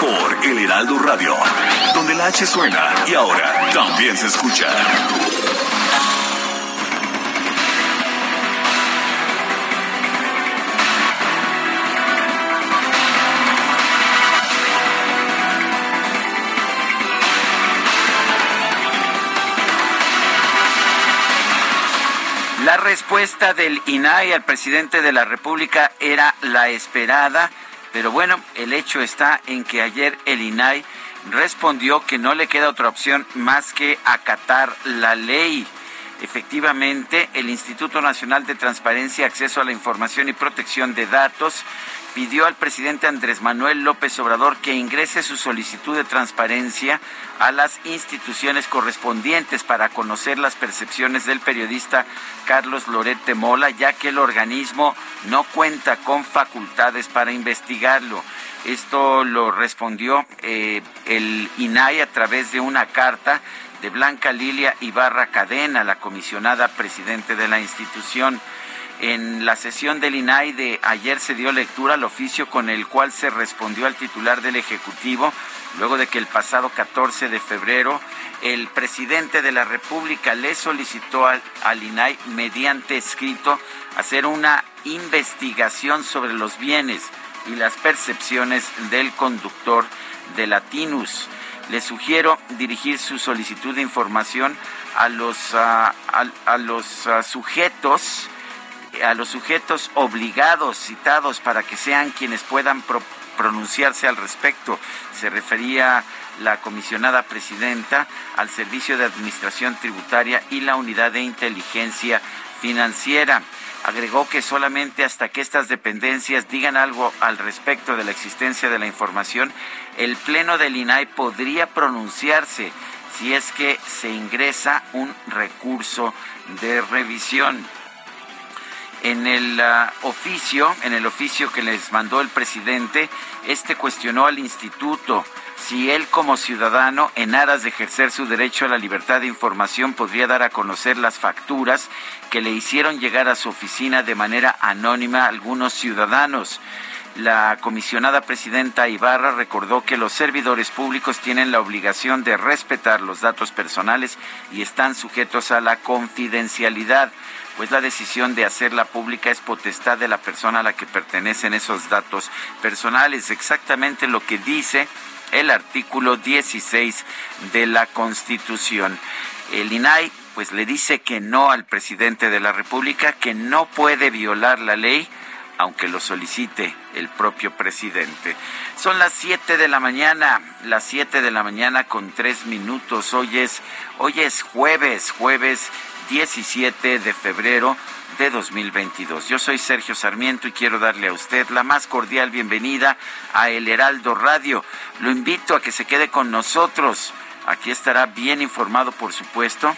Por El Heraldo Radio, donde la H suena y ahora también se escucha. La respuesta del INAI al presidente de la República era la esperada, pero bueno, el hecho está en que ayer el INAI respondió que no le queda otra opción más que acatar la ley. Efectivamente, el Instituto Nacional de Transparencia, Acceso a la Información y Protección de Datos pidió al presidente Andrés Manuel López Obrador que ingrese su solicitud de transparencia a las instituciones correspondientes para conocer las percepciones del periodista Carlos Lorete Mola, ya que el organismo no cuenta con facultades para investigarlo. Esto lo respondió eh, el INAI a través de una carta de Blanca Lilia Ibarra Cadena, la comisionada presidente de la institución. En la sesión del INAI de ayer se dio lectura al oficio con el cual se respondió al titular del Ejecutivo, luego de que el pasado 14 de febrero el presidente de la República le solicitó al, al INAI mediante escrito hacer una investigación sobre los bienes y las percepciones del conductor de Latinus. Le sugiero dirigir su solicitud de información a los, a, a los sujetos a los sujetos obligados citados para que sean quienes puedan pro pronunciarse al respecto. Se refería la comisionada presidenta al Servicio de Administración Tributaria y la Unidad de Inteligencia Financiera. Agregó que solamente hasta que estas dependencias digan algo al respecto de la existencia de la información, el Pleno del INAI podría pronunciarse si es que se ingresa un recurso de revisión en el uh, oficio, en el oficio que les mandó el presidente, este cuestionó al instituto si él como ciudadano, en aras de ejercer su derecho a la libertad de información, podría dar a conocer las facturas que le hicieron llegar a su oficina de manera anónima algunos ciudadanos. La comisionada presidenta Ibarra recordó que los servidores públicos tienen la obligación de respetar los datos personales y están sujetos a la confidencialidad pues la decisión de hacerla pública es potestad de la persona a la que pertenecen esos datos personales. Exactamente lo que dice el artículo 16 de la Constitución. El INAI pues le dice que no al presidente de la República, que no puede violar la ley aunque lo solicite el propio presidente. Son las 7 de la mañana, las 7 de la mañana con tres minutos. Hoy es, hoy es jueves, jueves 17 de febrero de 2022. Yo soy Sergio Sarmiento y quiero darle a usted la más cordial bienvenida a El Heraldo Radio. Lo invito a que se quede con nosotros. Aquí estará bien informado, por supuesto.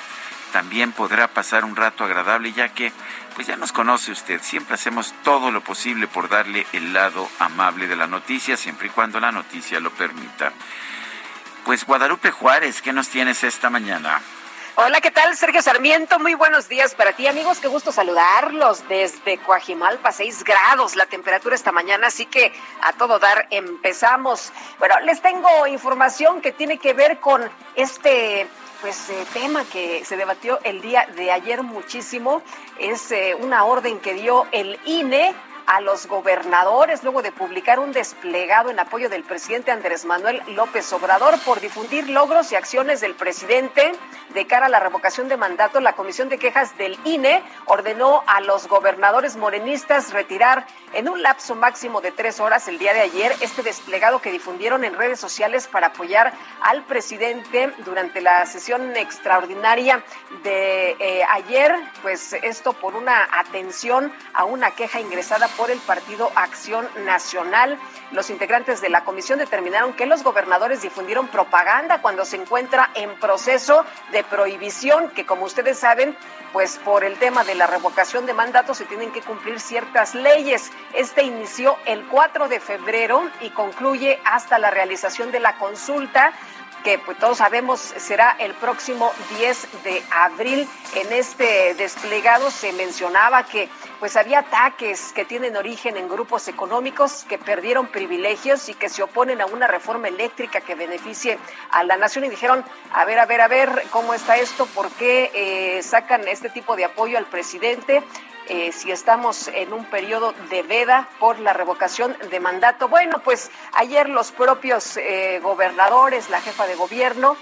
También podrá pasar un rato agradable ya que pues ya nos conoce usted, siempre hacemos todo lo posible por darle el lado amable de la noticia, siempre y cuando la noticia lo permita. Pues Guadalupe Juárez, ¿qué nos tienes esta mañana? Hola, ¿qué tal? Sergio Sarmiento, muy buenos días para ti, amigos. Qué gusto saludarlos desde Coajimalpa, 6 grados la temperatura esta mañana, así que a todo dar empezamos. Bueno, les tengo información que tiene que ver con este pues eh, tema que se debatió el día de ayer muchísimo. Es eh, una orden que dio el INE a los gobernadores luego de publicar un desplegado en apoyo del presidente Andrés Manuel López Obrador por difundir logros y acciones del presidente de cara a la revocación de mandato. La Comisión de Quejas del INE ordenó a los gobernadores morenistas retirar en un lapso máximo de tres horas el día de ayer este desplegado que difundieron en redes sociales para apoyar al presidente durante la sesión extraordinaria de eh, ayer, pues esto por una atención a una queja ingresada por el Partido Acción Nacional. Los integrantes de la comisión determinaron que los gobernadores difundieron propaganda cuando se encuentra en proceso de prohibición, que como ustedes saben, pues por el tema de la revocación de mandato se tienen que cumplir ciertas leyes. Este inició el 4 de febrero y concluye hasta la realización de la consulta que pues, todos sabemos será el próximo 10 de abril. En este desplegado se mencionaba que pues había ataques que tienen origen en grupos económicos que perdieron privilegios y que se oponen a una reforma eléctrica que beneficie a la nación y dijeron, a ver, a ver, a ver, ¿cómo está esto? ¿Por qué eh, sacan este tipo de apoyo al presidente? Eh, si estamos en un periodo de veda por la revocación de mandato. Bueno, pues ayer los propios eh, gobernadores, la jefa de gobierno,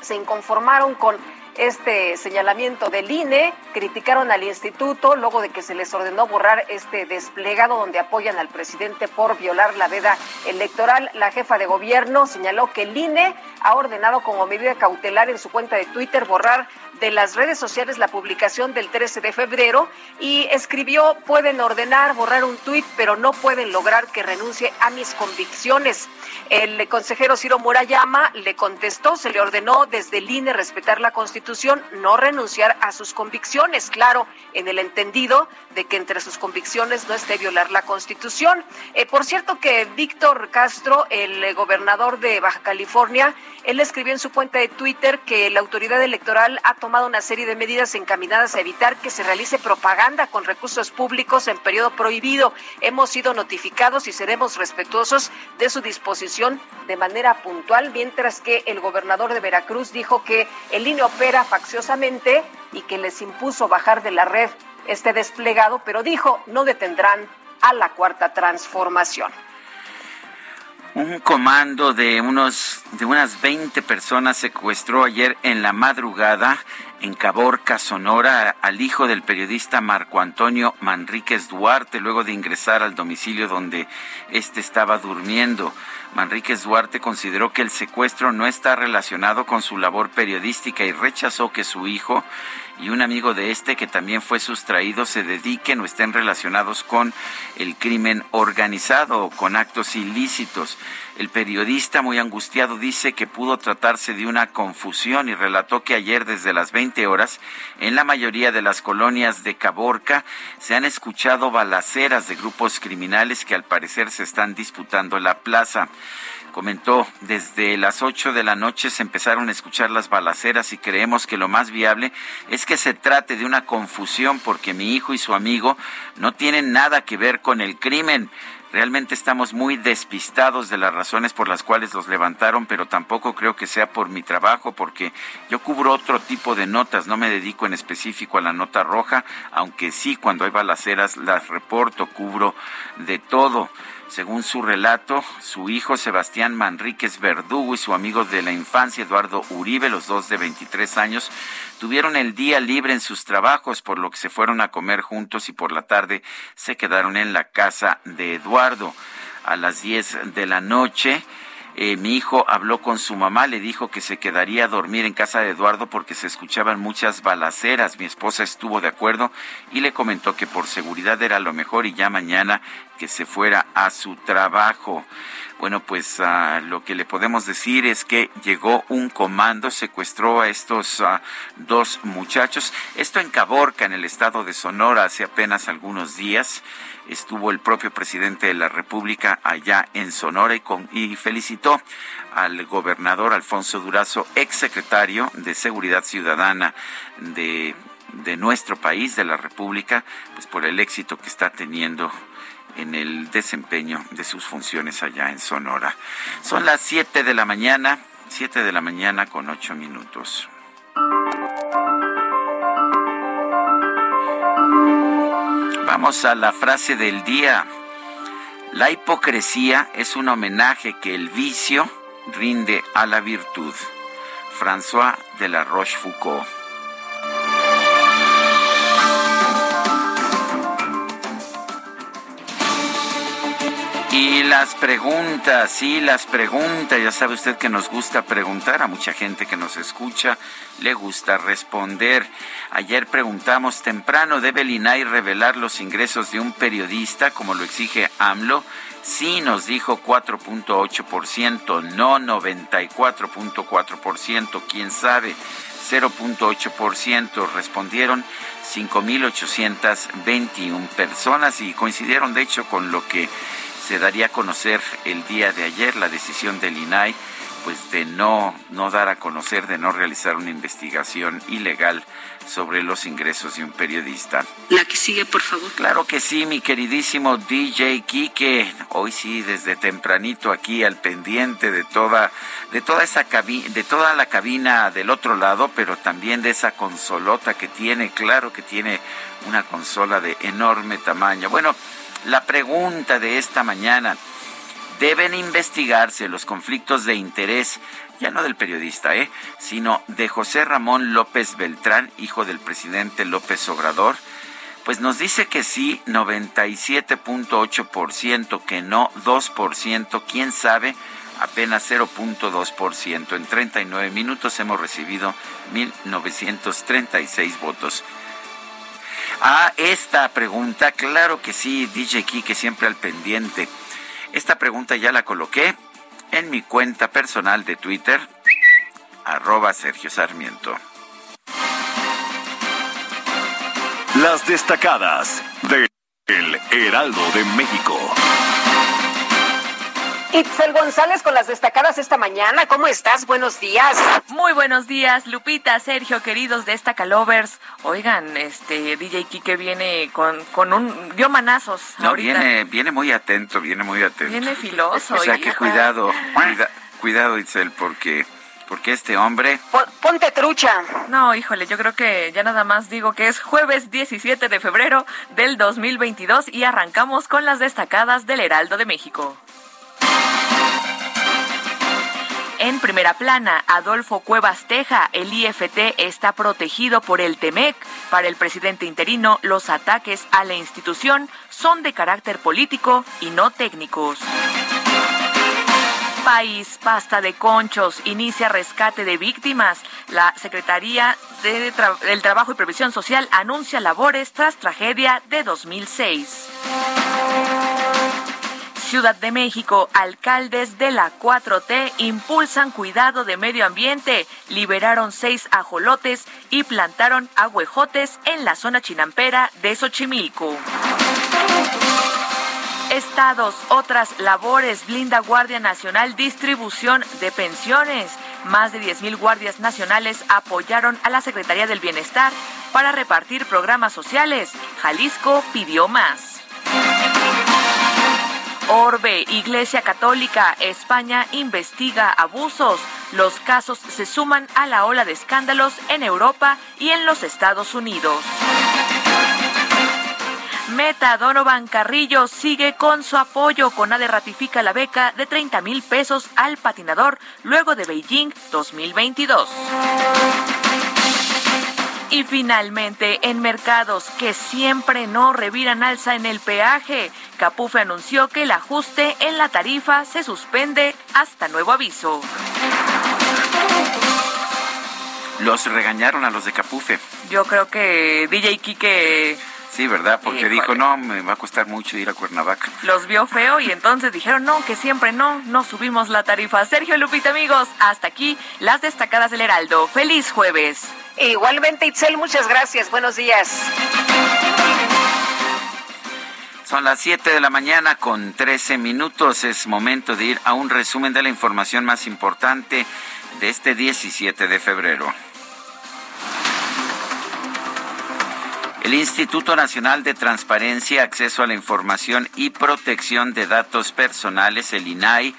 se inconformaron con este señalamiento del INE, criticaron al instituto luego de que se les ordenó borrar este desplegado donde apoyan al presidente por violar la veda electoral. La jefa de gobierno señaló que el INE ha ordenado como medida cautelar en su cuenta de Twitter borrar de las redes sociales la publicación del 13 de febrero y escribió, pueden ordenar borrar un tuit, pero no pueden lograr que renuncie a mis convicciones. El consejero Ciro Murayama le contestó, se le ordenó desde el INE respetar la Constitución, no renunciar a sus convicciones, claro, en el entendido de que entre sus convicciones no esté violar la Constitución. Eh, por cierto que Víctor Castro, el gobernador de Baja California, él escribió en su cuenta de Twitter que la autoridad electoral ha tomado una serie de medidas encaminadas a evitar que se realice propaganda con recursos públicos en periodo prohibido. Hemos sido notificados y seremos respetuosos de su disposición de manera puntual, mientras que el gobernador de Veracruz dijo que el INE opera facciosamente y que les impuso bajar de la red este desplegado, pero dijo no detendrán a la cuarta transformación. Un comando de unos de unas 20 personas secuestró ayer en la madrugada en Caborca, Sonora, al hijo del periodista Marco Antonio Manríquez Duarte, luego de ingresar al domicilio donde éste estaba durmiendo. Manríquez Duarte consideró que el secuestro no está relacionado con su labor periodística y rechazó que su hijo y un amigo de este que también fue sustraído se dediquen o estén relacionados con el crimen organizado o con actos ilícitos. El periodista muy angustiado dice que pudo tratarse de una confusión y relató que ayer desde las 20 horas en la mayoría de las colonias de Caborca se han escuchado balaceras de grupos criminales que al parecer se están disputando la plaza comentó, desde las 8 de la noche se empezaron a escuchar las balaceras y creemos que lo más viable es que se trate de una confusión porque mi hijo y su amigo no tienen nada que ver con el crimen. Realmente estamos muy despistados de las razones por las cuales los levantaron, pero tampoco creo que sea por mi trabajo, porque yo cubro otro tipo de notas, no me dedico en específico a la nota roja, aunque sí cuando hay balaceras las reporto, cubro de todo. Según su relato, su hijo Sebastián Manríquez Verdugo y su amigo de la infancia Eduardo Uribe, los dos de 23 años, tuvieron el día libre en sus trabajos, por lo que se fueron a comer juntos y por la tarde se quedaron en la casa de Eduardo. A las 10 de la noche, eh, mi hijo habló con su mamá, le dijo que se quedaría a dormir en casa de Eduardo porque se escuchaban muchas balaceras. Mi esposa estuvo de acuerdo y le comentó que por seguridad era lo mejor y ya mañana que se fuera a su trabajo. Bueno, pues ah, lo que le podemos decir es que llegó un comando, secuestró a estos ah, dos muchachos. Esto en Caborca, en el estado de Sonora, hace apenas algunos días estuvo el propio presidente de la República allá en Sonora y, y felicitó al gobernador Alfonso Durazo, exsecretario de Seguridad Ciudadana de, de nuestro país, de la República, pues por el éxito que está teniendo en el desempeño de sus funciones allá en Sonora. Son las 7 de la mañana, 7 de la mañana con 8 minutos. Vamos a la frase del día. La hipocresía es un homenaje que el vicio rinde a la virtud. François de la Rochefoucauld. Las preguntas, sí, las preguntas, ya sabe usted que nos gusta preguntar, a mucha gente que nos escucha le gusta responder. Ayer preguntamos temprano, ¿debe el INAI revelar los ingresos de un periodista como lo exige AMLO? Sí, nos dijo 4.8%, no 94.4%, quién sabe, 0.8%. Respondieron 5.821 personas y coincidieron de hecho con lo que se daría a conocer el día de ayer la decisión del INAI pues de no no dar a conocer de no realizar una investigación ilegal sobre los ingresos de un periodista. La que sigue, por favor. Claro que sí, mi queridísimo DJ Kike. Hoy sí, desde tempranito aquí al pendiente de toda, de toda esa cabina, de toda la cabina del otro lado, pero también de esa consolota que tiene. Claro que tiene una consola de enorme tamaño. Bueno, la pregunta de esta mañana. Deben investigarse los conflictos de interés, ya no del periodista, ¿eh? sino de José Ramón López Beltrán, hijo del presidente López Obrador. Pues nos dice que sí, 97.8%, que no 2%, quién sabe, apenas 0.2%. En 39 minutos hemos recibido 1.936 votos. A esta pregunta, claro que sí, DJ que siempre al pendiente. Esta pregunta ya la coloqué en mi cuenta personal de Twitter, arroba Sergio Sarmiento. Las destacadas de El Heraldo de México. Itzel González con las destacadas esta mañana. ¿Cómo estás? Buenos días. Muy buenos días, Lupita, Sergio, queridos de Calovers. Oigan, este DJ Kike viene con, con un dio manazos. No, viene viene muy atento, viene muy atento. Viene filoso. O sea que cuidado, cuidado Itzel, porque porque este hombre... Ponte trucha. No, híjole, yo creo que ya nada más digo que es jueves 17 de febrero del 2022 y arrancamos con las destacadas del Heraldo de México. En primera plana, Adolfo Cuevas Teja, el IFT está protegido por el TEMEC. Para el presidente interino, los ataques a la institución son de carácter político y no técnicos. País, pasta de conchos, inicia rescate de víctimas. La Secretaría del Trabajo y Previsión Social anuncia labores tras tragedia de 2006. Ciudad de México, alcaldes de la 4T impulsan cuidado de medio ambiente, liberaron seis ajolotes y plantaron agüejotes en la zona chinampera de Xochimilco. Estados, otras labores, blinda Guardia Nacional, distribución de pensiones. Más de 10.000 guardias nacionales apoyaron a la Secretaría del Bienestar para repartir programas sociales. Jalisco pidió más. Orbe, Iglesia Católica, España investiga abusos. Los casos se suman a la ola de escándalos en Europa y en los Estados Unidos. Meta Donovan Carrillo sigue con su apoyo. Conade ratifica la beca de 30 mil pesos al patinador luego de Beijing 2022. Y finalmente, en mercados que siempre no reviran alza en el peaje, Capufe anunció que el ajuste en la tarifa se suspende hasta nuevo aviso. Los regañaron a los de Capufe. Yo creo que DJ Kike Sí, ¿verdad? Porque dijo, no, me va a costar mucho ir a Cuernavaca. Los vio feo y entonces dijeron, no, que siempre no, no subimos la tarifa. Sergio Lupita, amigos, hasta aquí las destacadas del Heraldo. Feliz jueves. Igualmente, Itzel, muchas gracias. Buenos días. Son las 7 de la mañana con 13 minutos. Es momento de ir a un resumen de la información más importante de este 17 de febrero. El Instituto Nacional de Transparencia, Acceso a la Información y Protección de Datos Personales, el INAI,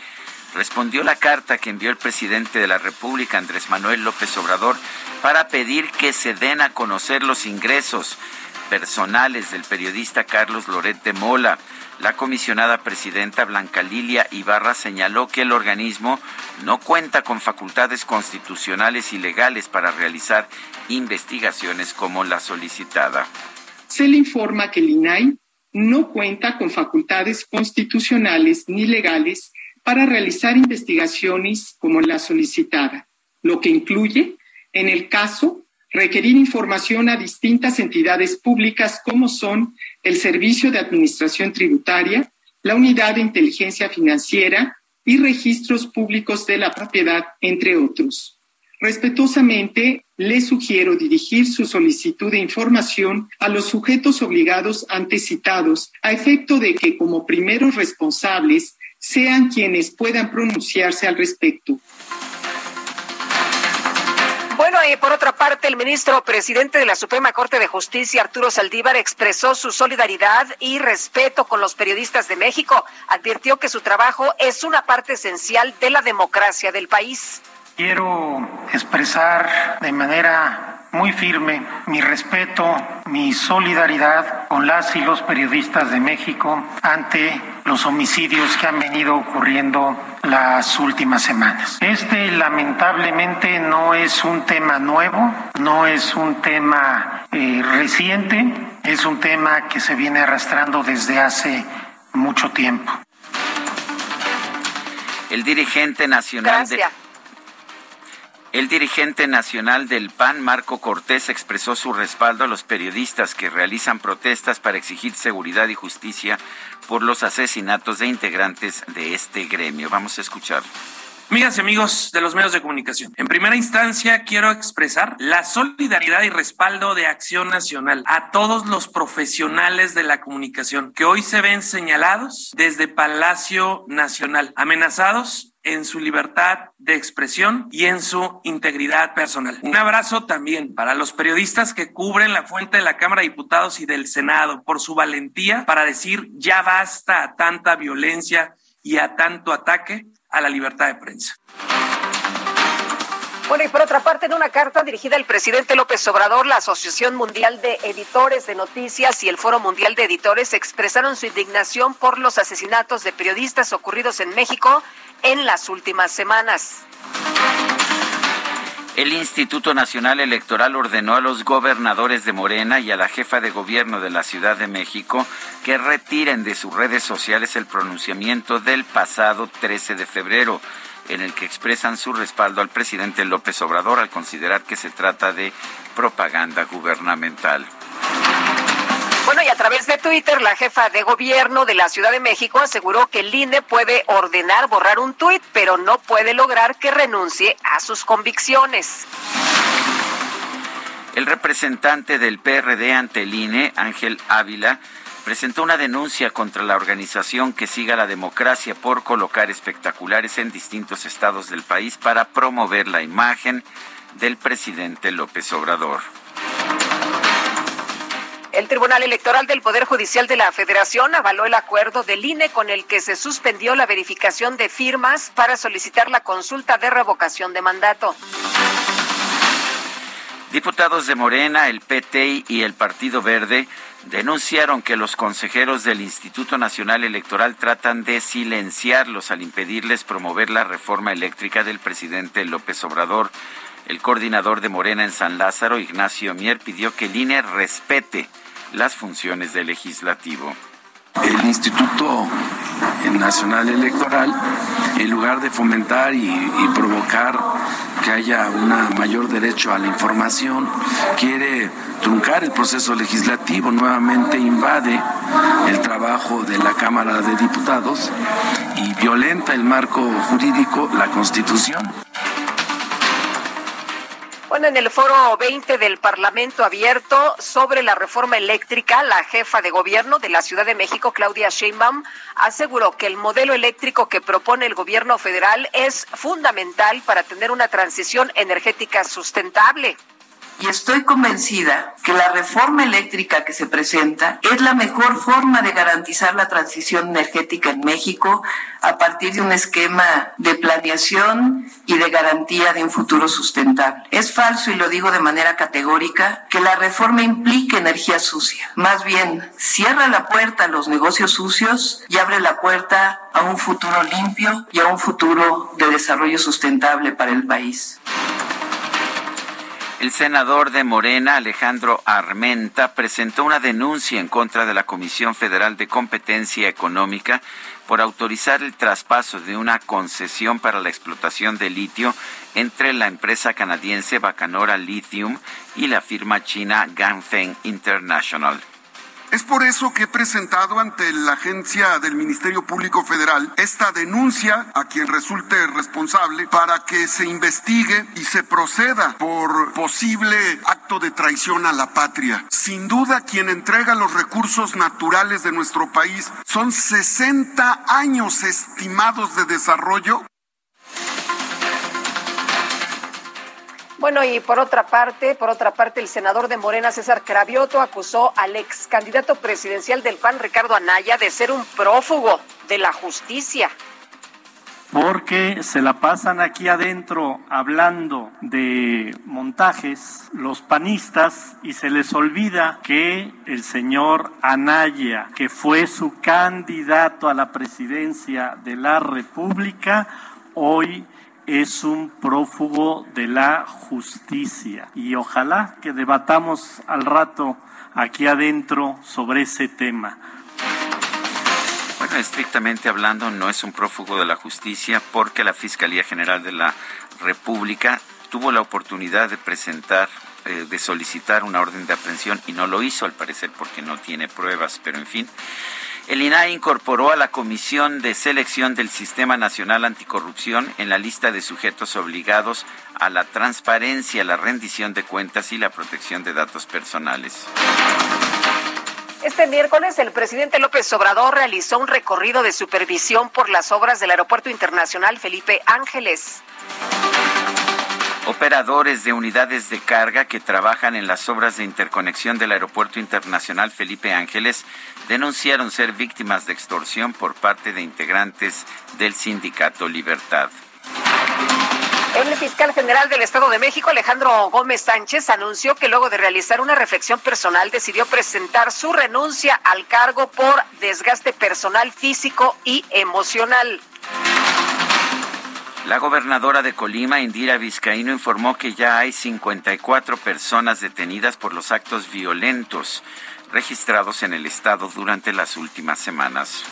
respondió la carta que envió el presidente de la República, Andrés Manuel López Obrador, para pedir que se den a conocer los ingresos personales del periodista Carlos Loret de Mola. La comisionada presidenta Blanca Lilia Ibarra señaló que el organismo no cuenta con facultades constitucionales y legales para realizar investigaciones como la solicitada. Se le informa que el INAI no cuenta con facultades constitucionales ni legales para realizar investigaciones como la solicitada, lo que incluye, en el caso, requerir información a distintas entidades públicas como son el Servicio de Administración Tributaria, la Unidad de Inteligencia Financiera y registros públicos de la propiedad, entre otros. Respetuosamente, le sugiero dirigir su solicitud de información a los sujetos obligados antes citados, a efecto de que, como primeros responsables, sean quienes puedan pronunciarse al respecto. Y por otra parte, el ministro presidente de la Suprema Corte de Justicia, Arturo Saldívar, expresó su solidaridad y respeto con los periodistas de México. Advirtió que su trabajo es una parte esencial de la democracia del país. Quiero expresar de manera muy firme mi respeto, mi solidaridad con las y los periodistas de México ante los homicidios que han venido ocurriendo las últimas semanas. Este lamentablemente no es un tema nuevo, no es un tema eh, reciente, es un tema que se viene arrastrando desde hace mucho tiempo. El dirigente nacional de el dirigente nacional del PAN, Marco Cortés, expresó su respaldo a los periodistas que realizan protestas para exigir seguridad y justicia por los asesinatos de integrantes de este gremio. Vamos a escuchar. Amigas y amigos de los medios de comunicación, en primera instancia quiero expresar la solidaridad y respaldo de Acción Nacional a todos los profesionales de la comunicación que hoy se ven señalados desde Palacio Nacional, amenazados en su libertad de expresión y en su integridad personal. Un abrazo también para los periodistas que cubren la fuente de la Cámara de Diputados y del Senado por su valentía para decir ya basta a tanta violencia y a tanto ataque a la libertad de prensa. Bueno, y por otra parte, en una carta dirigida al presidente López Obrador, la Asociación Mundial de Editores de Noticias y el Foro Mundial de Editores expresaron su indignación por los asesinatos de periodistas ocurridos en México en las últimas semanas. El Instituto Nacional Electoral ordenó a los gobernadores de Morena y a la jefa de gobierno de la Ciudad de México que retiren de sus redes sociales el pronunciamiento del pasado 13 de febrero, en el que expresan su respaldo al presidente López Obrador al considerar que se trata de propaganda gubernamental. Bueno, y a través de Twitter, la jefa de gobierno de la Ciudad de México aseguró que el INE puede ordenar borrar un tuit, pero no puede lograr que renuncie a sus convicciones. El representante del PRD ante el INE, Ángel Ávila, presentó una denuncia contra la organización que siga la democracia por colocar espectaculares en distintos estados del país para promover la imagen del presidente López Obrador. El Tribunal Electoral del Poder Judicial de la Federación avaló el acuerdo del INE con el que se suspendió la verificación de firmas para solicitar la consulta de revocación de mandato. Diputados de Morena, el PT y el Partido Verde denunciaron que los consejeros del Instituto Nacional Electoral tratan de silenciarlos al impedirles promover la reforma eléctrica del presidente López Obrador. El coordinador de Morena en San Lázaro, Ignacio Mier, pidió que el INE respete las funciones del legislativo. El Instituto Nacional Electoral, en lugar de fomentar y, provocar que haya un mayor derecho a la información, quiere truncar el proceso legislativo, nuevamente invade el trabajo de la Cámara de Diputados y violenta el marco jurídico, la Constitución. Bueno, en el foro 20 del Parlamento abierto sobre la reforma eléctrica, la jefa de gobierno de la Ciudad de México, Claudia Sheinbaum, aseguró que el modelo eléctrico que propone el gobierno federal es fundamental para tener una transición energética sustentable. Y estoy convencida que la reforma eléctrica que se presenta es la mejor forma de garantizar la transición energética en México a partir de un esquema de planeación y de garantía de un futuro sustentable. Es falso, y lo digo de manera categórica, que la reforma implique energía sucia. Más bien, cierra la puerta a los negocios sucios y abre la puerta a un futuro limpio y a un futuro de desarrollo sustentable para el país. El senador de Morena, Alejandro Armenta, presentó una denuncia en contra de la Comisión Federal de Competencia Económica por autorizar el traspaso de una concesión para la explotación de litio entre la empresa canadiense Bacanora Lithium y la firma china Ganfeng International. Es por eso que he presentado ante la agencia del Ministerio Público Federal esta denuncia a quien resulte responsable para que se investigue y se proceda por posible acto de traición a la patria. Sin duda, quien entrega los recursos naturales de nuestro país son 60 años estimados de desarrollo Bueno, y por otra parte, por otra parte, el senador de Morena, César Cravioto, acusó al ex candidato presidencial del PAN, Ricardo Anaya, de ser un prófugo de la justicia. Porque se la pasan aquí adentro hablando de montajes los panistas y se les olvida que el señor Anaya, que fue su candidato a la presidencia de la República, hoy es un prófugo de la justicia. Y ojalá que debatamos al rato aquí adentro sobre ese tema. Bueno, estrictamente hablando, no es un prófugo de la justicia porque la Fiscalía General de la República tuvo la oportunidad de presentar, eh, de solicitar una orden de aprehensión y no lo hizo, al parecer, porque no tiene pruebas, pero en fin. El INAI incorporó a la Comisión de Selección del Sistema Nacional Anticorrupción en la lista de sujetos obligados a la transparencia, la rendición de cuentas y la protección de datos personales. Este miércoles el presidente López Obrador realizó un recorrido de supervisión por las obras del Aeropuerto Internacional Felipe Ángeles. Operadores de unidades de carga que trabajan en las obras de interconexión del Aeropuerto Internacional Felipe Ángeles denunciaron ser víctimas de extorsión por parte de integrantes del sindicato Libertad. El fiscal general del Estado de México, Alejandro Gómez Sánchez, anunció que luego de realizar una reflexión personal decidió presentar su renuncia al cargo por desgaste personal físico y emocional. La gobernadora de Colima, Indira Vizcaíno, informó que ya hay 54 personas detenidas por los actos violentos registrados en el estado durante las últimas semanas.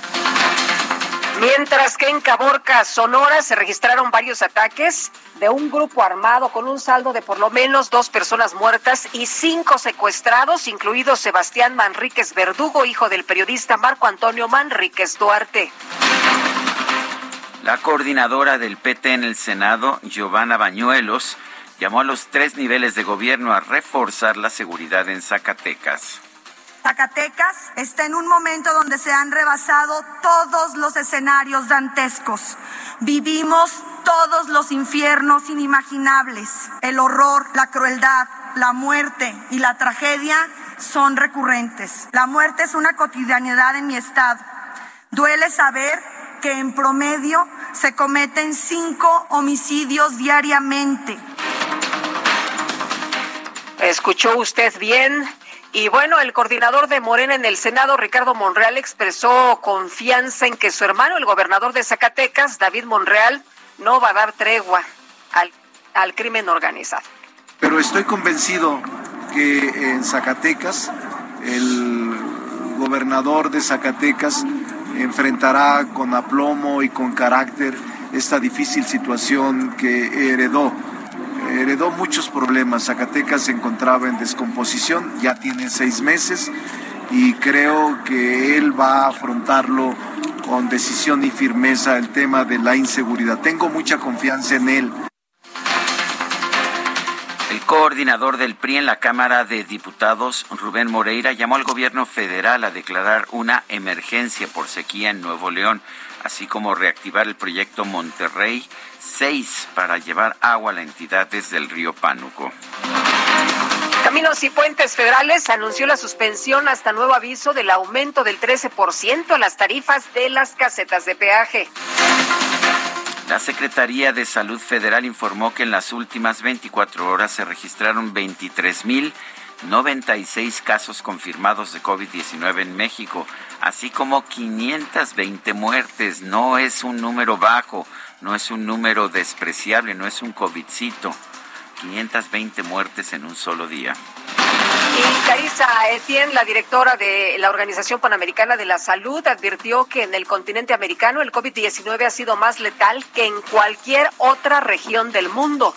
Mientras que en Caborca, Sonora, se registraron varios ataques de un grupo armado con un saldo de por lo menos dos personas muertas y cinco secuestrados, incluido Sebastián Manríquez Verdugo, hijo del periodista Marco Antonio Manríquez Duarte. La coordinadora del PT en el Senado, Giovanna Bañuelos, llamó a los tres niveles de gobierno a reforzar la seguridad en Zacatecas. Zacatecas está en un momento donde se han rebasado todos los escenarios dantescos. Vivimos todos los infiernos inimaginables. El horror, la crueldad, la muerte y la tragedia son recurrentes. La muerte es una cotidianidad en mi estado. Duele saber que en promedio se cometen cinco homicidios diariamente. Escuchó usted bien. Y bueno, el coordinador de Morena en el Senado, Ricardo Monreal, expresó confianza en que su hermano, el gobernador de Zacatecas, David Monreal, no va a dar tregua al, al crimen organizado. Pero estoy convencido que en Zacatecas, el gobernador de Zacatecas enfrentará con aplomo y con carácter esta difícil situación que heredó. Heredó muchos problemas. Zacatecas se encontraba en descomposición, ya tiene seis meses y creo que él va a afrontarlo con decisión y firmeza el tema de la inseguridad. Tengo mucha confianza en él. Coordinador del PRI en la Cámara de Diputados, Rubén Moreira, llamó al gobierno federal a declarar una emergencia por sequía en Nuevo León, así como reactivar el proyecto Monterrey 6 para llevar agua a la entidad desde el río Pánuco. Caminos y Puentes Federales anunció la suspensión hasta nuevo aviso del aumento del 13% a las tarifas de las casetas de peaje. La Secretaría de Salud Federal informó que en las últimas 24 horas se registraron 23.096 casos confirmados de COVID-19 en México, así como 520 muertes. No es un número bajo, no es un número despreciable, no es un COVIDcito. 520 muertes en un solo día. Y Carissa Etienne, la directora de la Organización Panamericana de la Salud, advirtió que en el continente americano el COVID-19 ha sido más letal que en cualquier otra región del mundo.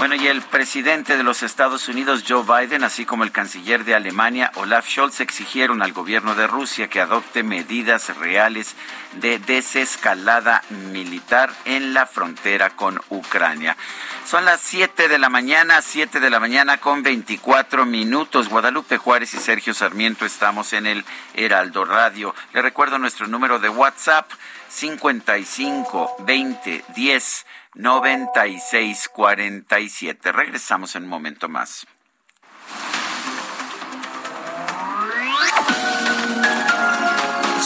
Bueno, y el presidente de los Estados Unidos, Joe Biden, así como el canciller de Alemania, Olaf Scholz, exigieron al gobierno de Rusia que adopte medidas reales de desescalada militar en la frontera con Ucrania. Son las 7 de la mañana, 7 de la mañana con 24 minutos. Guadalupe Juárez y Sergio Sarmiento estamos en el Heraldo Radio. Le recuerdo nuestro número de WhatsApp, 55 20 10 9647. Regresamos en un momento más.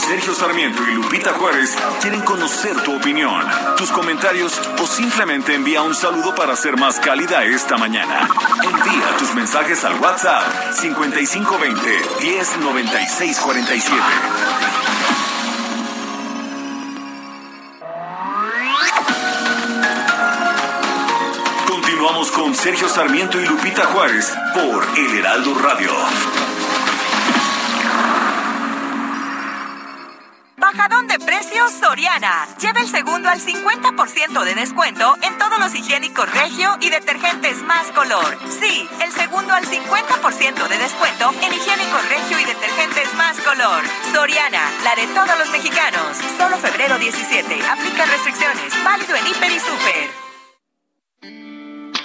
Sergio Sarmiento y Lupita Juárez quieren conocer tu opinión, tus comentarios o simplemente envía un saludo para ser más cálida esta mañana. Envía tus mensajes al WhatsApp 5520 109647. Continuamos con Sergio Sarmiento y Lupita Juárez por El Heraldo Radio. Bajadón de precios Soriana. Lleva el segundo al 50% de descuento en todos los higiénicos Regio y detergentes más color. Sí, el segundo al 50% de descuento en higiénicos Regio y detergentes más color. Soriana, la de todos los mexicanos. Solo febrero 17. Aplica restricciones. Válido en Hiper y Super.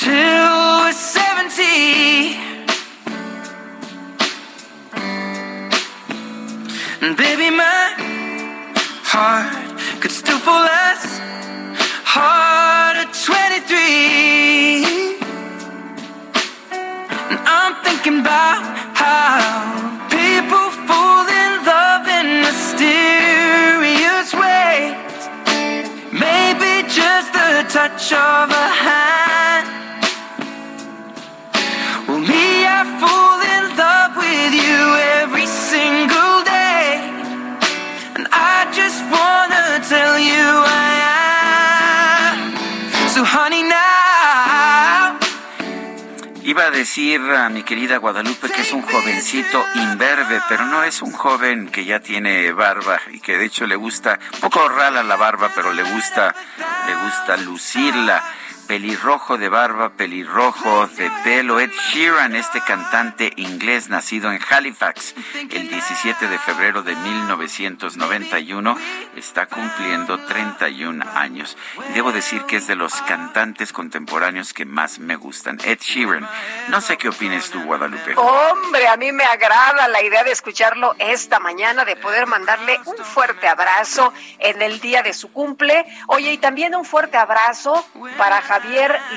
till we're 70. And baby, my heart could still fall as hard at 23. And I'm thinking about how people fall in love in mysterious ways. Maybe just the touch of a Iba a decir a mi querida Guadalupe que es un jovencito imberbe, pero no es un joven que ya tiene barba y que de hecho le gusta, un poco rala la barba, pero le gusta, le gusta lucirla. Pelirrojo de barba, pelirrojo de pelo. Ed Sheeran, este cantante inglés nacido en Halifax el 17 de febrero de 1991, está cumpliendo 31 años. Y debo decir que es de los cantantes contemporáneos que más me gustan. Ed Sheeran. No sé qué opines tú, Guadalupe. Hombre, a mí me agrada la idea de escucharlo esta mañana, de poder mandarle un fuerte abrazo en el día de su cumple. Oye, y también un fuerte abrazo para Javier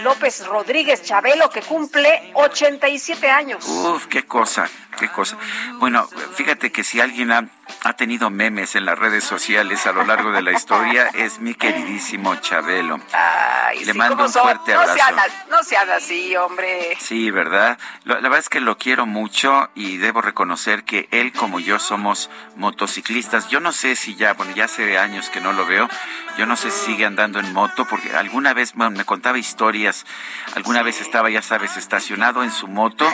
López Rodríguez Chabelo, que cumple 87 años. Uf, qué cosa, qué cosa. Bueno, fíjate que si alguien ha, ha tenido memes en las redes sociales a lo largo de la historia, es mi queridísimo Chabelo. Le mando ¿cómo un fuerte no abrazo. Sean, no sean así, hombre. Sí, ¿verdad? La verdad es que lo quiero mucho y debo reconocer que él como yo somos motociclistas. Yo no sé si ya, bueno, ya hace años que no lo veo, yo no sé si sigue andando en moto porque alguna vez bueno, me contaba historias, alguna vez estaba, ya sabes, estacionado en su moto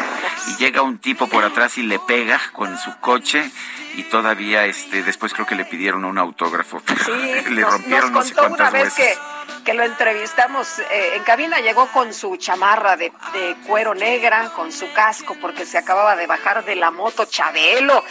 y llega un tipo por atrás y le pega con su coche y todavía este después creo que le pidieron un autógrafo. Sí, le nos, rompieron nos no sé cuántas una vez veces. que que lo entrevistamos eh, en cabina, llegó con su chamarra de, cuero negra, con su casco, porque se acababa de bajar de la moto Chabelo.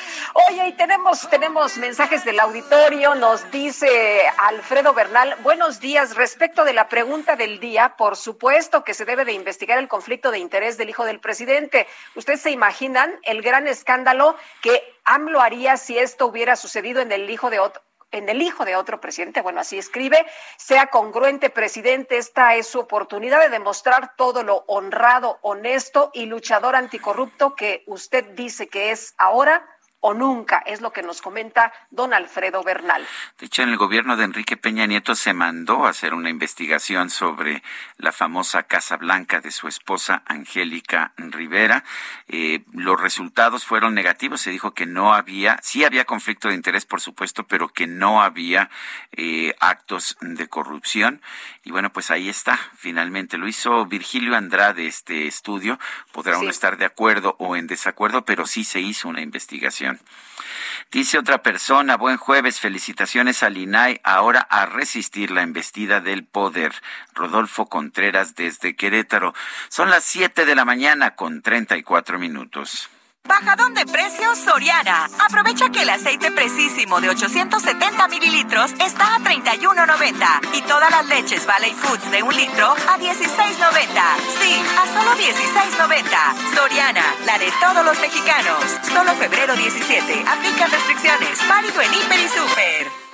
Oye, y tenemos, tenemos mensajes del auditorio, nos dice Alfredo Bernal, buenos días, respecto de la pregunta del día, por supuesto que se debe de investigar el conflicto de interés del hijo del presidente. ¿Ustedes se imaginan el gran escándalo que AMLO haría si esto hubiera sucedido en el hijo de otro? En el hijo de otro presidente, bueno, así escribe, sea congruente presidente, esta es su oportunidad de demostrar todo lo honrado, honesto y luchador anticorrupto que usted dice que es ahora o nunca, es lo que nos comenta don Alfredo Bernal. De hecho, en el gobierno de Enrique Peña Nieto se mandó a hacer una investigación sobre la famosa Casa Blanca de su esposa Angélica Rivera. Eh, los resultados fueron negativos, se dijo que no había, sí había conflicto de interés, por supuesto, pero que no había eh, actos de corrupción. Y bueno, pues ahí está, finalmente lo hizo Virgilio Andrade este estudio, podrá uno estar de acuerdo o en desacuerdo, pero sí se hizo una investigación. Dice otra persona, buen jueves, felicitaciones al INAI, ahora a resistir la embestida del poder. Rodolfo Contreras desde Querétaro. Son las 7 de la mañana con 34 minutos. Bajadón de precios Soriana. Aprovecha que el aceite precisísimo de 870 mililitros está a 31.90 y todas las leches Valley Foods de un litro a 16.90. Sí, a solo 16.90. Soriana, la de todos los mexicanos. Solo febrero 17. Aplican restricciones. Válido en Hiper y Super.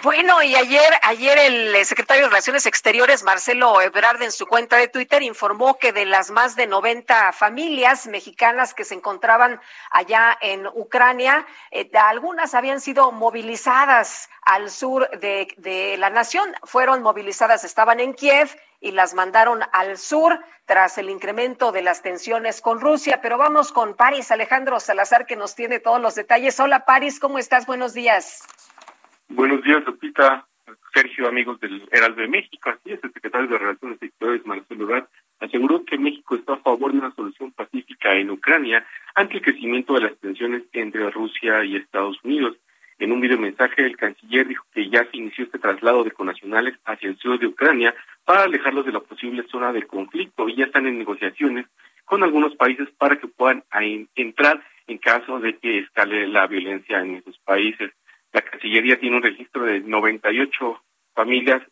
Bueno, y ayer, ayer el eh, secretario de Relaciones Exteriores, Marcelo Ebrard, en su cuenta de Twitter, informó que de las más de 90 familias mexicanas que se encontraban allá en Ucrania, eh, algunas habían sido movilizadas al sur de, de la nación, fueron movilizadas, estaban en Kiev y las mandaron al sur tras el incremento de las tensiones con Rusia. Pero vamos con París, Alejandro Salazar, que nos tiene todos los detalles. Hola, París, ¿cómo estás? Buenos días. Buenos días, Lupita. Sergio, amigos del Heraldo de México. Así es, el secretario de Relaciones Exteriores, Marcelo Ebrard, aseguró que México está a favor de una solución pacífica en Ucrania ante el crecimiento de las tensiones entre Rusia y Estados Unidos. En un video mensaje, el canciller dijo que ya se inició este traslado de conacionales hacia el sur de Ucrania para alejarlos de la posible zona de conflicto y ya están en negociaciones con algunos países para que puedan entrar en caso de que escale la violencia en esos países. La Cancillería tiene un registro de 98 familias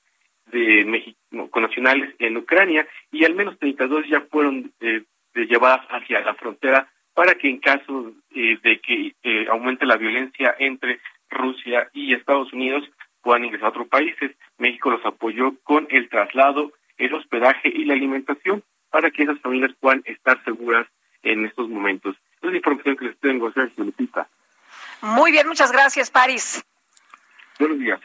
de México nacionales en Ucrania y al menos 32 ya fueron eh, llevadas hacia la frontera para que en caso eh, de que eh, aumente la violencia entre Rusia y Estados Unidos puedan ingresar a otros países. México los apoyó con el traslado, el hospedaje y la alimentación para que esas familias puedan estar seguras en estos momentos. Es la información que les tengo, Sergio Lupita. Muy bien, muchas gracias, París. Buenos días.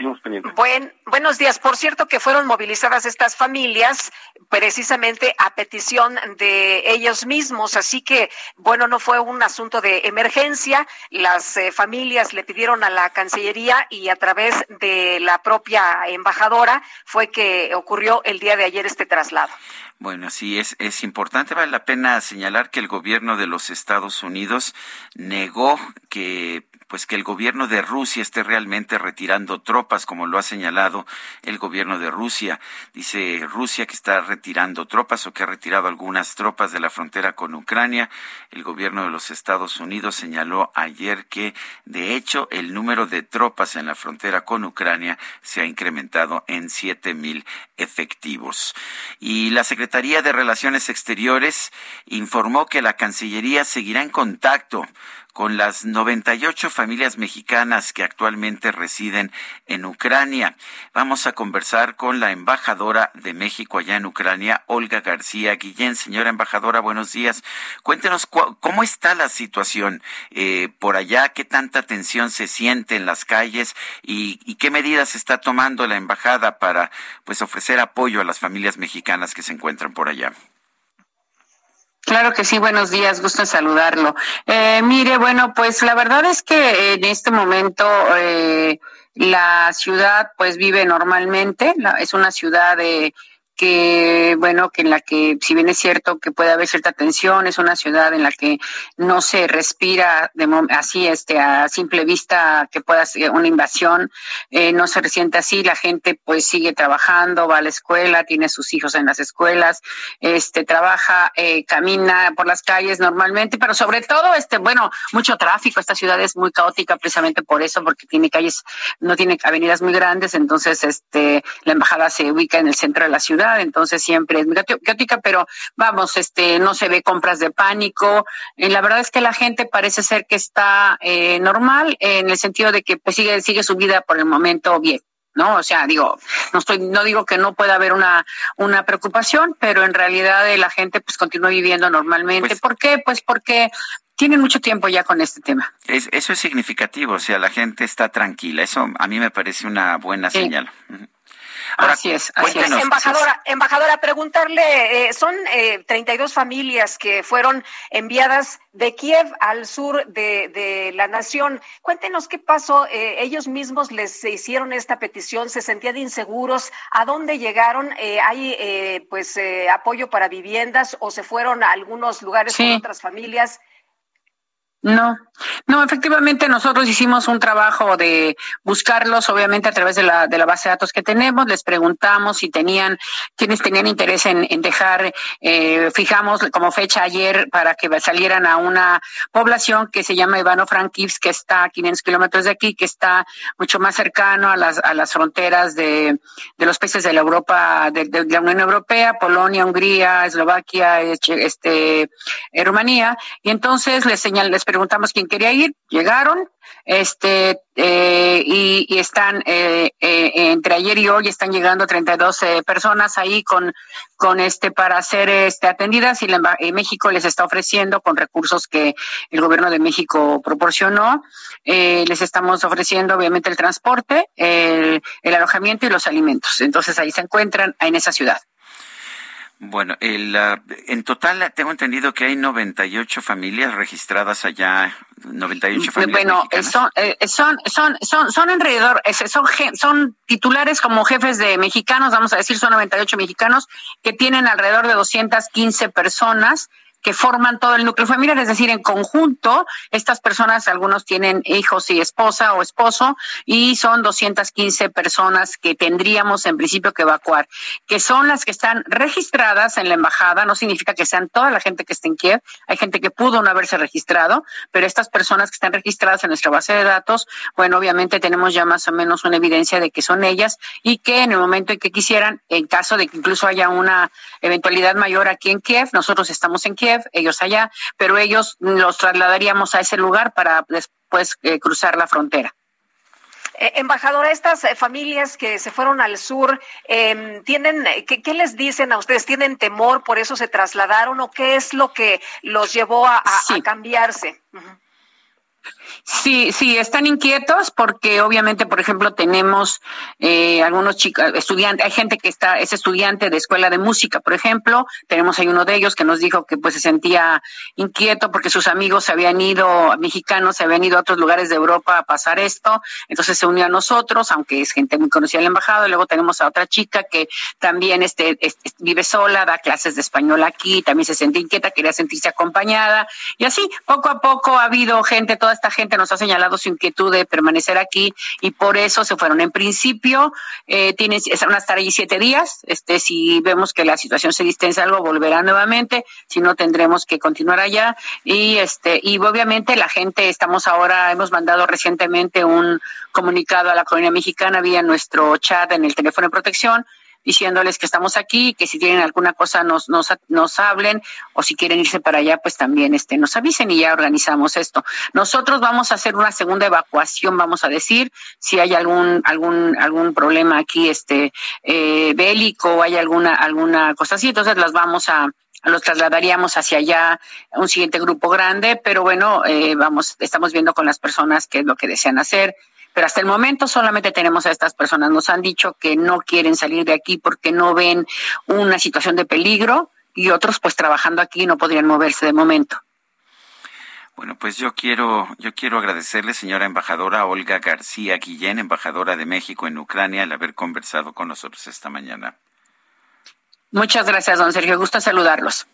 Buen, buenos días. Por cierto, que fueron movilizadas estas familias precisamente a petición de ellos mismos. Así que, bueno, no fue un asunto de emergencia. Las eh, familias le pidieron a la Cancillería y a través de la propia embajadora fue que ocurrió el día de ayer este traslado. Bueno, sí, es, es importante. Vale la pena señalar que el gobierno de los Estados Unidos negó que pues que el gobierno de Rusia esté realmente retirando tropas, como lo ha señalado el gobierno de Rusia. Dice Rusia que está retirando tropas o que ha retirado algunas tropas de la frontera con Ucrania. El gobierno de los Estados Unidos señaló ayer que, de hecho, el número de tropas en la frontera con Ucrania se ha incrementado en siete mil efectivos. Y la Secretaría de Relaciones Exteriores informó que la Cancillería seguirá en contacto con las 98 familias mexicanas que actualmente residen en Ucrania. Vamos a conversar con la embajadora de México allá en Ucrania, Olga García Guillén. Señora embajadora, buenos días. Cuéntenos cómo está la situación eh, por allá, qué tanta tensión se siente en las calles y, y qué medidas está tomando la embajada para pues ofrecer apoyo a las familias mexicanas que se encuentran por allá. Claro que sí, buenos días, gusto en saludarlo. Eh, mire, bueno, pues la verdad es que en este momento eh, la ciudad pues vive normalmente, la, es una ciudad de que, bueno, que en la que, si bien es cierto que puede haber cierta tensión, es una ciudad en la que no se respira de, así, este, a simple vista que pueda ser una invasión, eh, no se resiente así, la gente pues sigue trabajando, va a la escuela, tiene sus hijos en las escuelas, este, trabaja, eh, camina por las calles normalmente, pero sobre todo, este, bueno, mucho tráfico, esta ciudad es muy caótica precisamente por eso, porque tiene calles, no tiene avenidas muy grandes, entonces, este, la embajada se ubica en el centro de la ciudad, entonces siempre es caótica, pero vamos, este, no se ve compras de pánico. Eh, la verdad es que la gente parece ser que está eh, normal en el sentido de que pues sigue, sigue su vida por el momento bien. ¿no? O sea, digo, no estoy, no digo que no pueda haber una, una preocupación, pero en realidad eh, la gente pues continúa viviendo normalmente. Pues ¿Por qué? Pues porque tienen mucho tiempo ya con este tema. eso es significativo, o sea, la gente está tranquila. Eso a mí me parece una buena señal así es, así es. Embajadora, embajadora, preguntarle, eh, son eh, 32 familias que fueron enviadas de Kiev al sur de, de la nación. Cuéntenos qué pasó. Eh, ellos mismos les hicieron esta petición, se sentían inseguros. ¿A dónde llegaron? Eh, ¿Hay eh, pues eh, apoyo para viviendas o se fueron a algunos lugares con otras familias? No, no, efectivamente nosotros hicimos un trabajo de buscarlos, obviamente a través de la, de la base de datos que tenemos, les preguntamos si tenían, quienes tenían interés en, en dejar, eh, fijamos como fecha ayer para que salieran a una población que se llama Ivano Frankivsk, que está a 500 kilómetros de aquí, que está mucho más cercano a las, a las fronteras de, de los países de la Europa, de, la Unión Europea, Polonia, Hungría, Eslovaquia, este, eh, Rumanía, y entonces les señal, les quién quería ir, llegaron, este, eh, y, están, eh, eh, entre ayer y hoy están llegando 32 eh, personas ahí con, con este, para ser este, atendidas y, la, México les está ofreciendo con recursos que el gobierno de México proporcionó, eh, les estamos ofreciendo obviamente el transporte, el alojamiento y los alimentos. Entonces ahí se encuentran en esa ciudad. Bueno, el, uh, en total tengo entendido que hay 98 familias registradas allá, 98 familias. Bueno, son, eh, son, son, son, son alrededor, son, son titulares como jefes de mexicanos, vamos a decir, son 98 mexicanos que tienen alrededor de 215 personas que forman todo el núcleo familiar, es decir, en conjunto, estas personas, algunos tienen hijos y esposa o esposo, y son 215 personas que tendríamos en principio que evacuar, que son las que están registradas en la embajada, no significa que sean toda la gente que esté en Kiev, hay gente que pudo no haberse registrado, pero estas personas que están registradas en nuestra base de datos, bueno, obviamente tenemos ya más o menos una evidencia de que son ellas y que en el momento en que quisieran, en caso de que incluso haya una eventualidad mayor aquí en Kiev, nosotros estamos en Kiev, ellos allá, pero ellos los trasladaríamos a ese lugar para después eh, cruzar la frontera. Eh, embajadora, estas eh, familias que se fueron al sur, eh, ¿tienen, qué, qué, les dicen a ustedes? ¿Tienen temor, por eso se trasladaron o qué es lo que los llevó a, a, sí. a cambiarse? Uh -huh. Sí, sí, están inquietos porque obviamente, por ejemplo, tenemos eh, algunos chicos, estudiantes, hay gente que está, es estudiante de escuela de música, por ejemplo, tenemos ahí uno de ellos que nos dijo que pues se sentía inquieto porque sus amigos se habían ido, mexicanos se habían ido a otros lugares de Europa a pasar esto, entonces se unió a nosotros, aunque es gente muy conocida en la embajada, luego tenemos a otra chica que también este, este, vive sola, da clases de español aquí, también se sentía inquieta, quería sentirse acompañada, y así, poco a poco ha habido gente, toda esta gente nos ha señalado su inquietud de permanecer aquí y por eso se fueron. En principio, eh, tienen, van a estar allí siete días. Este, si vemos que la situación se distensa algo, volverán nuevamente. Si no, tendremos que continuar allá. Y este, y obviamente la gente, estamos ahora, hemos mandado recientemente un comunicado a la colonia mexicana vía nuestro chat en el teléfono de protección diciéndoles que estamos aquí, que si tienen alguna cosa nos, nos, nos hablen o si quieren irse para allá, pues también este, nos avisen y ya organizamos esto. Nosotros vamos a hacer una segunda evacuación, vamos a decir, si hay algún, algún, algún problema aquí este, eh, bélico hay alguna, alguna cosa así, entonces las vamos a, los trasladaríamos hacia allá un siguiente grupo grande, pero bueno, eh, vamos, estamos viendo con las personas qué es lo que desean hacer pero hasta el momento solamente tenemos a estas personas. Nos han dicho que no quieren salir de aquí porque no ven una situación de peligro y otros pues trabajando aquí no podrían moverse de momento. Bueno, pues yo quiero, yo quiero agradecerle, señora embajadora Olga García Guillén, embajadora de México en Ucrania, el haber conversado con nosotros esta mañana. Muchas gracias, don Sergio. Gusto saludarlos.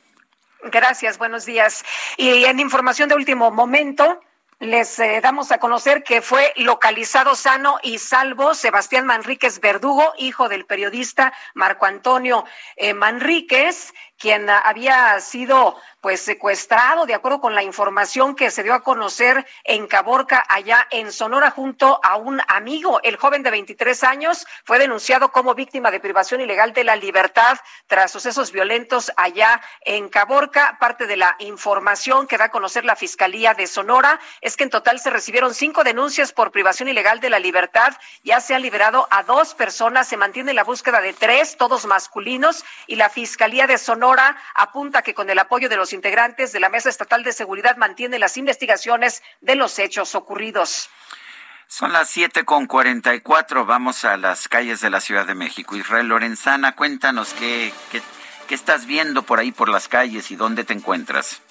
Gracias, buenos días. Y en información de último momento, les eh, damos a conocer que fue localizado sano y salvo Sebastián Manríquez Verdugo, hijo del periodista Marco Antonio eh, Manríquez, quien había sido pues secuestrado de acuerdo con la información que se dio a conocer en Caborca allá en Sonora junto a un amigo. El joven de 23 años fue denunciado como víctima de privación ilegal de la libertad tras sucesos violentos allá en Caborca. Parte de la información que da a conocer la Fiscalía de Sonora es que en total se recibieron cinco denuncias por privación ilegal de la libertad. Ya se ha liberado a dos personas, se mantiene la búsqueda de tres, todos masculinos, y la Fiscalía de Sonora apunta que con el apoyo de los integrantes de la Mesa Estatal de Seguridad mantiene las investigaciones de los hechos ocurridos. Son las siete con cuarenta y cuatro. Vamos a las calles de la Ciudad de México. Israel Lorenzana, cuéntanos qué, qué, qué estás viendo por ahí por las calles y dónde te encuentras.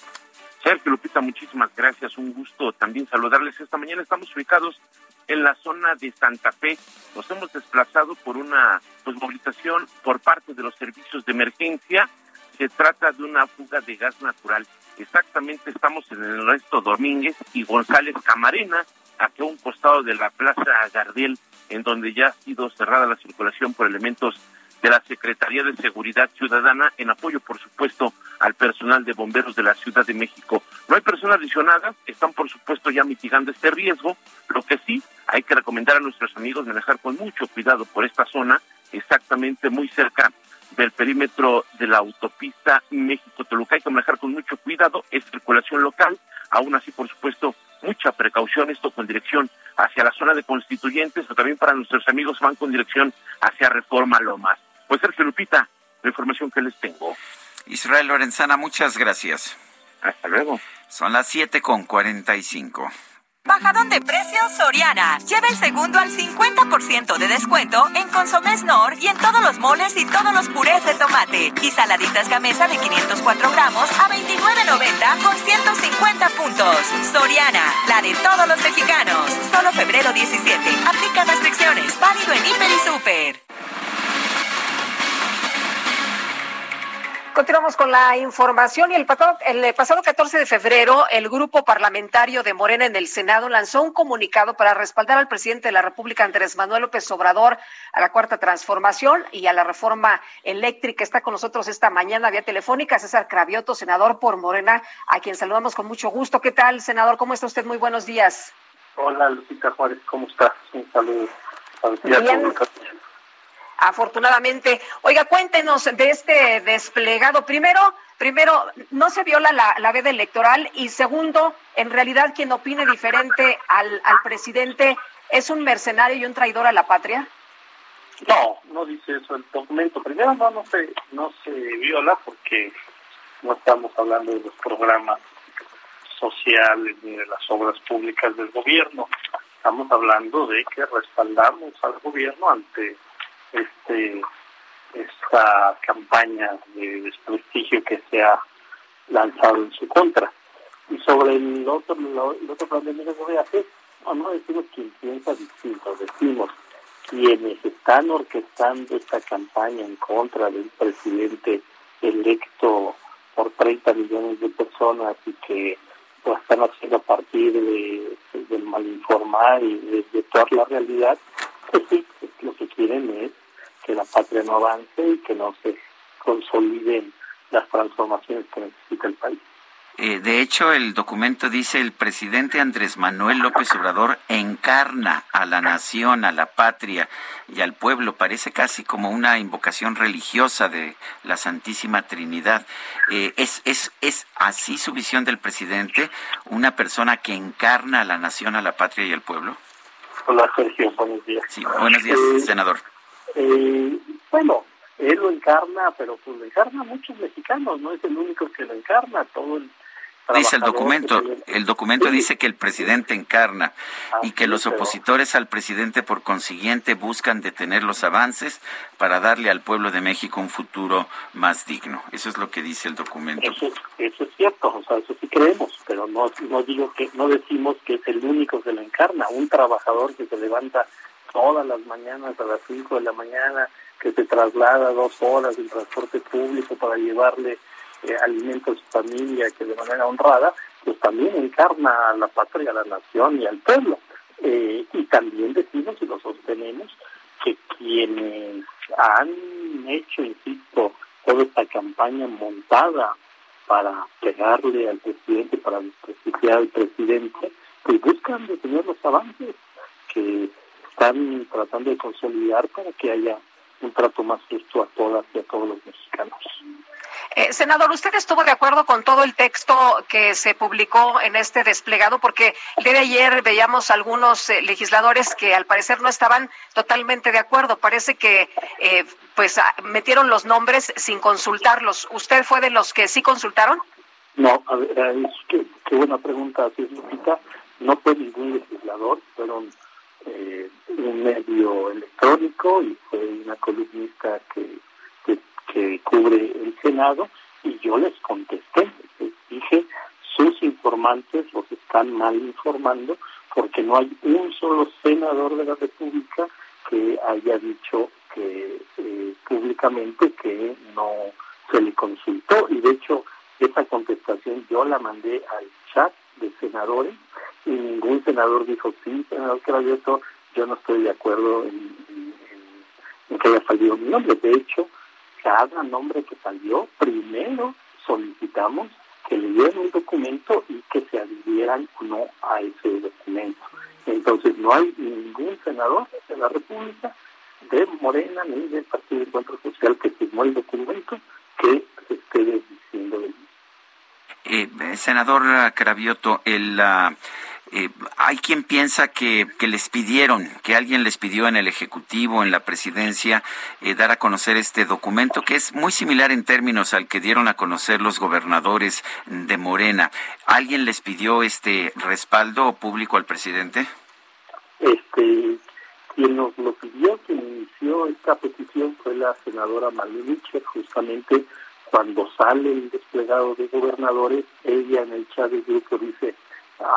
Sergio Lupita, muchísimas gracias. Un gusto también saludarles. Esta mañana estamos ubicados en la zona de Santa Fe. Nos hemos desplazado por una pues, movilización por parte de los servicios de emergencia. Se trata de una fuga de gas natural. Exactamente estamos en el resto Domínguez y González Camarena, aquí a un costado de la Plaza Gardel, en donde ya ha sido cerrada la circulación por elementos de la Secretaría de Seguridad Ciudadana en apoyo, por supuesto, al personal de bomberos de la Ciudad de México. No hay personas lesionadas, están, por supuesto, ya mitigando este riesgo. Lo que sí hay que recomendar a nuestros amigos manejar con mucho cuidado por esta zona, exactamente muy cerca del perímetro de la autopista México-Toluca. Hay que manejar con mucho cuidado, es circulación local, aún así, por supuesto, mucha precaución, esto con dirección hacia la zona de constituyentes, o también para nuestros amigos van con dirección hacia Reforma Lomas. Pues Sergio Lupita, la información que les tengo. Israel Lorenzana, muchas gracias. Hasta luego. Son las siete con cuarenta y cinco. Bajadón de precios Soriana. Lleva el segundo al 50% de descuento en Consomés Nor y en todos los moles y todos los purés de tomate. Y saladitas gamesa de 504 gramos a 29.90 con 150 puntos. Soriana, la de todos los mexicanos. Solo febrero 17. Aplica restricciones. Válido en Hiper y Super. Continuamos con la información y el pasado, el pasado 14 de febrero el grupo parlamentario de Morena en el Senado lanzó un comunicado para respaldar al presidente de la República Andrés Manuel López Obrador a la cuarta transformación y a la reforma eléctrica. Está con nosotros esta mañana vía telefónica César Cravioto, senador por Morena, a quien saludamos con mucho gusto. ¿Qué tal, senador? ¿Cómo está usted? Muy buenos días. Hola, Lupita Juárez, ¿cómo estás? Un saludo. Bien. Afortunadamente. Oiga, cuéntenos de este desplegado. Primero, primero, no se viola la, la veda electoral y segundo, en realidad quien opine diferente al, al presidente es un mercenario y un traidor a la patria. No, no dice eso el documento. Primero, no, no se, no se viola porque no estamos hablando de los programas sociales ni de las obras públicas del gobierno. Estamos hablando de que respaldamos al gobierno ante este esta campaña de desprestigio que se ha lanzado en su contra. Y sobre el otro, el otro planteamiento que voy a hacer, no, no decimos quien piensa distinto, decimos quienes están orquestando esta campaña en contra del presidente electo por 30 millones de personas y que lo están haciendo a partir de, del malinformar y de, de toda la realidad, pues sí, lo que quieren es que la patria no avance y que no se consoliden las transformaciones que necesita el país. Eh, de hecho, el documento dice el presidente Andrés Manuel López Obrador encarna a la nación, a la patria y al pueblo. Parece casi como una invocación religiosa de la Santísima Trinidad. Eh, ¿es, es, ¿Es así su visión del presidente? ¿Una persona que encarna a la nación, a la patria y al pueblo? Hola Sergio, buenos días. Sí, buenos días, Eh, senador. Eh, bueno, él lo encarna, pero pues lo encarna muchos mexicanos, no es el único que lo encarna, todo el Dice el documento, el documento Sí. dice que el presidente encarna y que los opositores al presidente por consiguiente buscan detener los avances para darle al pueblo de México un futuro más digno. Eso es lo que dice el documento. Eso, eso es cierto, o sea, eso sí creemos, pero no, no digo que, no decimos que es el único que lo encarna, un trabajador que se levanta todas las mañanas a las 5 de la mañana que se traslada dos horas en transporte público para llevarle eh, alimento a su familia, que de manera honrada, pues también encarna a la patria, a la nación y al pueblo. Eh, y también decimos y lo sostenemos que quienes han hecho, insisto, toda esta campaña montada para pegarle al presidente, para desprestigiar al presidente, pues buscan detener los avances que están tratando de consolidar para que haya un trato más justo a todas y a todos los mexicanos. Eh, senador, ¿usted estuvo de acuerdo con todo el texto que se publicó en este desplegado? Porque el día de ayer veíamos algunos eh, legisladores que al parecer no estaban totalmente de acuerdo. Parece que eh, pues ah, metieron los nombres sin consultarlos. ¿Usted fue de los que sí consultaron? No, a ver, es que, qué buena pregunta, así es, Lupita. No fue ningún legislador, fueron eh, un medio electrónico y fue una columnista que, que, cubre el Senado y yo les contesté, les dije, sus informantes los están mal informando porque no hay un solo senador de la República que haya dicho que eh, públicamente que no se le consultó y de hecho esa contestación yo la mandé al chat de senadores y ningún senador dijo sí, senador Cravioto, yo no estoy de acuerdo en, que haya salido mi nombre. De hecho, cada nombre que salió, primero solicitamos que le dieran un documento y que se adhirieran o no a ese documento. Entonces, no hay ningún senador de la República, de Morena ni del Partido de Encuentro Social que firmó el documento que se esté diciendo de mí. Eh, senador Cravioto, el, ah, eh, hay quien piensa que, les pidieron, que alguien les pidió en el Ejecutivo, en la Presidencia, eh, dar a conocer este documento, que es muy similar en términos al que dieron a conocer los gobernadores de Morena. ¿Alguien les pidió este respaldo público al presidente? Este, quien nos lo pidió, quien inició esta petición fue la senadora Maluliche, justamente cuando sale el desplegado de gobernadores, ella en el chat del grupo dice,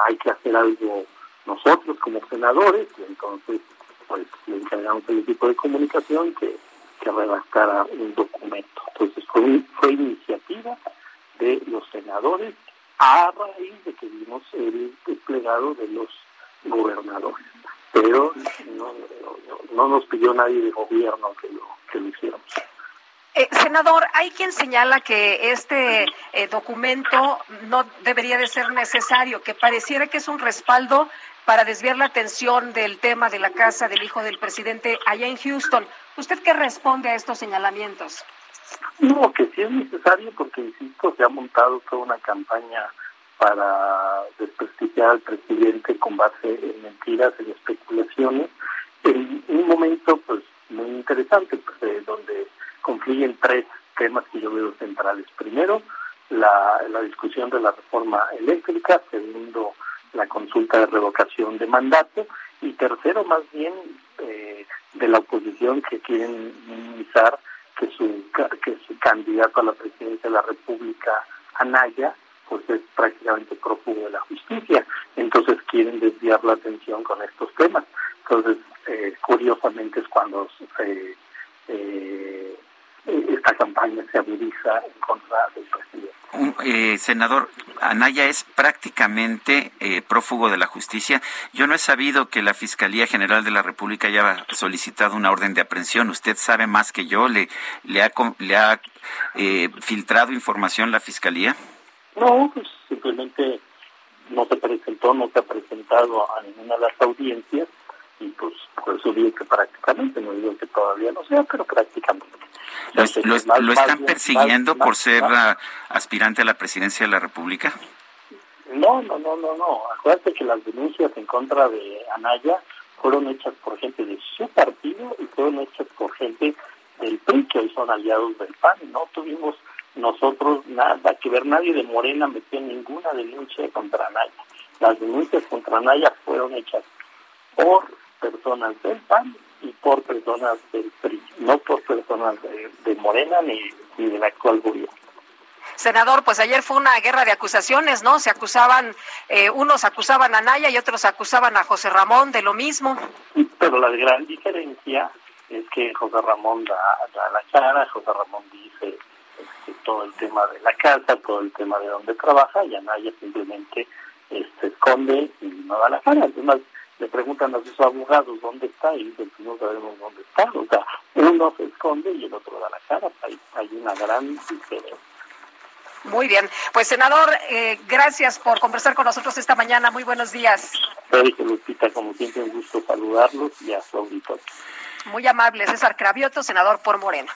hay que hacer algo nosotros como senadores, y entonces pues le encargamos al equipo de comunicación que, que redactara un documento. Entonces fue, iniciativa de los senadores a raíz de que vimos el desplegado de los gobernadores. Pero no nos pidió nadie de gobierno que lo, que lo hiciéramos. Eh, senador, hay quien señala que este eh, documento no debería de ser necesario, que pareciera que es un respaldo para desviar la atención del tema de la casa del hijo del presidente allá en Houston. ¿Usted qué responde a estos señalamientos? No, que sí es necesario porque, insisto, se ha montado toda una campaña para desprestigiar al presidente con base en mentiras, en especulaciones, en un momento pues muy interesante, pues, eh, donde confluyen tres temas que yo veo centrales. Primero, la, discusión de la reforma eléctrica, segundo, la consulta de revocación de mandato y tercero, más bien, eh, de la oposición que quieren minimizar que su, que su candidato a la presidencia de la República, Anaya, pues es prácticamente prófugo de la justicia. Entonces quieren desviar la atención con estos temas. Entonces, eh, curiosamente es cuando se, eh, esta campaña se agudiza en contra del presidente. Un- eh, senador, Anaya es prácticamente eh, prófugo de la justicia. Yo no he sabido que la Fiscalía General de la República haya solicitado una orden de aprehensión. Usted sabe más que yo. ¿Le, le ha, le ha eh, filtrado información la Fiscalía? No, pues simplemente no se presentó, no se ha presentado a ninguna de las audiencias y pues por eso digo que prácticamente, no digo que todavía no sea, pero prácticamente. ¿Lo, más están persiguiendo por ser aspirante a la presidencia de la República? No, no, no, no, no. Acuérdate que las denuncias en contra de Anaya fueron hechas por gente de su partido y fueron hechas por gente del PRI, que hoy son aliados del PAN. No tuvimos nosotros nada que ver, nadie de Morena metió ninguna denuncia contra Anaya. Las denuncias contra Anaya fueron hechas por personas del PAN y por personas del PRI, no por personas de, de Morena ni, ni del actual gobierno. Senador, pues ayer fue una guerra de acusaciones, ¿no? Se acusaban, eh, unos acusaban a Naya y otros acusaban a José Ramón de lo mismo. pero la gran diferencia es que José Ramón da, da la cara, José Ramón dice este, todo el tema de la casa, todo el tema de dónde trabaja, y Anaya simplemente este, esconde y no da la cara. Además, le preguntan a sus abogados dónde está y dicen que no sabemos dónde está. O sea, uno se esconde y el otro da la cara. Hay, hay una gran diferencia. Muy bien. Pues, senador, eh, gracias por conversar con nosotros esta mañana. Muy buenos días. Federico Lupita, como siempre, un gusto saludarlos y a su auditorio. Muy amable. César Cravioto, senador por Morena.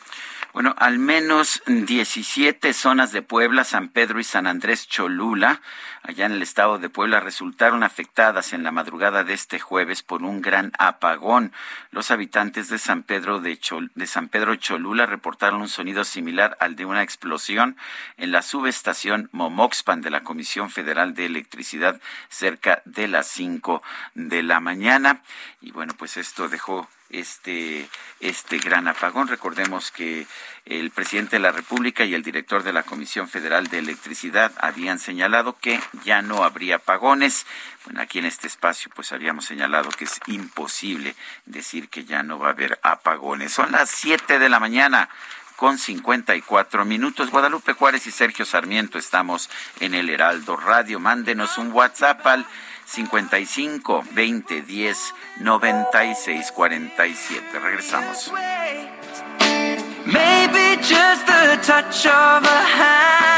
Bueno, al menos 17 zonas de Puebla, San Pedro y San Andrés Cholula, allá en el estado de Puebla, resultaron afectadas en la madrugada de este jueves por un gran apagón. Los habitantes de San Pedro de, Chol de San Pedro Cholula reportaron un sonido similar al de una explosión en la subestación Momoxpan de la Comisión Federal de Electricidad cerca de las 5 de la mañana. Y bueno, pues esto dejó este, este gran apagón. Recordemos que el presidente de la República y el director de la Comisión Federal de Electricidad habían señalado que ya no habría apagones. Bueno, aquí en este espacio pues habíamos señalado que es imposible decir que ya no va a haber apagones. Son las 7 de la mañana con 54 minutos. Guadalupe Juárez y Sergio Sarmiento estamos en el Heraldo Radio. Mándenos un WhatsApp al 55 20 10 96 47. Regresamos. Maybe just the touch of a hand.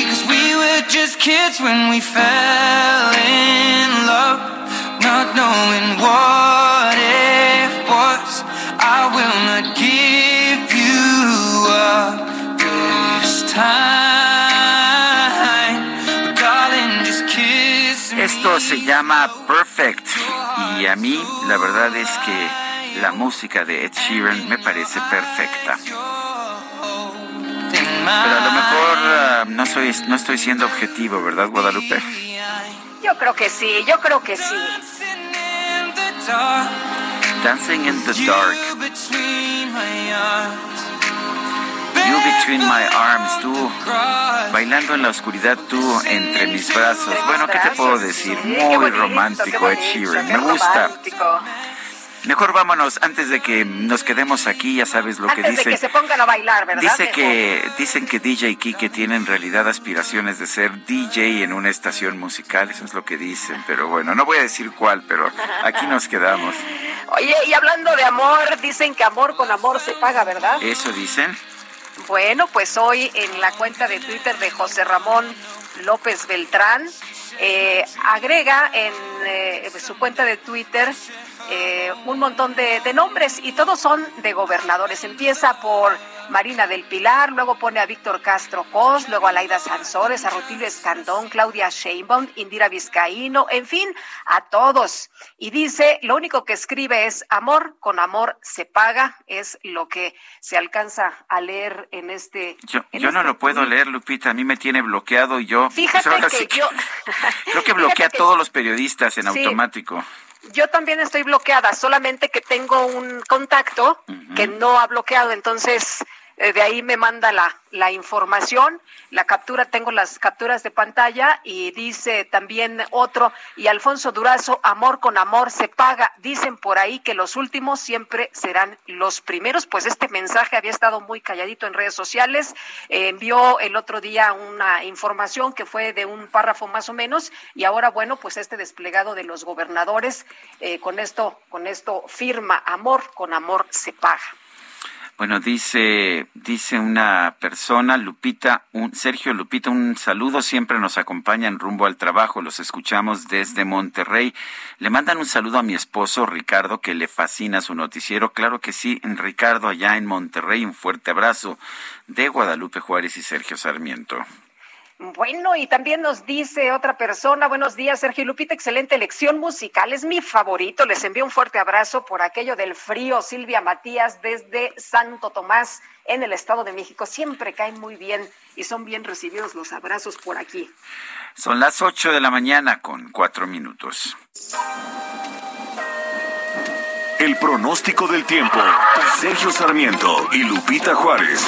Just kids when we fell in love, not knowing what it was. I will not give you up this time. Esto se llama Perfect y a mí la verdad es que la música de Ed Sheeran me parece perfecta. Pero a lo mejor ah, no soy no estoy siendo objetivo, ¿verdad, Guadalupe? Yo creo que sí, yo creo que sí. Dancing in the dark. You between my arms, tú bailando en la oscuridad, tú entre mis brazos. Bueno, ¿qué te puedo decir? Muy romántico Ed Sheeran, me gusta. Mejor vámonos antes de que nos quedemos aquí, ya sabes lo que Antes de que se pongan a bailar, ¿verdad? Dice Mejor. que dicen que DJ Kike tiene en realidad aspiraciones de ser DJ en una estación musical, eso es lo que dicen, pero bueno, no voy a decir cuál, pero aquí nos quedamos. Oye, y hablando de amor, dicen que amor con amor se paga, ¿verdad? Eso dicen. Bueno, pues hoy en la cuenta de Twitter de José Ramón López Beltrán, eh, agrega en eh, su cuenta de Twitter eh, un montón de, de nombres y todos son de gobernadores. Empieza por Marina del Pilar, luego pone a Víctor Castro Cos, luego a Laida Sansores, a Rutilio Escandón, Claudia Sheinbaum, Indira Vizcaíno, en fin, a todos. Y dice, lo único que escribe es amor, con amor se paga, es lo que se alcanza a leer en este... Yo, en yo no este lo puedo leer, Lupita, a mí me tiene bloqueado y yo... pues Fíjate que sí yo... Creo que bloquea a que- todos los periodistas en Sí. automático. Yo también estoy bloqueada, solamente que tengo un contacto que no ha bloqueado, entonces de ahí me manda la, la información, la captura, tengo las capturas de pantalla y dice también otro, y Alfonso Durazo, amor con amor se paga. Dicen por ahí que los últimos siempre serán los primeros, pues este mensaje había estado muy calladito en redes sociales, eh, envió el otro día una información que fue de un párrafo más o menos, y ahora, bueno, pues este desplegado de los gobernadores, eh, con esto, con esto firma, amor con amor se paga. Bueno, dice, dice una persona, Lupita, un, Sergio Lupita, un saludo, siempre nos acompañan rumbo al trabajo, los escuchamos desde Monterrey. Le mandan un saludo a mi esposo Ricardo, que le fascina su noticiero. Claro que sí, Ricardo, allá en Monterrey, un fuerte abrazo de Guadalupe Juárez y Sergio Sarmiento. Bueno, y también nos dice otra persona, buenos días, Sergio Lupita, excelente elección musical, es mi favorito, les envío un fuerte abrazo por aquello del frío, Silvia Matías desde Santo Tomás, en el Estado de México, siempre caen muy bien y son bien recibidos los abrazos por aquí. Son las ocho de la mañana con cuatro minutos. El pronóstico del tiempo, Sergio Sarmiento y Lupita Juárez.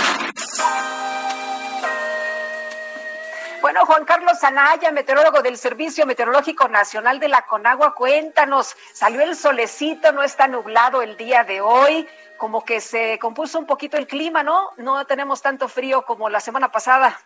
Bueno, Juan Carlos Anaya, meteorólogo del Servicio Meteorológico Nacional de la Conagua, cuéntanos, salió el solecito, no está nublado el día de hoy, como que se compuso un poquito el clima, ¿no? No tenemos tanto frío como la semana pasada.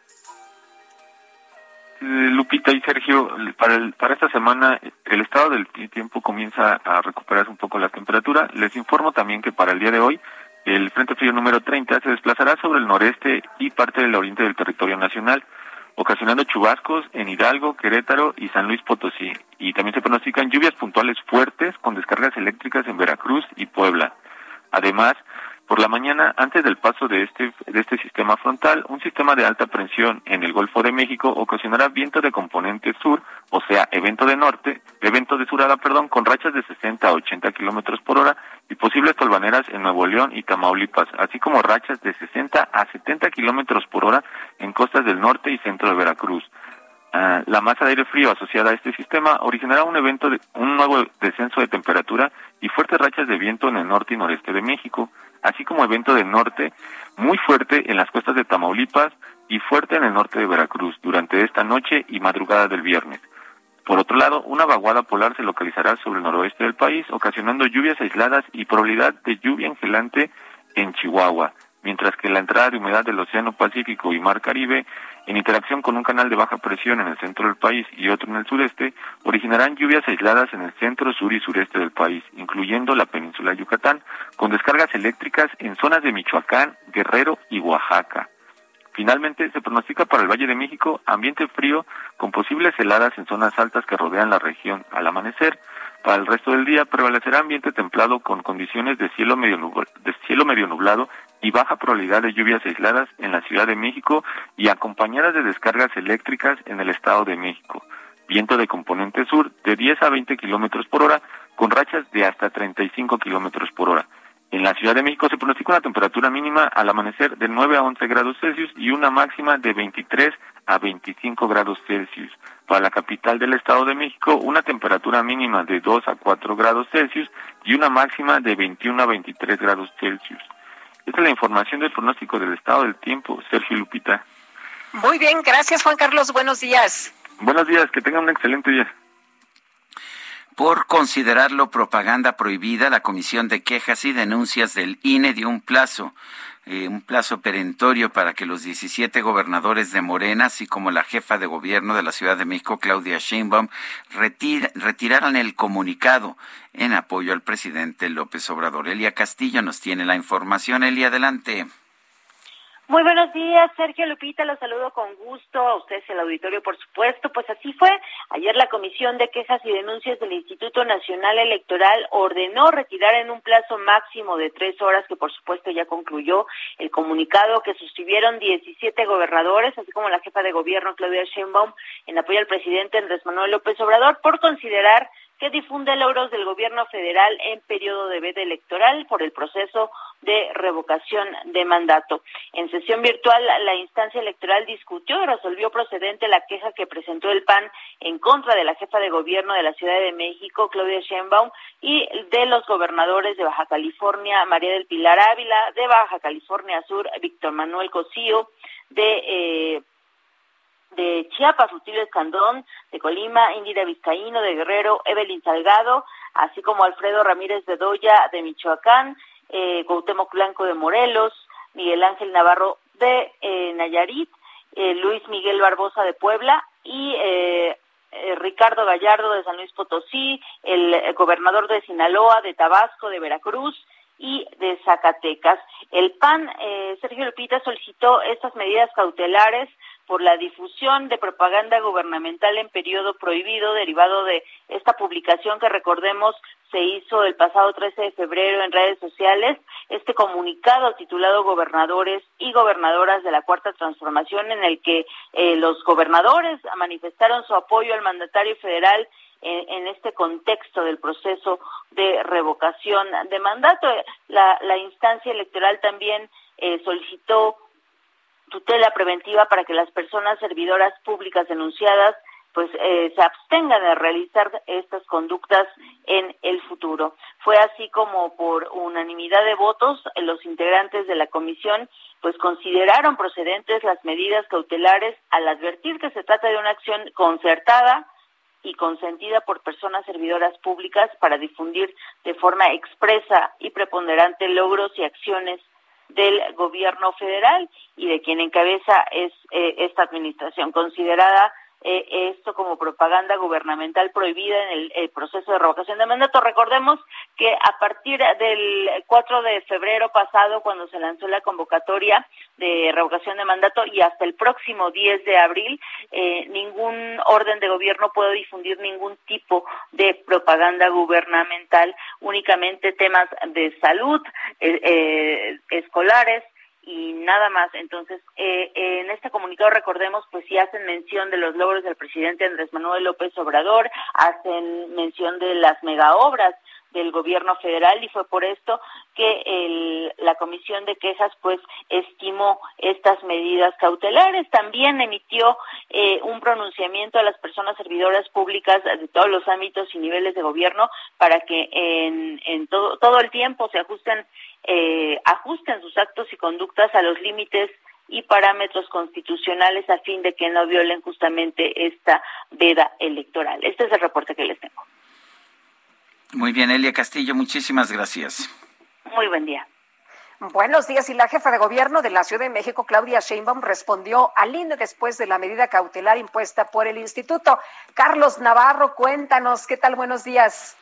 Lupita y Sergio, para, el, para esta semana el estado del tiempo comienza a recuperarse un poco la temperatura. Les informo también que para el día de hoy el Frente Frío número 30 se desplazará sobre el noreste y parte del oriente del territorio nacional ocasionando chubascos en Hidalgo, Querétaro y San Luis Potosí. Y también se pronostican lluvias puntuales fuertes con descargas eléctricas en Veracruz y Puebla. Además, por la mañana, antes del paso de este, de este sistema frontal, un sistema de alta presión en el Golfo de México ocasionará viento de componente sur, o sea, evento de norte, evento de surada, perdón, con rachas de 60 a 80 kilómetros por hora y posibles tolvaneras en Nuevo León y Tamaulipas, así como rachas de 60 a 70 kilómetros por hora en costas del norte y centro de Veracruz. Ah, la masa de aire frío asociada a este sistema originará un evento de un nuevo descenso de temperatura y fuertes rachas de viento en el norte y noreste de México así como evento del norte muy fuerte en las costas de Tamaulipas y fuerte en el norte de Veracruz durante esta noche y madrugada del viernes. Por otro lado, una vaguada polar se localizará sobre el noroeste del país, ocasionando lluvias aisladas y probabilidad de lluvia engelante en Chihuahua, mientras que la entrada de humedad del Océano Pacífico y Mar Caribe en interacción con un canal de baja presión en el centro del país y otro en el sureste, originarán lluvias aisladas en el centro, sur y sureste del país, incluyendo la península de Yucatán, con descargas eléctricas en zonas de Michoacán, Guerrero y Oaxaca. Finalmente, se pronostica para el Valle de México ambiente frío con posibles heladas en zonas altas que rodean la región al amanecer. Para el resto del día prevalecerá ambiente templado con condiciones de cielo medio nublado, de cielo medio nublado y baja probabilidad de lluvias aisladas en la Ciudad de México y acompañadas de descargas eléctricas en el Estado de México. Viento de componente sur de 10 a 20 kilómetros por hora con rachas de hasta 35 kilómetros por hora. En la Ciudad de México se pronostica una temperatura mínima al amanecer de 9 a 11 grados Celsius y una máxima de 23 a 25 grados Celsius. Para la capital del Estado de México, una temperatura mínima de 2 a 4 grados Celsius y una máxima de 21 a 23 grados Celsius. Esta es la información del pronóstico del estado del tiempo, Sergio Lupita. Muy bien, gracias Juan Carlos, buenos días. Buenos días, que tengan un excelente día. Por considerarlo propaganda prohibida, la Comisión de Quejas y Denuncias del INE dio un plazo, eh, un plazo perentorio para que los 17 gobernadores de Morena, así como la jefa de gobierno de la Ciudad de México, Claudia Sheinbaum, retiraran el comunicado en apoyo al presidente López Obrador. Elia Castillo nos tiene la información. Elia, adelante. Muy buenos días, Sergio Lupita, los saludo con gusto, a ustedes el auditorio, por supuesto. Pues así fue. Ayer la Comisión de Quejas y Denuncias del Instituto Nacional Electoral ordenó retirar en un plazo máximo de tres horas, que por supuesto ya concluyó, el comunicado que suscribieron 17 gobernadores, así como la jefa de gobierno, Claudia Sheinbaum, en apoyo al presidente Andrés Manuel López Obrador, por considerar que difunde logros del gobierno federal en periodo de veda electoral por el proceso de revocación de mandato. En sesión virtual, la instancia electoral discutió y resolvió procedente la queja que presentó el PAN en contra de la jefa de gobierno de la Ciudad de México, Claudia Sheinbaum, y de los gobernadores de Baja California, María del Pilar Ávila, de Baja California Sur, Víctor Manuel Cosío, de eh, de Chiapas, Rutilio Escandón, de Colima, Indira Vizcaíno, de Guerrero, Evelyn Salgado, así como Alfredo Ramírez Bedoya de Michoacán, eh, Blanco de Morelos, Miguel Ángel Navarro de eh, Nayarit, eh, Luis Miguel Barbosa de Puebla y eh, Ricardo Gallardo de San Luis Potosí, el, gobernador de Sinaloa, de Tabasco, de Veracruz y de Zacatecas. El PAN, Sergio Lupita, solicitó estas medidas cautelares por la difusión de propaganda gubernamental en periodo prohibido derivado de esta publicación que recordemos se hizo el pasado 13 de febrero en redes sociales este comunicado titulado Gobernadores y Gobernadoras de la Cuarta Transformación en el que eh, los gobernadores manifestaron su apoyo al mandatario federal en, este contexto del proceso de revocación de mandato. La, la instancia electoral también eh, solicitó tutela preventiva para que las personas servidoras públicas denunciadas pues eh, se abstengan de realizar estas conductas en el futuro. Fue así como por unanimidad de votos los integrantes de la comisión pues consideraron procedentes las medidas cautelares al advertir que se trata de una acción concertada y consentida por personas servidoras públicas para difundir de forma expresa y preponderante logros y acciones del gobierno federal y de quien encabeza es eh, esta administración considerada eh, esto como propaganda gubernamental prohibida en el, proceso de revocación de mandato. Recordemos que a partir del 4 de febrero pasado, cuando se lanzó la convocatoria de revocación de mandato y hasta el próximo 10 de abril, eh, ningún orden de gobierno puede difundir ningún tipo de propaganda gubernamental, únicamente temas de salud, eh, escolares, y nada más. Entonces, eh, en este comunicado recordemos, pues sí hacen mención de los logros del presidente Andrés Manuel López Obrador, hacen mención de las megaobras del gobierno federal y fue por esto que el, la comisión de quejas pues estimó estas medidas cautelares también emitió eh, un pronunciamiento a las personas servidoras públicas de todos los ámbitos y niveles de gobierno para que en, en todo, todo el tiempo se ajusten eh, ajusten sus actos y conductas a los límites y parámetros constitucionales a fin de que no violen justamente esta veda electoral. Este es el reporte que les tengo. Muy bien, Elia Castillo, muchísimas gracias. Muy buen día. Buenos días. Y la jefa de gobierno de la Ciudad de México, Claudia Sheinbaum, respondió al INE después de la medida cautelar impuesta por el instituto. Carlos Navarro, cuéntanos, ¿qué tal? Buenos días.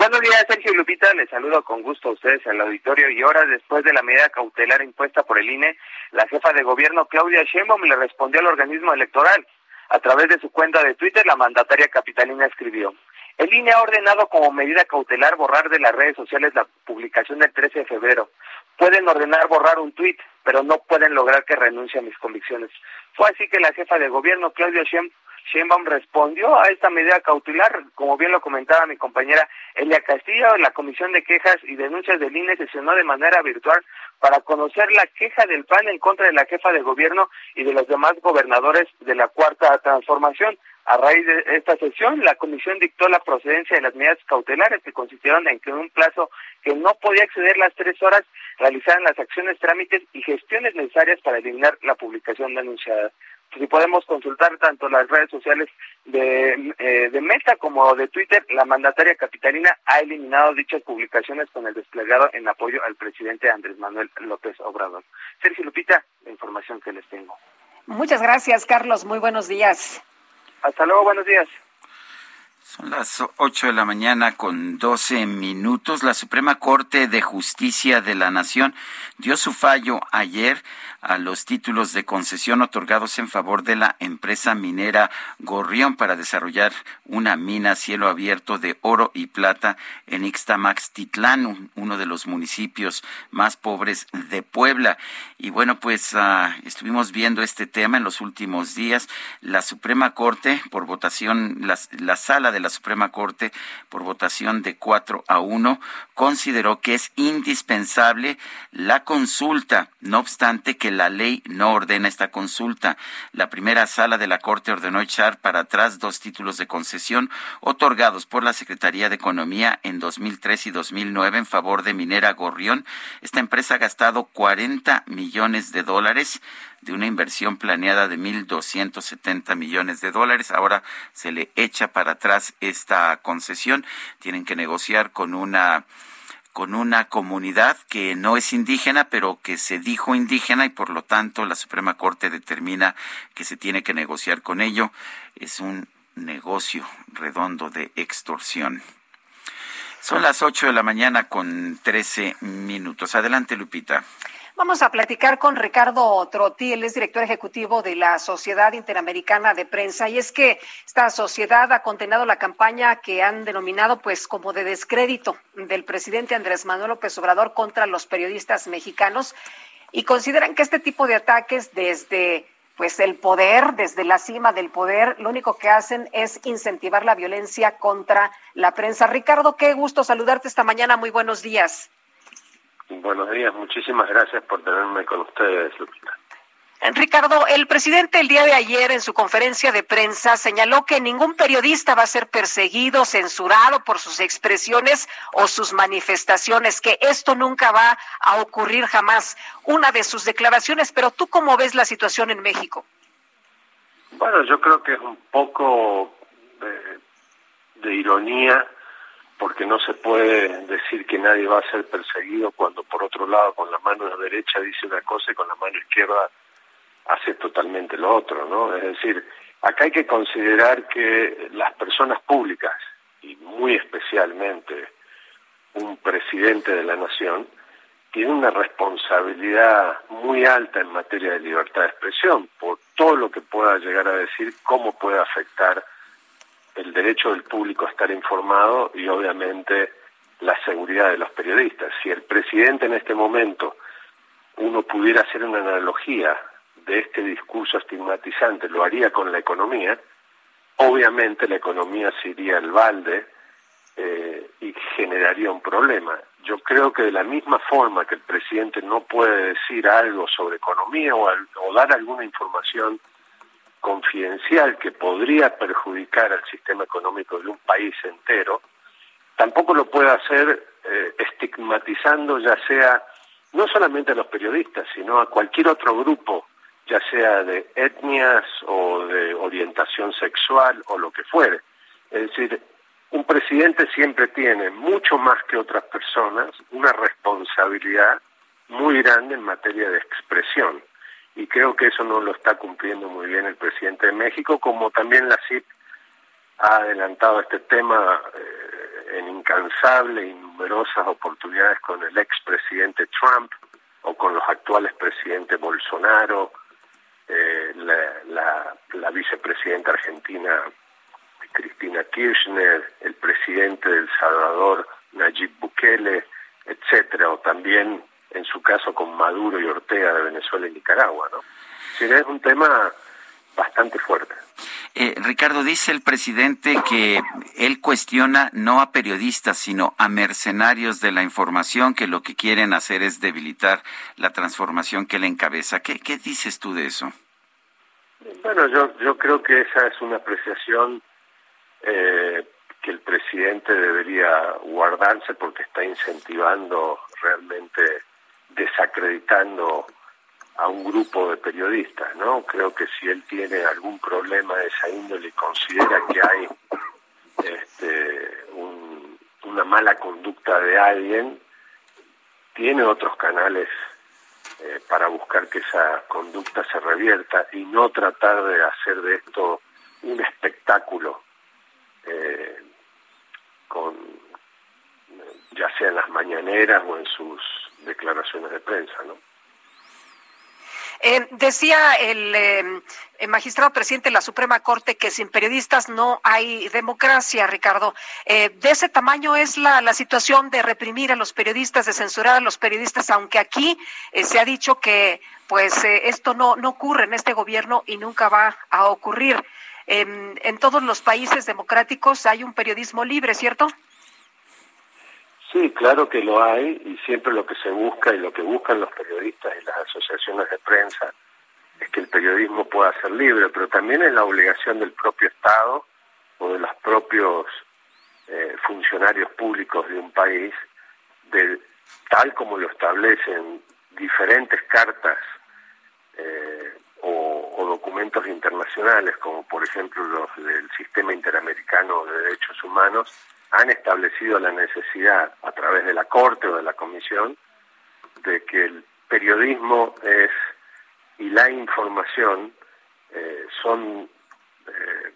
Buenos días, Sergio Lupita. Les saludo con gusto a ustedes el auditorio y horas después de la medida cautelar impuesta por el INE, la jefa de gobierno Claudia Sheinbaum le respondió al organismo electoral. A través de su cuenta de Twitter, la mandataria capitalina escribió: el INE ha ordenado como medida cautelar borrar de las redes sociales la publicación del 13 de febrero. Pueden ordenar borrar un tuit, pero no pueden lograr que renuncie a mis convicciones. Fue así que la jefa de gobierno, Claudia Sheinbaum, Sheinbaum respondió a esta medida cautelar, como bien lo comentaba mi compañera Elia Castillo, la Comisión de Quejas y Denuncias del INE sesionó de manera virtual para conocer la queja del PAN en contra de la jefa de gobierno y de los demás gobernadores de la Cuarta Transformación. A raíz de esta sesión, la comisión dictó la procedencia de las medidas cautelares que consistieron en que en un plazo que no podía exceder las tres horas realizaran las acciones, trámites y gestiones necesarias para eliminar la publicación denunciada si podemos consultar tanto las redes sociales de, eh, de Meta como de Twitter, la mandataria capitalina ha eliminado dichas publicaciones con el desplegado en apoyo al presidente Andrés Manuel López Obrador. Sergio Lupita, la información que les tengo. Muchas gracias, Carlos. Muy buenos días. Hasta luego, buenos días. Son las ocho de la mañana con doce minutos. La Suprema Corte de Justicia de la Nación dio su fallo ayer a los títulos de concesión otorgados en favor de la empresa minera Gorrión para desarrollar una mina a cielo abierto de oro y plata en Ixtamax Titlán, uno de los municipios más pobres de Puebla. Y bueno, pues ah, estuvimos viendo este tema en los últimos días. La Suprema Corte, por votación, la, la sala sala la Suprema Corte, por votación de 4 a 1, consideró que es indispensable la consulta, no obstante que la ley no ordena esta consulta. La primera sala de la Corte ordenó echar para atrás dos títulos de concesión otorgados por la Secretaría de Economía en 2003 y 2009 en favor de Minera Gorrión. Esta empresa ha gastado 40 millones de dólares de una inversión planeada de 1.270 millones de dólares. Ahora se le echa para atrás esta concesión. Tienen que negociar con una con una comunidad que no es indígena, pero que se dijo indígena y por lo tanto la Suprema Corte determina que se tiene que negociar con ello. Es un negocio redondo de extorsión. Son las 8 de la mañana con 13 minutos. Adelante, Lupita. Vamos a platicar con Ricardo Trotti, él es director ejecutivo de la Sociedad Interamericana de Prensa, y es que esta sociedad ha condenado la campaña que han denominado pues como de descrédito del presidente Andrés Manuel López Obrador contra los periodistas mexicanos y consideran que este tipo de ataques desde pues el poder, desde la cima del poder, lo único que hacen es incentivar la violencia contra la prensa. Ricardo, qué gusto saludarte esta mañana. Muy buenos días. Buenos días, muchísimas gracias por tenerme con ustedes, Lupita. Ricardo, el presidente el día de ayer en su conferencia de prensa señaló que ningún periodista va a ser perseguido, censurado por sus expresiones o sus manifestaciones, que esto nunca va a ocurrir jamás. Una de sus declaraciones, pero tú cómo ves la situación en México? Bueno, yo creo que es un poco de, de ironía porque no se puede decir que nadie va a ser perseguido cuando por otro lado con la mano derecha dice una cosa y con la mano izquierda hace totalmente lo otro, ¿no? Es decir, acá hay que considerar que las personas públicas y muy especialmente un presidente de la nación tiene una responsabilidad muy alta en materia de libertad de expresión por todo lo que pueda llegar a decir, cómo puede afectar el derecho del público a estar informado y obviamente la seguridad de los periodistas. Si el presidente en este momento uno pudiera hacer una analogía de este discurso estigmatizante, lo haría con la economía, obviamente la economía se iría al balde eh, y generaría un problema. Yo creo que de la misma forma que el presidente no puede decir algo sobre economía o, o dar alguna información confidencial que podría perjudicar al sistema económico de un país entero, tampoco lo puede hacer eh, estigmatizando ya sea no solamente a los periodistas, sino a cualquier otro grupo, ya sea de etnias o de orientación sexual o lo que fuere. Es decir, un presidente siempre tiene, mucho más que otras personas, una responsabilidad muy grande en materia de expresión y creo que eso no lo está cumpliendo muy bien el presidente de México, como también la CIP ha adelantado este tema eh, en incansable y numerosas oportunidades con el expresidente Trump o con los actuales presidentes Bolsonaro, eh, la, vicepresidenta argentina Cristina Kirchner, el presidente de El Salvador Nayib Bukele, etcétera, o también en su caso con Maduro y Ortega de Venezuela y Nicaragua, ¿no? Sí, es un tema bastante fuerte. Eh, Ricardo, dice el presidente que él cuestiona no a periodistas, sino a mercenarios de la información que lo que quieren hacer es debilitar la transformación que él encabeza. ¿Qué, qué dices tú de eso? Bueno, yo, yo creo que esa es una apreciación eh, que el presidente debería guardarse porque está incentivando realmente desacreditando a un grupo de periodistas, ¿no? Creo que si él tiene algún problema de esa índole y considera que hay este, una mala conducta de alguien, tiene otros canales eh, para buscar que esa conducta se revierta y no tratar de hacer de esto un espectáculo eh, con ya sea en las mañaneras o en sus declaraciones de prensa, ¿no? Eh, decía el, eh, magistrado presidente de la Suprema Corte que sin periodistas no hay democracia, Ricardo. Eh, de ese tamaño es la, la, situación de reprimir a los periodistas, de censurar a los periodistas, aunque aquí eh, se ha dicho que pues esto no, no ocurre en este gobierno y nunca va a ocurrir. en, en todos los países democráticos hay un periodismo libre, ¿cierto? Sí, claro que lo hay y siempre lo que se busca y lo que buscan los periodistas y las asociaciones de prensa es que el periodismo pueda ser libre, pero también es la obligación del propio Estado o de los propios eh, funcionarios públicos de un país, de, tal como lo establecen diferentes cartas eh, o, o documentos internacionales, como por ejemplo los del Sistema Interamericano de Derechos Humanos, han establecido la necesidad, a través de la Corte o de la Comisión, de que el periodismo es y la información eh, son eh,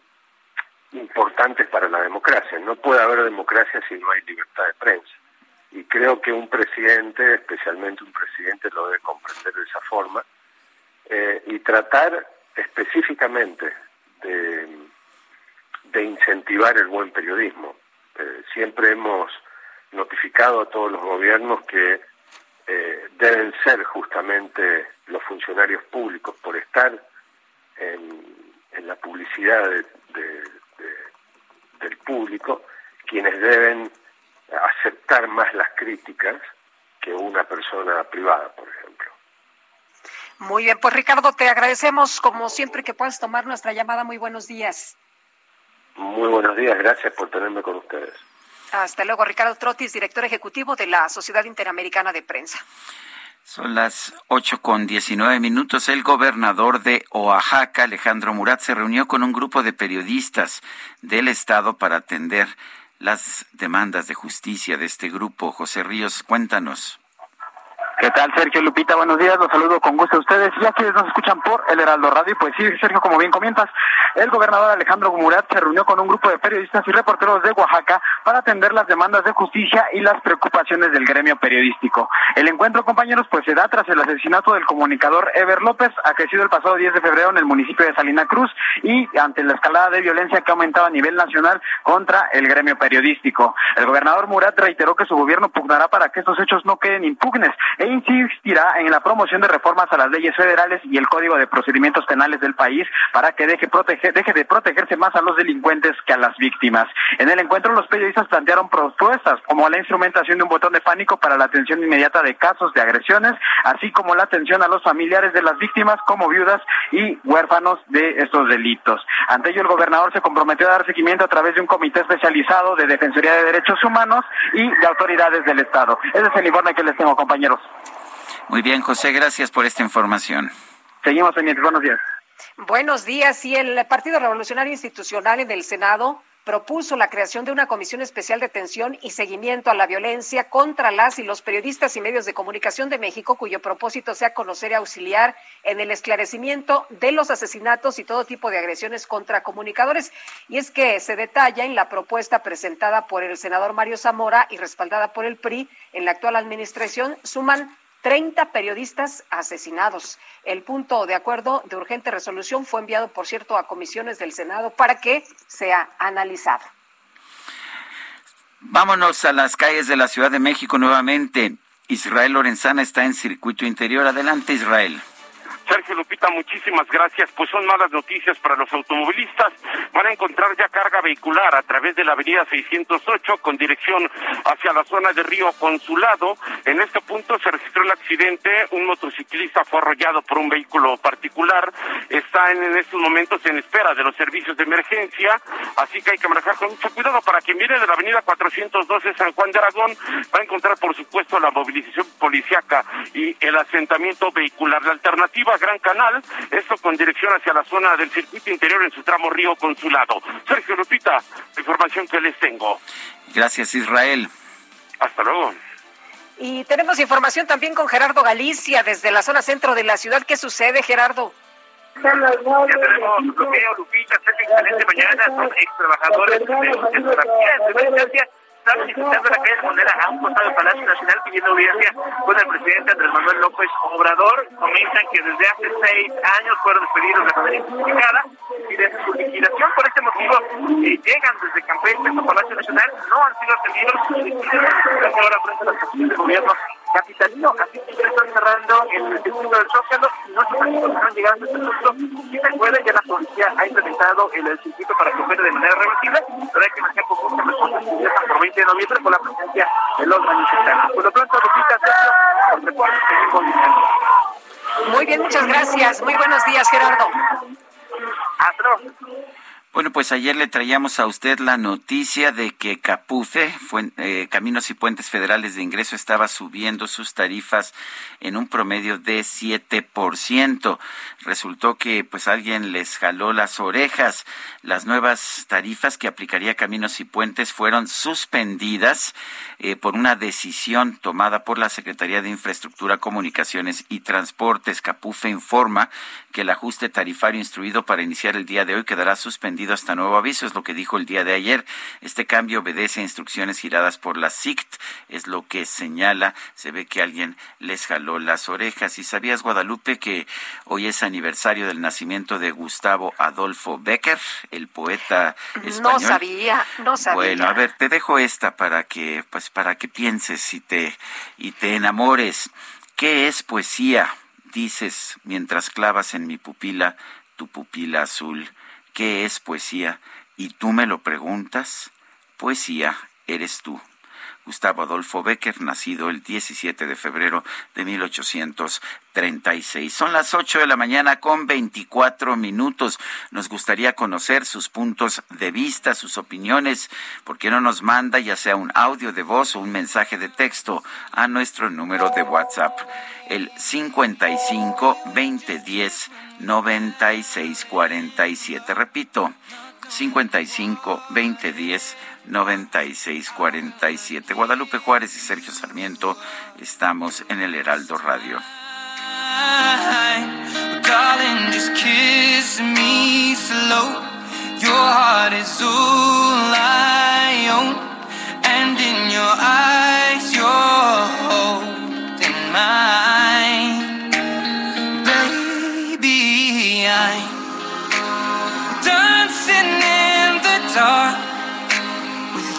importantes para la democracia. No puede haber democracia si no hay libertad de prensa. Y creo que un presidente, especialmente un presidente, lo debe comprender de esa forma eh, y tratar específicamente de, de incentivar el buen periodismo eh, siempre hemos notificado a todos los gobiernos que eh, deben ser justamente los funcionarios públicos por estar en, la publicidad de, del público quienes deben aceptar más las críticas que una persona privada, por ejemplo. Muy bien, pues Ricardo, te agradecemos como siempre que puedas tomar nuestra llamada. Muy buenos días. Muy buenos días, gracias por tenerme con ustedes. Hasta luego, Ricardo Trotis, director ejecutivo de la Sociedad Interamericana de Prensa. Son las ocho con diecinueve minutos. El gobernador de Oaxaca, Alejandro Murat, se reunió con un grupo de periodistas del Estado para atender las demandas de justicia de este grupo. José Ríos, cuéntanos. ¿Qué tal, Sergio Lupita? Buenos días, los saludo con gusto a ustedes. Ya que nos escuchan por el Heraldo Radio, pues sí, Sergio, como bien comentas, el gobernador Alejandro Murat se reunió con un grupo de periodistas y reporteros de Oaxaca para atender las demandas de justicia y las preocupaciones del gremio periodístico. El encuentro, compañeros, pues se da tras el asesinato del comunicador Ever López, acontecido el pasado 10 de febrero en el municipio de Salina Cruz y ante la escalada de violencia que ha aumentado a nivel nacional contra el gremio periodístico. El gobernador Murat reiteró que su gobierno pugnará para que estos hechos no queden impugnes e insistirá en la promoción de reformas a las leyes federales y el Código de Procedimientos Penales del país para que deje, proteger, deje de protegerse más a los delincuentes que a las víctimas. En el encuentro, los periodistas plantearon propuestas como la instrumentación de un botón de pánico para la atención inmediata de casos de agresiones, así como la atención a los familiares de las víctimas como viudas y huérfanos de estos delitos. Ante ello, el gobernador se comprometió a dar seguimiento a través de un comité especializado de Defensoría de Derechos Humanos y de autoridades del Estado. Ese es el informe que les tengo, compañeros. Muy bien, José, gracias por esta información. Seguimos pendientes. Buenos días. Buenos días. Y el Partido Revolucionario Institucional en el Senado propuso la creación de una comisión especial de atención y seguimiento a la violencia contra las y los periodistas y medios de comunicación de México, cuyo propósito sea conocer y auxiliar en el esclarecimiento de los asesinatos y todo tipo de agresiones contra comunicadores. Y es que se detalla en la propuesta presentada por el senador Mario Zamora y respaldada por el PRI en la actual administración, suman 30 periodistas asesinados. El punto de acuerdo de urgente resolución fue enviado, por cierto, a comisiones del Senado para que sea analizado. Vámonos a las calles de la Ciudad de México nuevamente. Israel Lorenzana está en circuito interior. Adelante, Israel. Sergio Lupita, muchísimas gracias. Pues son malas noticias para los automovilistas. Van a encontrar ya carga vehicular a través de la avenida 608 con dirección hacia la zona de Río Consulado. En este punto se registró el accidente. Un motociclista fue arrollado por un vehículo particular. Está en, en estos momentos en espera de los servicios de emergencia. Así que hay que manejar con mucho cuidado. Para quien viene de la avenida 412 San Juan de Aragón, va a encontrar, por supuesto, la movilización policiaca y el asentamiento vehicular. La alternativa Gran Canal, esto con dirección hacia la zona del circuito interior en su tramo Río Consulado. Sergio Lupita, la información que les tengo. Gracias, Israel. Hasta luego. Y tenemos información también con Gerardo Galicia desde la zona centro de la ciudad. ¿Qué sucede, Gerardo? Ya tenemos bloqueo, Lupita, Sergio, excelente mañana. Son ex trabajadores de fotografía en primera están visitando la calle Monera a un costado Palacio Nacional pidiendo audiencia con el presidente Andrés Manuel López Obrador. Comentan que desde hace seis años fueron despedidos de manera injustificada y desde su liquidación por este motivo eh, llegan desde Campeche hasta Palacio Nacional, no han sido atendidos y ahora frente a las de gobierno capitalino. Así que ya están cerrando el circuito del Zócalo. No se están llegando a este punto. Si se puede, ya la policía ha implementado el, el circuito para que opere de manera reversible, pero hay que mantener con mucha responsabilidad por 20 de noviembre con la presencia de los manifestantes. Por lo pronto, Lupita, Sergio, por recuerdo, seguimos Muy bien, muchas gracias. Muy buenos días, Gerardo. Hasta luego. Bueno, pues ayer le traíamos a usted la noticia de que Capufe, eh, Caminos y Puentes Federales de Ingreso, estaba subiendo sus tarifas en un promedio de 7%. Resultó que pues alguien les jaló las orejas. Las nuevas tarifas que aplicaría Caminos y Puentes fueron suspendidas eh, por una decisión tomada por la Secretaría de Infraestructura, Comunicaciones y Transportes. Capufe informa que el ajuste tarifario instruido para iniciar el día de hoy quedará suspendido hasta nuevo aviso, es lo que dijo el día de ayer. Este cambio obedece a instrucciones giradas por la SICT, es lo que señala. Se ve que alguien les jaló las orejas. ¿Y sabías, Guadalupe, que hoy es del nacimiento de Gustavo Adolfo Becker, el poeta español? No sabía, no sabía. Bueno, a ver, te dejo esta para que, pues, para que pienses y te, y te enamores. ¿Qué es poesía? Dices mientras clavas en mi pupila tu pupila azul. ¿Qué es poesía? Y tú me lo preguntas. Poesía eres tú. Gustavo Adolfo Becker, nacido el 17 de febrero de 1836. Son las 8 de la mañana con 24 minutos. Nos gustaría conocer sus puntos de vista, sus opiniones. ¿Por qué no nos manda ya sea un audio de voz o un mensaje de texto a nuestro número de WhatsApp? El 55 2010 9647. Repito, 55 2010 9647. Guadalupe Juárez y Sergio Sarmiento estamos en el Heraldo Radio. And in your eyes, you're holding mine.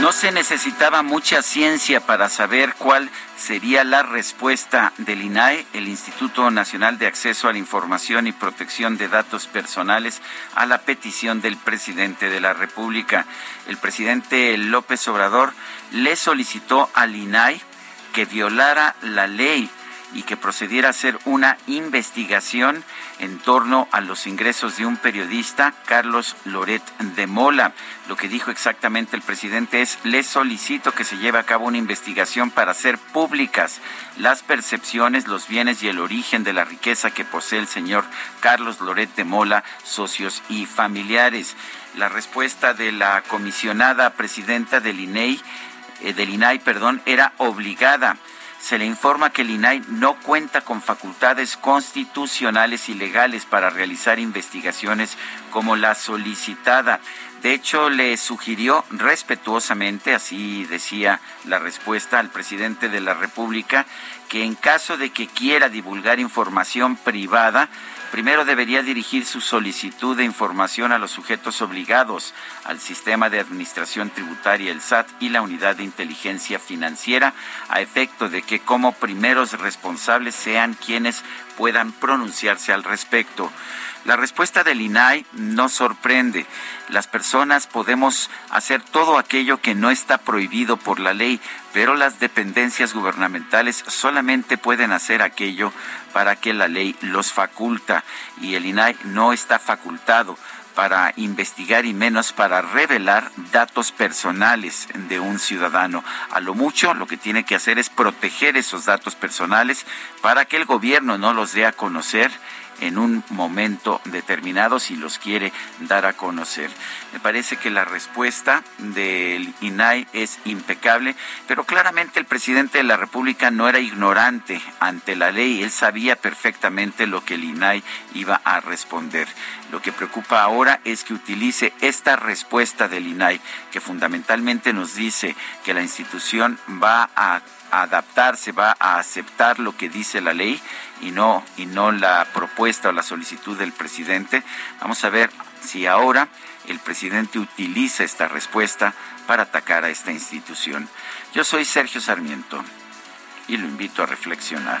No se necesitaba mucha ciencia para saber cuál sería la respuesta del INAE, el Instituto Nacional de Acceso a la Información y Protección de Datos Personales, a la petición del presidente de la República. El presidente López Obrador le solicitó al INAE que violara la ley y que procediera a hacer una investigación en torno a los ingresos de un periodista, Carlos Loret de Mola. Lo que dijo exactamente el presidente es, le solicito que se lleve a cabo una investigación para hacer públicas las percepciones, los bienes y el origen de la riqueza que posee el señor Carlos Loret de Mola, socios y familiares. La respuesta de la comisionada presidenta del INEI, eh, del INAI, perdón, era obligada se le informa que el INAI no cuenta con facultades constitucionales y legales para realizar investigaciones como la solicitada. De hecho, le sugirió respetuosamente, así decía la respuesta al presidente de la República, que en caso de que quiera divulgar información privada, primero debería dirigir su solicitud de información a los sujetos obligados al sistema de administración tributaria, el SAT y la unidad de inteligencia financiera, a efecto de que como primeros responsables sean quienes puedan pronunciarse al respecto. La respuesta del INAI no sorprende. Las personas podemos hacer todo aquello que no está prohibido por la ley, pero las dependencias gubernamentales solamente pueden hacer aquello para que la ley los faculta y el INAI no está facultado para investigar y menos para revelar datos personales de un ciudadano. A lo mucho lo que tiene que hacer es proteger esos datos personales para que el gobierno no los dé a conocer en un momento determinado si los quiere dar a conocer. Me parece que la respuesta del INAI es impecable, pero claramente el presidente de la República no era ignorante ante la ley, él sabía perfectamente lo que el INAI iba a responder. Lo que preocupa ahora es que utilice esta respuesta del INAI, que fundamentalmente nos dice que la institución va a adaptarse, va a aceptar lo que dice la ley y no y no la propuesta o la solicitud del presidente. Vamos a ver si ahora el presidente utiliza esta respuesta para atacar a esta institución. Yo soy Sergio Sarmiento y lo invito a reflexionar.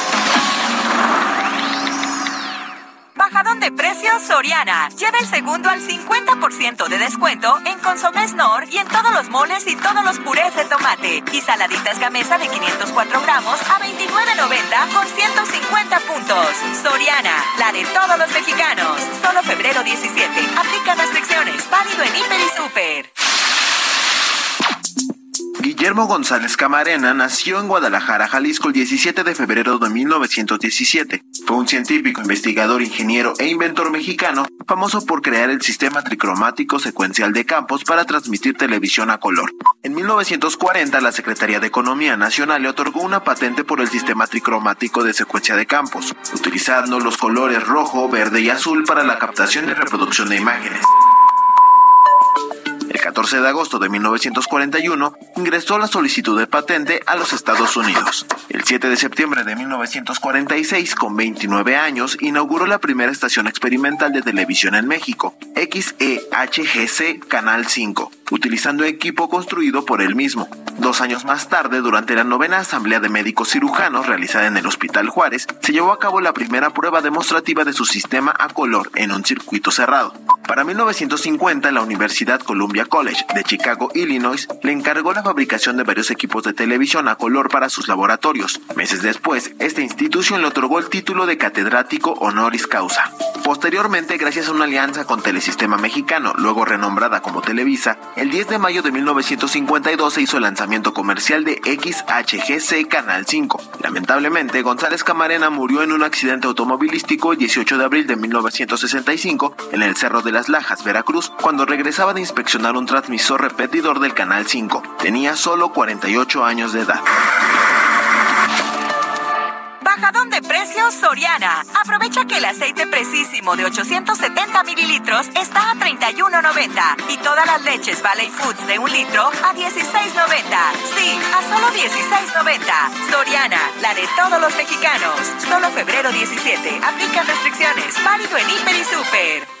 Bajadón de precios Soriana. Lleva el segundo al 50% de descuento en Consomés Nor y en todos los moles y todos los purés de tomate. Y saladitas gamesa de 504 gramos a 29.90 con 150 puntos. Soriana, la de todos los mexicanos. Solo febrero 17. Aplica restricciones. Válido en Hiper y Super. Guillermo González Camarena nació en Guadalajara, Jalisco, el 17 de febrero de 1917. Fue un científico, investigador, ingeniero e inventor mexicano, famoso por crear el sistema tricromático secuencial de campos para transmitir televisión a color. En 1940, la Secretaría de Economía Nacional le otorgó una patente por el sistema tricromático de secuencia de campos, utilizando los colores rojo, verde y azul para la captación y reproducción de imágenes. El 14 de agosto de 1941 ingresó la solicitud de patente a los Estados Unidos. El 7 de septiembre de 1946, con 29 años, inauguró la primera estación experimental de televisión en México, XEHGC Canal 5, utilizando equipo construido por él mismo. Dos años más tarde, durante la novena Asamblea de Médicos Cirujanos realizada en el Hospital Juárez, se llevó a cabo la primera prueba demostrativa de su sistema a color en un circuito cerrado. Para 1950, la Universidad Columbia College de Chicago, Illinois, le encargó la fabricación de varios equipos de televisión a color para sus laboratorios. Meses después, esta institución le otorgó el título de catedrático honoris causa. Posteriormente, gracias a una alianza con Telesistema Mexicano, luego renombrada como Televisa, el 10 de mayo de 1952 se hizo el lanzamiento comercial de XHGC Canal 5. Lamentablemente, González Camarena murió en un accidente automovilístico el 18 de abril de 1965 en el Cerro de las Lajas, Veracruz, cuando regresaba de inspeccionar un transmisor repetidor del Canal 5. Tenía solo 48 años de edad. Bajadón de precios Soriana. Aprovecha que el aceite precisísimo de 870 mililitros está a 31.90 y todas las leches Valley Foods de un litro a 16.90. Sí, a solo 16.90. Soriana, la de todos los mexicanos. Solo febrero 17. Aplican restricciones. Válido en Hiper y Super.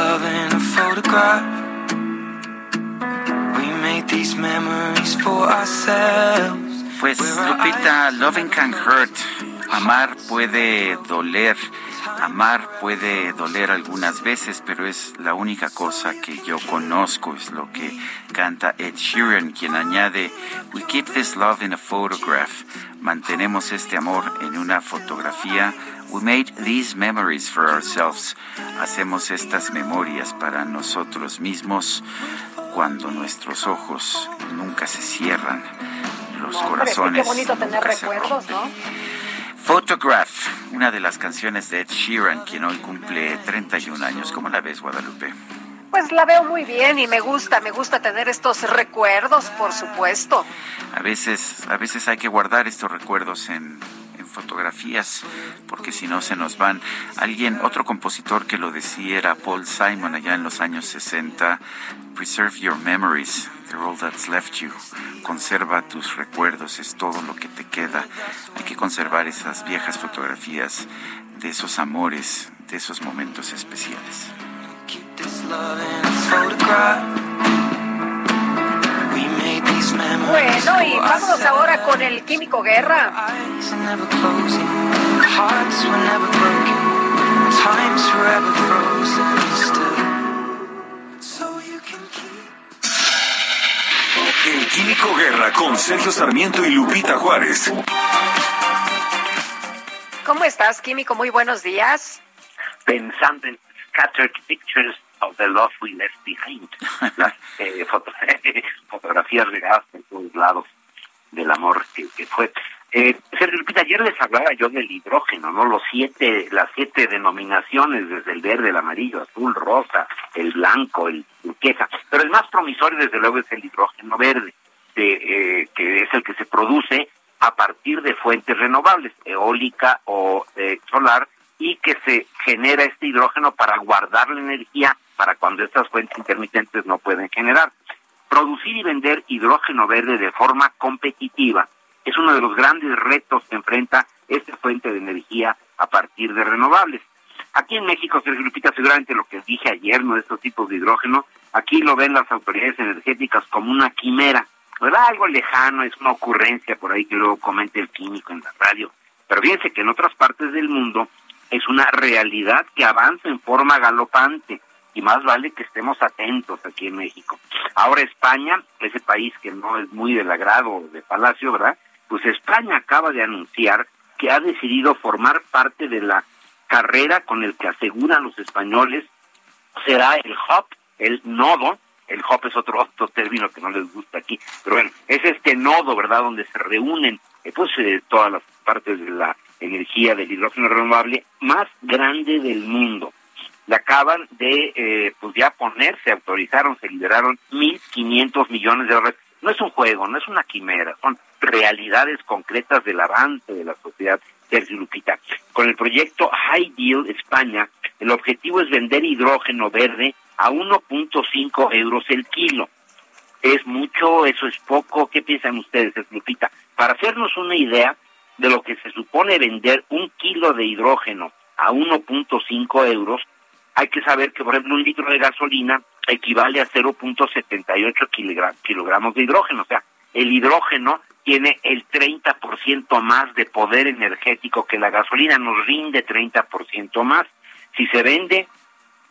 Love in a photograph. We make these memories for ourselves. Pues Lupita, Loving Can Hurt. Amar puede doler. Amar puede doler algunas veces, pero es la única cosa que yo conozco, es lo que canta Ed Sheeran, quien añade, We keep this love in a photograph. Mantenemos este amor en una fotografía. We made these memories for ourselves. Hacemos estas memorias para nosotros mismos cuando nuestros ojos nunca se cierran, los corazones. Qué bonito tener recuerdos, ¿no? Photograph, una de las canciones de Ed Sheeran, quien hoy cumple 31 años. ¿Cómo la ves, Guadalupe? Pues la veo muy bien y me gusta, me gusta tener estos recuerdos, por supuesto. A veces, a veces hay que guardar estos recuerdos en fotografías, porque si no se nos van. Alguien, otro compositor que lo decía era Paul Simon allá en los años 60. Preserve your memories, they're all that's left you. Conserva tus recuerdos, es todo lo que te queda. Hay que conservar esas viejas fotografías de esos amores, de esos momentos especiales. Bueno, y vámonos ahora con el Químico Guerra. El Químico Guerra con Sergio Sarmiento y Lupita Juárez. ¿Cómo estás, Químico? Muy buenos días. Pensando en Scattered Pictures of the Love We Left Behind. Las eh, foto- fotografías regadas en todos lados del amor que, que fue. Eh, Sergio Lupita, ayer les hablaba yo del hidrógeno, ¿no? Los siete, las siete denominaciones, desde el verde, el amarillo, azul, rosa, el blanco, el turquesa. Pero el más promisorio, desde luego, es el hidrógeno verde, de, eh, que es el que se produce a partir de fuentes renovables, eólica o eh, solar, y que se genera este hidrógeno para guardar la energía para cuando estas fuentes intermitentes no pueden generar. Producir y vender hidrógeno verde de forma competitiva es uno de los grandes retos que enfrenta esta fuente de energía a partir de renovables. Aquí en México, Sergio Lupita, seguramente lo que dije ayer, ¿no? De estos tipos de hidrógeno, aquí lo ven las autoridades energéticas como una quimera, ¿verdad? Algo lejano, es una ocurrencia por ahí que luego comente el químico en la radio. Pero fíjense que en otras partes del mundo es una realidad que avanza en forma galopante y más vale que estemos atentos aquí en México. Ahora España, ese país que no es muy del agrado de Palacio, ¿verdad? Pues España acaba de anunciar que ha decidido formar parte de la carrera con el que aseguran los españoles será el hub, el nodo, el hub es otro, otro término que no les gusta aquí, pero bueno, es este nodo, ¿verdad?, donde se reúnen eh, pues eh, todas las partes de la energía del hidrógeno renovable más grande del mundo. Le acaban de, eh, pues ya poner, se autorizaron, se liberaron 1.500 millones de dólares. No es un juego, no es una quimera, son realidades concretas del avance de la sociedad Sergio Lupita. Con el proyecto High Deal España, el objetivo es vender hidrógeno verde a 1.5 euros el kilo. ¿Es mucho? ¿Eso es poco? ¿Qué piensan ustedes, Lupita? Para hacernos una idea de lo que se supone vender un kilo de hidrógeno a 1.5 euros, hay que saber que, por ejemplo, un litro de gasolina equivale a 0.78 kilogra- kilogramos de hidrógeno. O sea, el hidrógeno tiene el 30% más de poder energético que la gasolina, nos rinde 30% más. Si se vende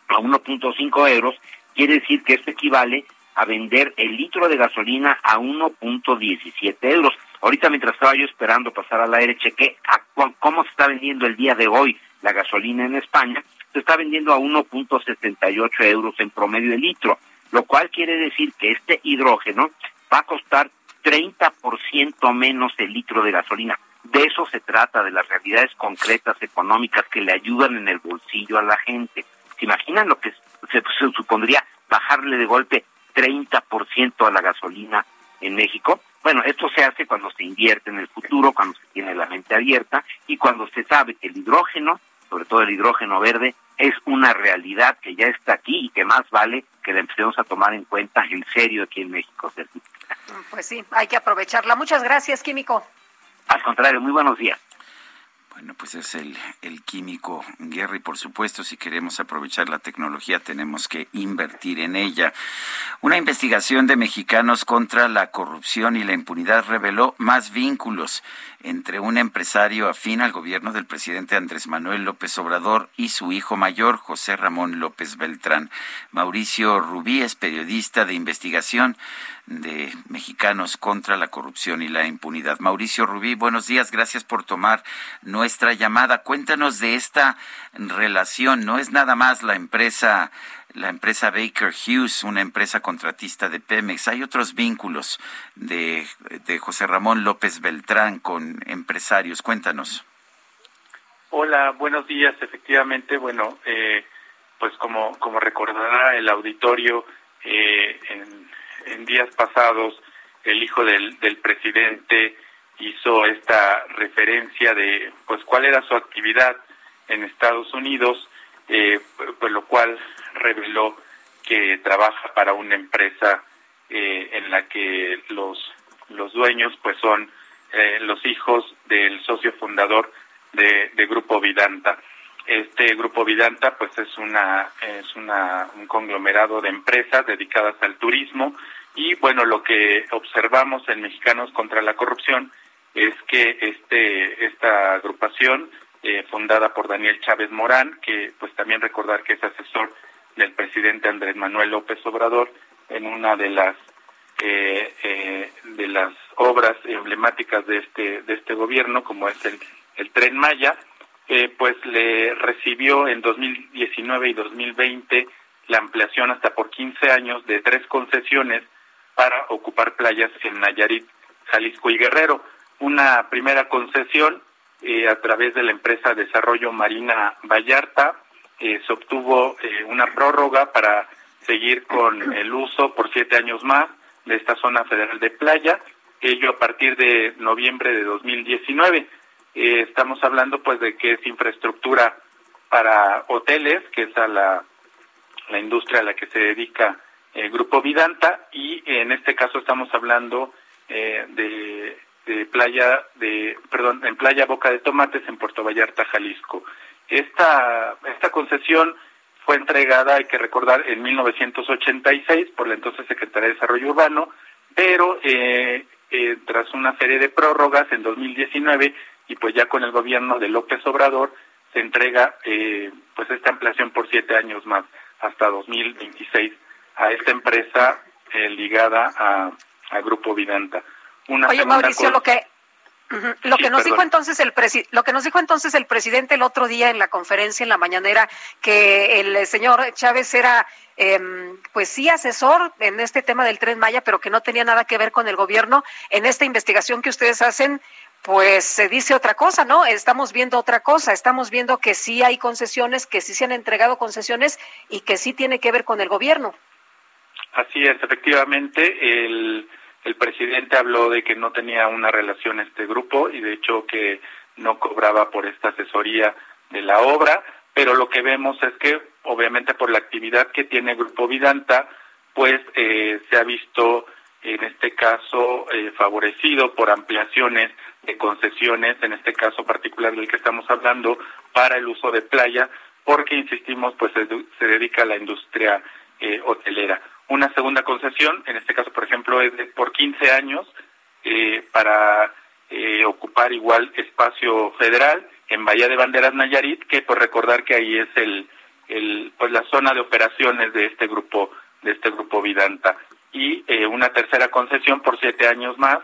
a 1.5 euros, quiere decir que esto equivale a vender el litro de gasolina a 1.17 euros. Ahorita mientras estaba yo esperando pasar al aire, chequé a cómo se está vendiendo el día de hoy la gasolina en España. Se está vendiendo a 1.78 euros en promedio el litro, lo cual quiere decir que este hidrógeno va a costar 30% menos el litro de gasolina. De eso se trata, de las realidades concretas económicas que le ayudan en el bolsillo a la gente. ¿Se imaginan lo que se, se supondría bajarle de golpe 30% a la gasolina en México? Bueno, esto se hace cuando se invierte en el futuro, cuando se tiene la mente abierta y cuando se sabe que el hidrógeno, sobre todo el hidrógeno verde, es una realidad que ya está aquí y que más vale que la empecemos a tomar en cuenta en serio aquí en México. Sergio. Pues sí, hay que aprovecharla. Muchas gracias, Químico. Al contrario, muy buenos días. Bueno, pues es el, el químico guerra y por supuesto si queremos aprovechar la tecnología tenemos que invertir en ella. Una investigación de mexicanos contra la corrupción y la impunidad reveló más vínculos entre un empresario afín al gobierno del presidente Andrés Manuel López Obrador y su hijo mayor, José Ramón López Beltrán. Mauricio Rubí es periodista de investigación de Mexicanos contra la Corrupción y la Impunidad. Mauricio Rubí, buenos días, gracias por tomar nuestra llamada. Cuéntanos de esta relación, no es nada más la empresa la empresa Baker Hughes, una empresa contratista de Pemex. Hay otros vínculos de, de José Ramón López Beltrán con empresarios. Cuéntanos. Hola, buenos días. Efectivamente, bueno, eh, pues como, como recordará el auditorio, eh, en, días pasados el hijo del, del presidente hizo esta referencia de pues cuál era su actividad en Estados Unidos, eh, pues lo cual reveló que trabaja para una empresa eh, en la que los los dueños pues son eh, los hijos del socio fundador de, de, Grupo Vidanta. Este Grupo Vidanta pues es una es una un conglomerado de empresas dedicadas al turismo y bueno lo que observamos en Mexicanos contra la corrupción es que este esta agrupación eh, fundada por Daniel Chávez Morán que pues también recordar que es asesor del presidente Andrés Manuel López Obrador en una de las eh, eh, de las obras emblemáticas de este de este gobierno como es el, el tren Maya eh, pues le recibió en 2019 y 2020 la ampliación hasta por 15 años de tres concesiones para ocupar playas en Nayarit, Jalisco y Guerrero. Una primera concesión a través de la empresa Desarrollo Marina Vallarta eh, se obtuvo eh, una prórroga para seguir con el uso por siete años más de esta zona federal de playa, ello a partir de noviembre de 2019. Eh, estamos hablando pues de que es infraestructura para hoteles, que es a la, la industria a la que se dedica el Grupo Vidanta, y en este caso estamos hablando eh, de, de playa, de, perdón, en playa Boca de Tomates en Puerto Vallarta, Jalisco. Esta, esta concesión fue entregada, hay que recordar, en 1986 por la entonces Secretaría de Desarrollo Urbano, pero eh, eh, tras una serie de prórrogas en 2019 y pues ya con el gobierno de López Obrador se entrega eh, pues esta ampliación por siete años más hasta 2026 a esta empresa eh, ligada a, a Grupo Vidanta. Una Oye Mauricio, lo que lo que nos dijo entonces el lo que nos dijo entonces el presidente el otro día en la conferencia en la mañanera que el señor Chávez era eh, pues sí asesor en este tema del tren Maya, pero que no tenía nada que ver con el gobierno. En esta investigación que ustedes hacen, pues se dice otra cosa, ¿no? Estamos viendo otra cosa, estamos viendo que sí hay concesiones, que sí se han entregado concesiones y que sí tiene que ver con el gobierno. Así es, efectivamente, el el presidente habló de que no tenía una relación este grupo y de hecho que no cobraba por esta asesoría de la obra, pero lo que vemos es que obviamente por la actividad que tiene Grupo Vidanta, pues eh, se ha visto en este caso eh, favorecido por ampliaciones de concesiones, en este caso particular del que estamos hablando, para el uso de playa, porque insistimos, pues se, se dedica a la industria eh, hotelera. Una segunda concesión, en este caso, por ejemplo, es de, por 15 años eh, para eh, ocupar igual espacio federal en Bahía de Banderas Nayarit, que por recordar que ahí es el, el pues la zona de operaciones de este grupo de este grupo Vidanta y eh, una tercera concesión por siete años más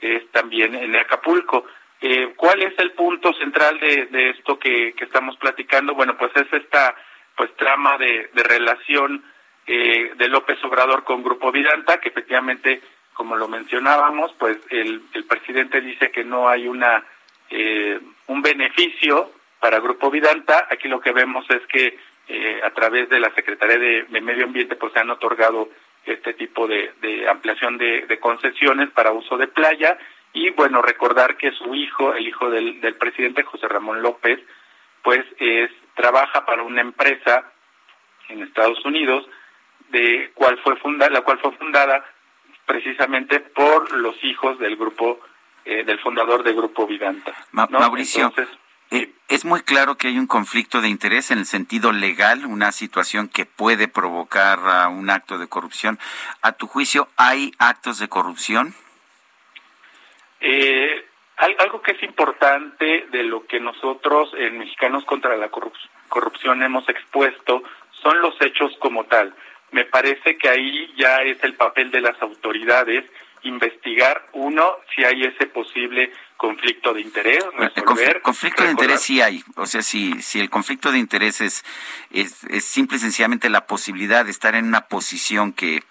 es también en Acapulco. Eh, ¿Cuál es el punto central de, de esto que, que, estamos platicando? Bueno, pues es esta pues trama de, de relación eh, de López Obrador con Grupo Vidanta, que efectivamente, como lo mencionábamos, pues el, el presidente dice que no hay una eh, un beneficio para Grupo Vidanta. Aquí lo que vemos es que eh, a través de la Secretaría de, Medio Ambiente pues se han otorgado este tipo de, de ampliación de, de, concesiones para uso de playa y bueno recordar que su hijo el hijo del, del presidente José Ramón López pues es trabaja para una empresa en Estados Unidos de cuál fue fundada, la cual fue fundada precisamente por los hijos del grupo, eh, del fundador del grupo Vidanta. ¿no? Mauricio, Entonces, eh, es muy claro que hay un conflicto de interés en el sentido legal, una situación que puede provocar uh, un acto de corrupción. ¿A tu juicio hay actos de corrupción? Eh, algo que es importante de lo que nosotros en Mexicanos contra la corrupción hemos expuesto son los hechos como tal. Me parece que ahí ya es el papel de las autoridades investigar, uno, si hay ese posible conflicto de interés, resolver. conflicto de interés sí hay. O sea, si, si el conflicto de interés es, es, es simple y sencillamente la posibilidad de estar en una posición que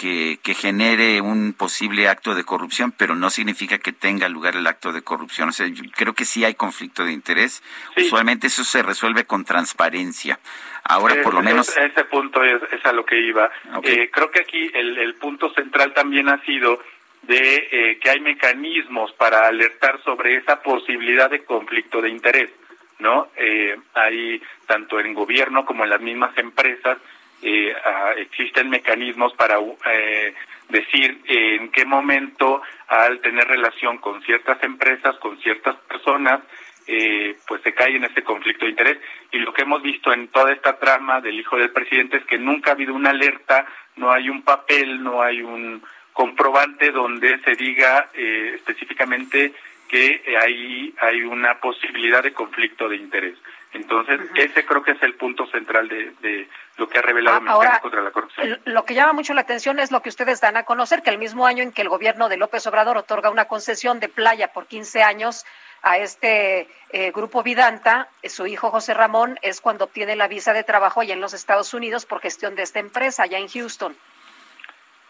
que, genere un posible acto de corrupción, pero no significa que tenga lugar el acto de corrupción. O sea, creo que sí hay conflicto de interés. Usualmente eso se resuelve con transparencia. Ahora, por lo menos. Ese, punto es, a lo que iba. Eh, creo que aquí el, punto central también ha sido de eh, que hay mecanismos para alertar sobre esa posibilidad de conflicto de interés. ¿no? Eh, hay tanto en gobierno como en las mismas empresas eh, existen mecanismos para eh, decir en qué momento al tener relación con ciertas empresas, con ciertas personas, eh, pues se cae en ese conflicto de interés. Y lo que hemos visto en toda esta trama del hijo del presidente es que nunca ha habido una alerta, no hay un papel, no hay un comprobante donde se diga eh, específicamente que ahí hay una posibilidad de conflicto de interés. Entonces, ese creo que es el punto central de, lo que ha revelado ah, contra la corrupción. Lo que llama mucho la atención es lo que ustedes dan a conocer, que el mismo año en que el gobierno de López Obrador otorga una concesión de playa por 15 años a este eh, grupo Vidanta, su hijo José Ramón es cuando obtiene la visa de trabajo allá en los Estados Unidos por gestión de esta empresa, allá en Houston.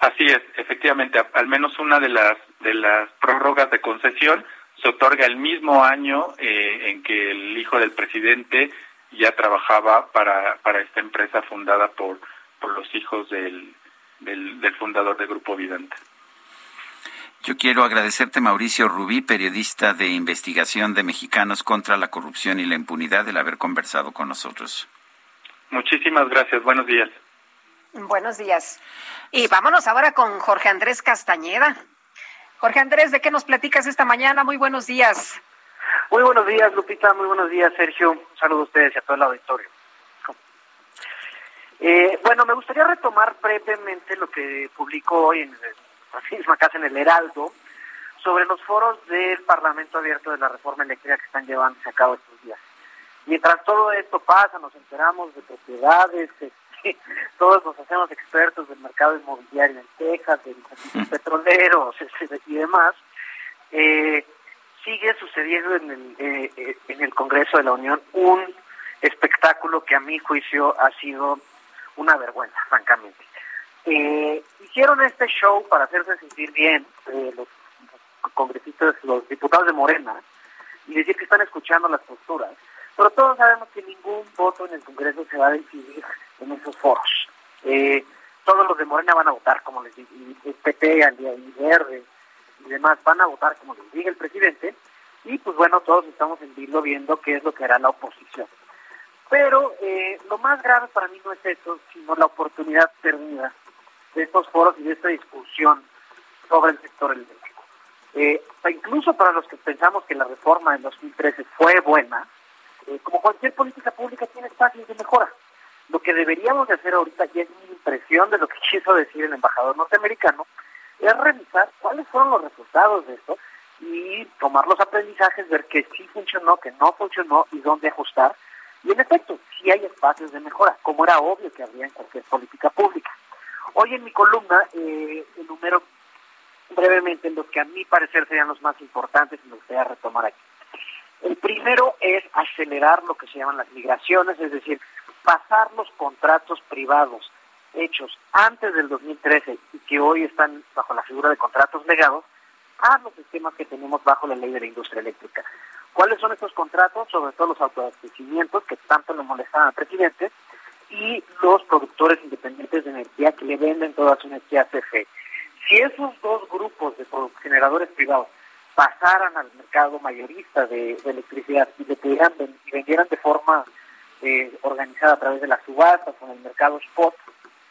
Así es, efectivamente, al menos una de las de las prórrogas de concesión se otorga el mismo año eh, en que el hijo del presidente ya trabajaba para, para esta empresa fundada por, por los hijos del, del, fundador del Grupo Vidante. Yo quiero agradecerte, Mauricio Rubí, periodista de investigación de Mexicanos contra la Corrupción y la Impunidad, el haber conversado con nosotros. Muchísimas gracias. Buenos días. Buenos días. Y vámonos ahora con Jorge Andrés Castañeda. Jorge Andrés, ¿de qué nos platicas esta mañana? Muy buenos días. Muy buenos días, Lupita. Muy buenos días, Sergio. Un saludo a ustedes y a todo el auditorio. Eh, bueno, me gustaría retomar brevemente lo que publicó hoy en la misma casa en el Heraldo sobre los foros del Parlamento Abierto de la Reforma Eléctrica que están llevándose a cabo estos días. Mientras todo esto pasa, nos enteramos de propiedades, todos nos hacemos expertos del mercado inmobiliario en Texas, de los petroleros y demás, eh, sigue sucediendo en el, eh, eh, en el Congreso de la Unión un espectáculo que a mi juicio ha sido una vergüenza, francamente. hicieron este show para hacerse sentir bien los congresistas, los diputados de Morena, y decir que están escuchando las posturas, pero todos sabemos que ningún voto en el Congreso se va a decidir en esos foros. Eh, todos los de Morena van a votar, como les digo, el PP, y Verde y demás van a votar como les diga el presidente, y pues bueno, todos estamos en vilo viendo qué es lo que hará la oposición. Pero eh, lo más grave para mí no es eso, sino la oportunidad perdida de estos foros y de esta discusión sobre el sector eléctrico. Eh, incluso para los que pensamos que la reforma en 2013 fue buena, eh, como cualquier política pública tiene espacios de mejora. Lo que deberíamos de hacer ahorita, y es mi impresión de lo que quiso decir el embajador norteamericano, es revisar cuáles fueron los resultados de esto y tomar los aprendizajes, ver que sí funcionó, que no funcionó y dónde ajustar. Y en efecto, sí hay espacios de mejora, como era obvio que había en cualquier política pública. Hoy en mi columna eh, enumero brevemente los que a mi parecer serían los más importantes y me gustaría retomar aquí. El primero es acelerar lo que se llaman las migraciones, es decir, pasar los contratos privados hechos antes del 2013 y que hoy están bajo la figura de contratos legados a los sistemas que tenemos bajo la ley de la industria eléctrica. ¿Cuáles son estos contratos? Sobre todo los autoabastecimientos que tanto le molestaban al presidente y los productores independientes de energía que le venden toda su energía a CFE. Si esos dos grupos de generadores privados pasaran al mercado mayorista de, electricidad y le pudieran y vendieran de forma eh, organizada a través de las subastas o en el mercado spot,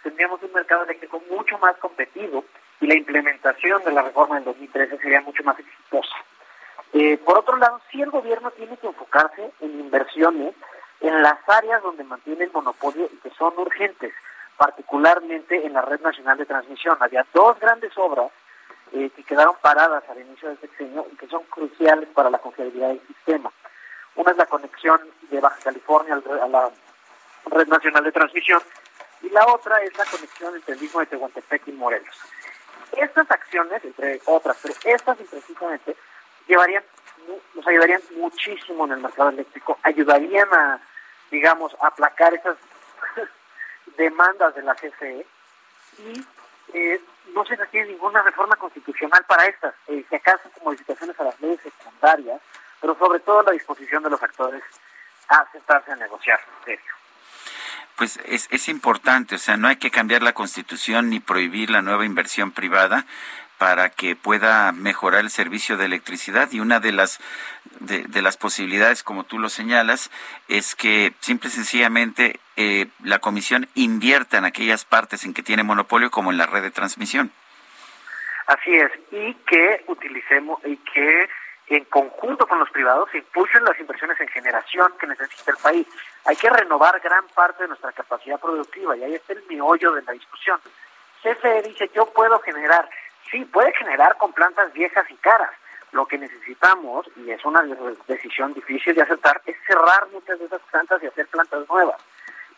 tendríamos un mercado eléctrico mucho más competitivo y la implementación de la reforma del 2013 sería mucho más exitosa. Eh, por otro lado, sí el gobierno tiene que enfocarse en inversiones en las áreas donde mantiene el monopolio y que son urgentes, particularmente en la red nacional de transmisión. Había dos grandes obras eh, que quedaron paradas al inicio del sexenio y que son cruciales para la confiabilidad del sistema. Una es la conexión de Baja California a la Red Nacional de Transmisión y la otra es la conexión entre el mismo de Tehuantepec y Morelos. Estas acciones, entre otras, pero estas precisamente, llevarían, nos ayudarían muchísimo en el mercado eléctrico, ayudarían a, digamos, aplacar esas demandas de la CFE y eh, no se requiere ninguna reforma constitucional para estas, eh, si acaso como modificaciones a las leyes secundarias, pero sobre todo la disposición de los actores a sentarse a negociar, en serio. Pues es, es importante, o sea, no hay que cambiar la constitución ni prohibir la nueva inversión privada para que pueda mejorar el servicio de electricidad y una de las de, las posibilidades como tú lo señalas es que simple y sencillamente eh, la comisión invierta en aquellas partes en que tiene monopolio como en la red de transmisión. Así es y que utilicemos y que en conjunto con los privados impulsen las inversiones en generación que necesita el país. Hay que renovar gran parte de nuestra capacidad productiva y ahí está el miollo de la discusión. CFE dice, yo puedo generar, sí, puede generar con plantas viejas y caras. Lo que necesitamos, y es una decisión difícil de aceptar, es cerrar muchas de esas plantas y hacer plantas nuevas.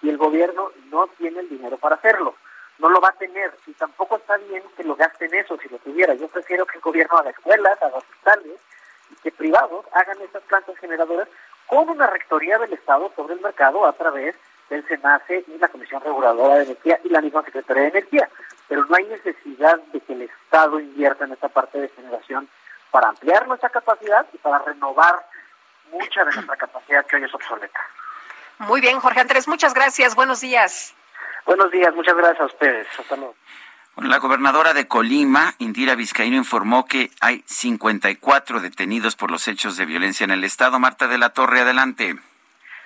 Y el gobierno no tiene el dinero para hacerlo no lo va a tener y tampoco está bien que lo gaste en eso si lo tuviera. Yo prefiero que el gobierno haga escuelas, haga hospitales que privados hagan estas plantas generadoras con una rectoría del Estado sobre el mercado a través del SENACE y la Comisión Reguladora de Energía y la misma Secretaría de Energía. Pero no hay necesidad de que el Estado invierta en esta parte de generación para ampliar nuestra capacidad y para renovar mucha de nuestra capacidad que hoy es obsoleta. Muy bien, Jorge Andrés, muchas gracias. Buenos días. Buenos días, muchas gracias a ustedes. Hasta luego. La gobernadora de Colima, Indira Vizcaíno, informó que hay 54 detenidos por los hechos de violencia en el estado. Marta de la Torre, adelante.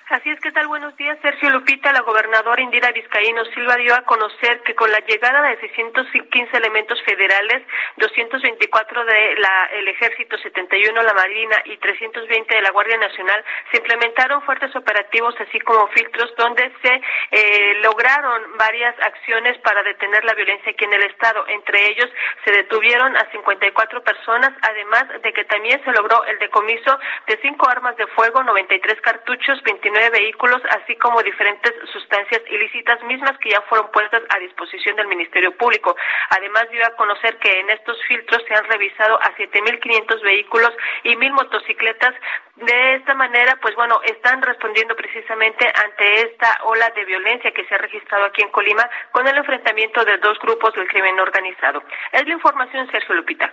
Así es, que tal? Buenos días, Sergio Lupita. La gobernadora Indira Vizcaíno Silva dio a conocer que con la llegada de 615 elementos federales, 224 del Ejército, 71 la Marina y 320 de la Guardia Nacional, se implementaron fuertes operativos, así como filtros, donde se eh, lograron varias acciones para detener la violencia aquí en el Estado. Entre ellos, se detuvieron a 54 personas, además de que también se logró el decomiso de cinco armas de fuego, 93 cartuchos, 29 vehículos, así como diferentes sustancias ilícitas mismas que ya fueron puestas a disposición del Ministerio Público. Además, dio a conocer que en estos filtros se han revisado a 7.500 vehículos y 1.000 motocicletas. De esta manera, pues bueno, están respondiendo precisamente ante esta ola de violencia que se ha registrado aquí en Colima con el enfrentamiento de dos grupos del crimen organizado. Es la información, Sergio Lupita.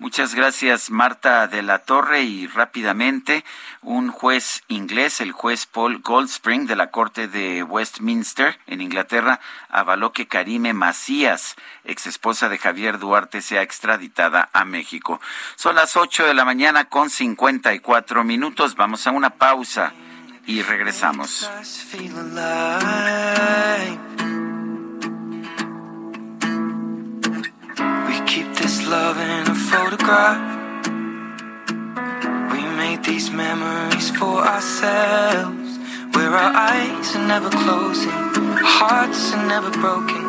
Muchas gracias, Marta de la Torre. Y rápidamente, un juez inglés, el juez Paul Goldspring de la Corte de Westminster, en Inglaterra, avaló que Karime Macías, ex esposa de Javier Duarte, sea extraditada a México. Son las ocho de la mañana con cincuenta y minutos. Vamos a una pausa y regresamos. these memories for ourselves, where our eyes are never closing, hearts are never broken.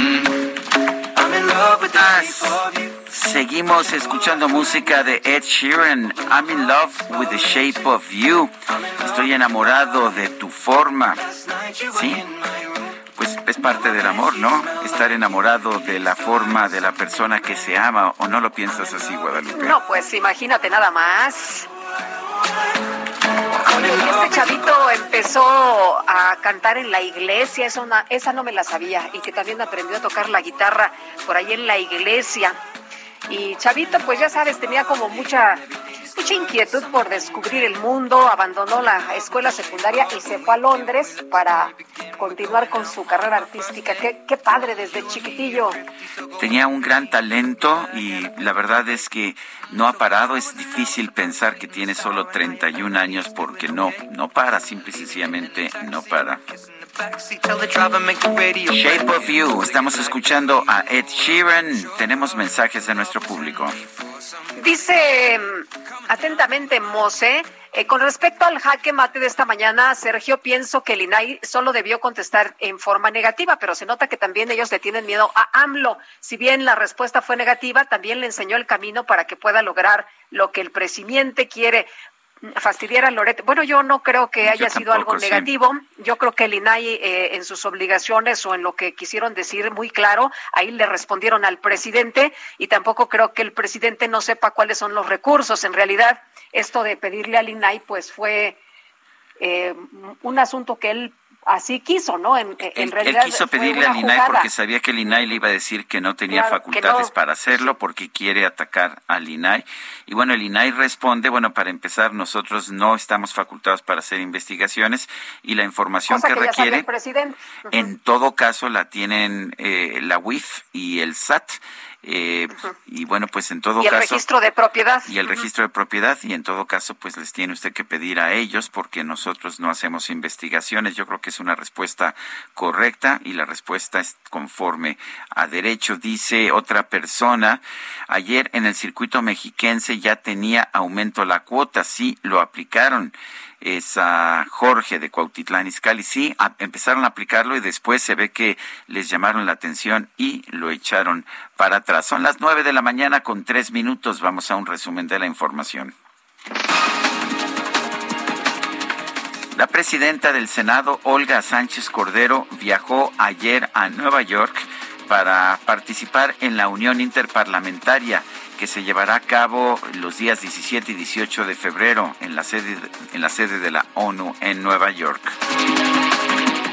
I'm in love with the of you. seguimos escuchando música de Ed Sheeran. I'm in love with the shape of you. Estoy enamorado de tu forma. Sí, pues es parte del amor, ¿no? Estar enamorado de la forma de la persona que se ama, ¿o no lo piensas así, Guadalupe? No, pues imagínate nada más. Este chavito empezó a cantar en la iglesia, esa, esa no me la sabía, y que también aprendió a tocar la guitarra por ahí en la iglesia. Y Chavito, pues ya sabes, tenía como mucha mucha inquietud por descubrir el mundo, abandonó la escuela secundaria y se fue a Londres para continuar con su carrera artística. Qué, qué padre desde chiquitillo. Tenía un gran talento y la verdad es que no ha parado. Es difícil pensar que tiene solo 31 años porque no, no para, simple y sencillamente no para. Shape of You. Estamos escuchando a Ed Sheeran. Tenemos mensajes de nuestro público. Dice atentamente Mose, eh, con respecto al jaque mate de esta mañana, Sergio, pienso que el INAI solo debió contestar en forma negativa, pero se nota que también ellos le tienen miedo a AMLO. Si bien la respuesta fue negativa, también le enseñó el camino para que pueda lograr lo que el presidente quiere fastidiar a Loret. Bueno, yo no creo que haya sido algo negativo. Yo creo que el INAI eh, en sus obligaciones o en lo que quisieron decir muy claro, ahí le respondieron al presidente y tampoco creo que el presidente no sepa cuáles son los recursos. En realidad, esto de pedirle al INAI pues fue eh, un asunto que él así quiso, ¿no? En, él, realidad. quiso pedirle al INAI porque sabía que el INAI le iba a decir que no tenía facultades para hacerlo porque quiere atacar al INAI. Y bueno, el INAI responde, bueno, para empezar, nosotros no estamos facultados para hacer investigaciones y la información que, requiere, en todo caso, la tienen eh, la UIF y el SAT. Eh, y bueno, pues en todo y el caso. registro de propiedad. Y el registro de propiedad, y en todo caso, pues les tiene usted que pedir a ellos, porque nosotros no hacemos investigaciones. Yo creo que es una respuesta correcta y la respuesta es conforme a derecho. Dice otra persona, ayer en el circuito mexiquense ya tenía aumento la cuota, sí, lo aplicaron es a Jorge de Cuautitlán Izcalli. Sí, empezaron a aplicarlo y después se ve que les llamaron la atención y lo echaron para atrás. Son las nueve de la mañana con tres minutos. Vamos a un resumen de la información. La presidenta del Senado, Olga Sánchez Cordero, viajó ayer a Nueva York para participar en la Unión Interparlamentaria que se llevará a cabo los días 17 y 18 de febrero en la sede, en la sede de la ONU en Nueva York.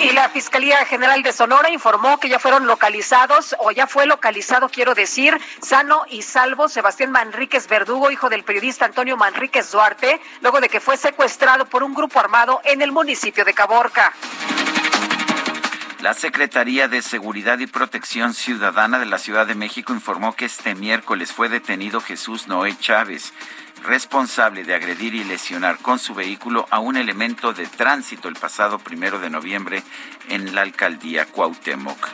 Y la Fiscalía General de Sonora informó que ya fueron localizados, o ya fue localizado, quiero decir, sano y salvo Sebastián Manríquez Verdugo, hijo del periodista Antonio Manríquez Duarte, luego de que fue secuestrado por un grupo armado en el municipio de Caborca. La Secretaría de Seguridad y Protección Ciudadana de la Ciudad de México informó que este miércoles fue detenido Jesús Noé Chávez, responsable de agredir y lesionar con su vehículo a un elemento de tránsito el pasado primero de noviembre en la alcaldía Cuauhtémoc.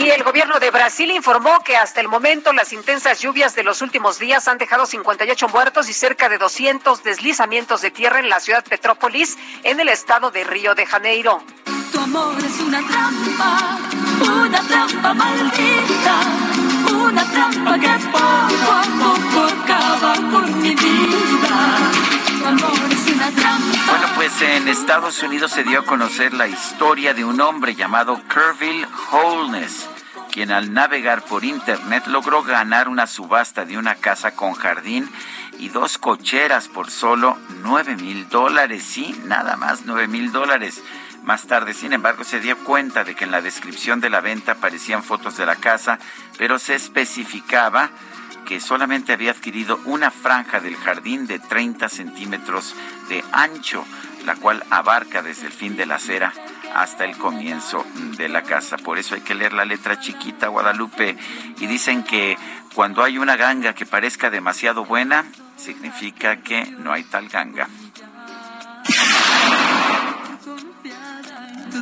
Y el gobierno de Brasil informó que hasta el momento las intensas lluvias de los últimos días han dejado 58 muertos y cerca de 200 deslizamientos de tierra en la ciudad Petrópolis, en el estado de Río de Janeiro. Tu amor es una trampa, una trampa maldita, una trampa que poco a poco acaba con mi vida. Tu amor es una trampa. Bueno, pues en Estados Unidos se dio a conocer la historia de un hombre llamado Kerville Holness, quien al navegar por internet logró ganar una subasta de una casa con jardín y dos cocheras por solo nueve mil dólares, sí, nada más nueve mil dólares. Más tarde, sin embargo, se dio cuenta de que en la descripción de la venta aparecían fotos de la casa, pero se especificaba que solamente había adquirido una franja del jardín de 30 centímetros de ancho, la cual abarca desde el fin de la acera hasta el comienzo de la casa. Por eso hay que leer la letra chiquita, Guadalupe. Y dicen que cuando hay una ganga que parezca demasiado buena, significa que no hay tal ganga.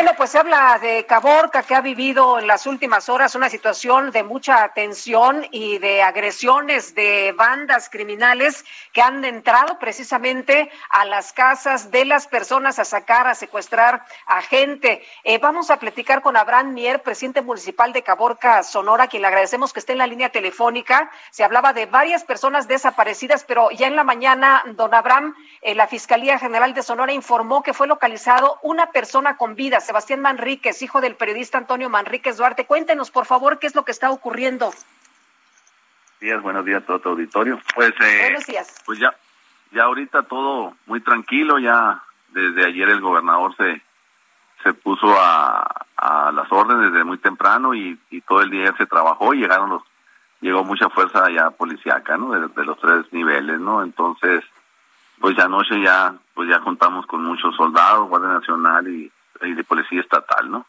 Bueno, pues se habla de Caborca, que ha vivido en las últimas horas una situación de mucha tensión y de agresiones de bandas criminales que han entrado precisamente a las casas de las personas a sacar, a secuestrar a gente. Eh, vamos a platicar con Abraham Mier, presidente municipal de Caborca, Sonora, quien le agradecemos que esté en la línea telefónica. Se hablaba de varias personas desaparecidas, pero ya en la mañana, don Abraham, eh, la Fiscalía General de Sonora informó que fue localizado una persona con vida Sebastián Manríquez, hijo del periodista Antonio Manríquez Duarte. Cuéntenos, por favor, qué es lo que está ocurriendo. Días, buenos días a todo tu auditorio. Pues, eh, Buenos días. pues ya, ya ahorita todo muy tranquilo, ya desde ayer el gobernador se, se puso a, a las órdenes desde muy temprano y, y todo el día se trabajó y llegaron los, llegó mucha fuerza ya policíaca, ¿no? De, de los tres niveles, ¿no? Entonces, pues anoche ya, pues ya contamos con muchos soldados, Guardia Nacional y, y de Policía Estatal, ¿no?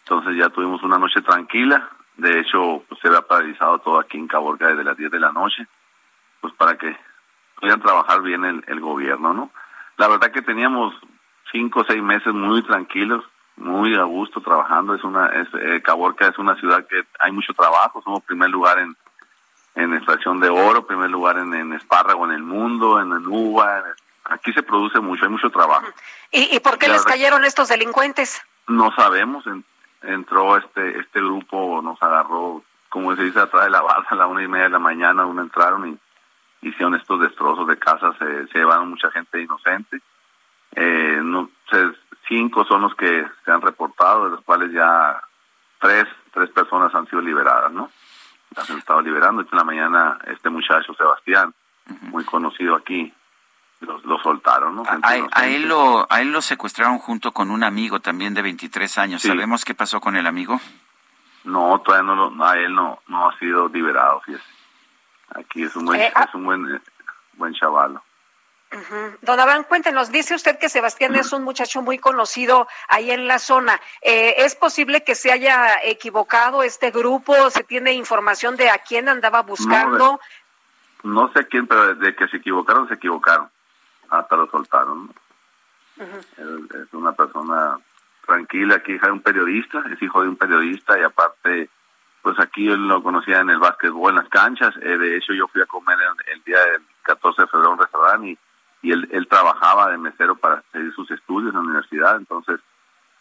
Entonces ya tuvimos una noche tranquila, de hecho, pues se había paralizado todo aquí en Caborca desde las 10 de la noche, pues para que pudieran trabajar bien el, el gobierno, ¿no? La verdad que teníamos cinco o seis meses muy tranquilos, muy a gusto trabajando. Es una, es, eh, Caborca es una ciudad que hay mucho trabajo. Somos primer lugar en, en extracción de oro, primer lugar en, en espárrago en el mundo, en, en uva. aquí se produce mucho, hay mucho trabajo. ¿Y, y por qué les cayeron estos delincuentes? No sabemos, en- entró este este grupo, nos agarró, como se dice, atrás de la barra a la una y media de la mañana, uno entraron y hicieron estos destrozos de casas, se, se llevaron mucha gente inocente. Eh, no, se- cinco son los que se han reportado, de los cuales ya tres, tres personas han sido liberadas, ¿no? Las han estado liberando. En la mañana este muchacho, Sebastián, muy conocido aquí, los, lo soltaron, ¿no? A, a él lo, a él lo secuestraron junto con un amigo también de 23 años. Sí. ¿Sabemos qué pasó con el amigo? No, todavía no, lo- a él no, no ha sido liberado, fíjese. Aquí es un buen, Eh, ah. es un buen, eh, buen Ujú. Don Abraham, cuéntenos, dice usted que Sebastián es un muchacho muy conocido ahí en la zona. Eh, ¿Es posible que se haya equivocado este grupo? ¿Se tiene información de a quién andaba buscando? No sé quién, pero de que se equivocaron, se equivocaron. Hasta lo soltaron. Él Es una persona tranquila, aquí hija de un periodista, es hijo de un periodista y aparte, pues aquí yo lo conocía en el básquetbol, en las canchas. Eh, de hecho, yo fui a comer el, el día del 14 de febrero a un restaurante y, y él, él trabajaba de mesero para seguir sus estudios en la universidad. Entonces,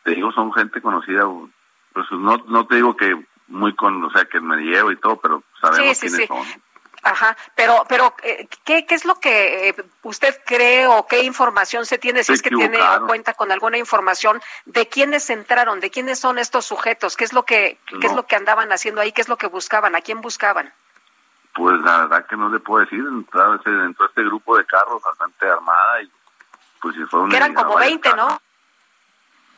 te digo, son gente conocida. Pues no, no te digo que muy con, o sea, que me llevo y todo, pero sabemos Sí, sí, quiénes sí. son. Ajá, pero, pero eh, ¿qué, ¿qué es lo que eh, usted cree o qué información se tiene, si Se es que tiene o cuenta con alguna información de quiénes entraron, de quiénes son estos sujetos, qué es lo que, qué es lo que andaban haciendo ahí, qué es lo que buscaban, a quién buscaban? Pues la verdad que no le puedo decir, entró, ese- entró este grupo de carros bastante armada y pues si fueron... Que eran como varios 20, carros.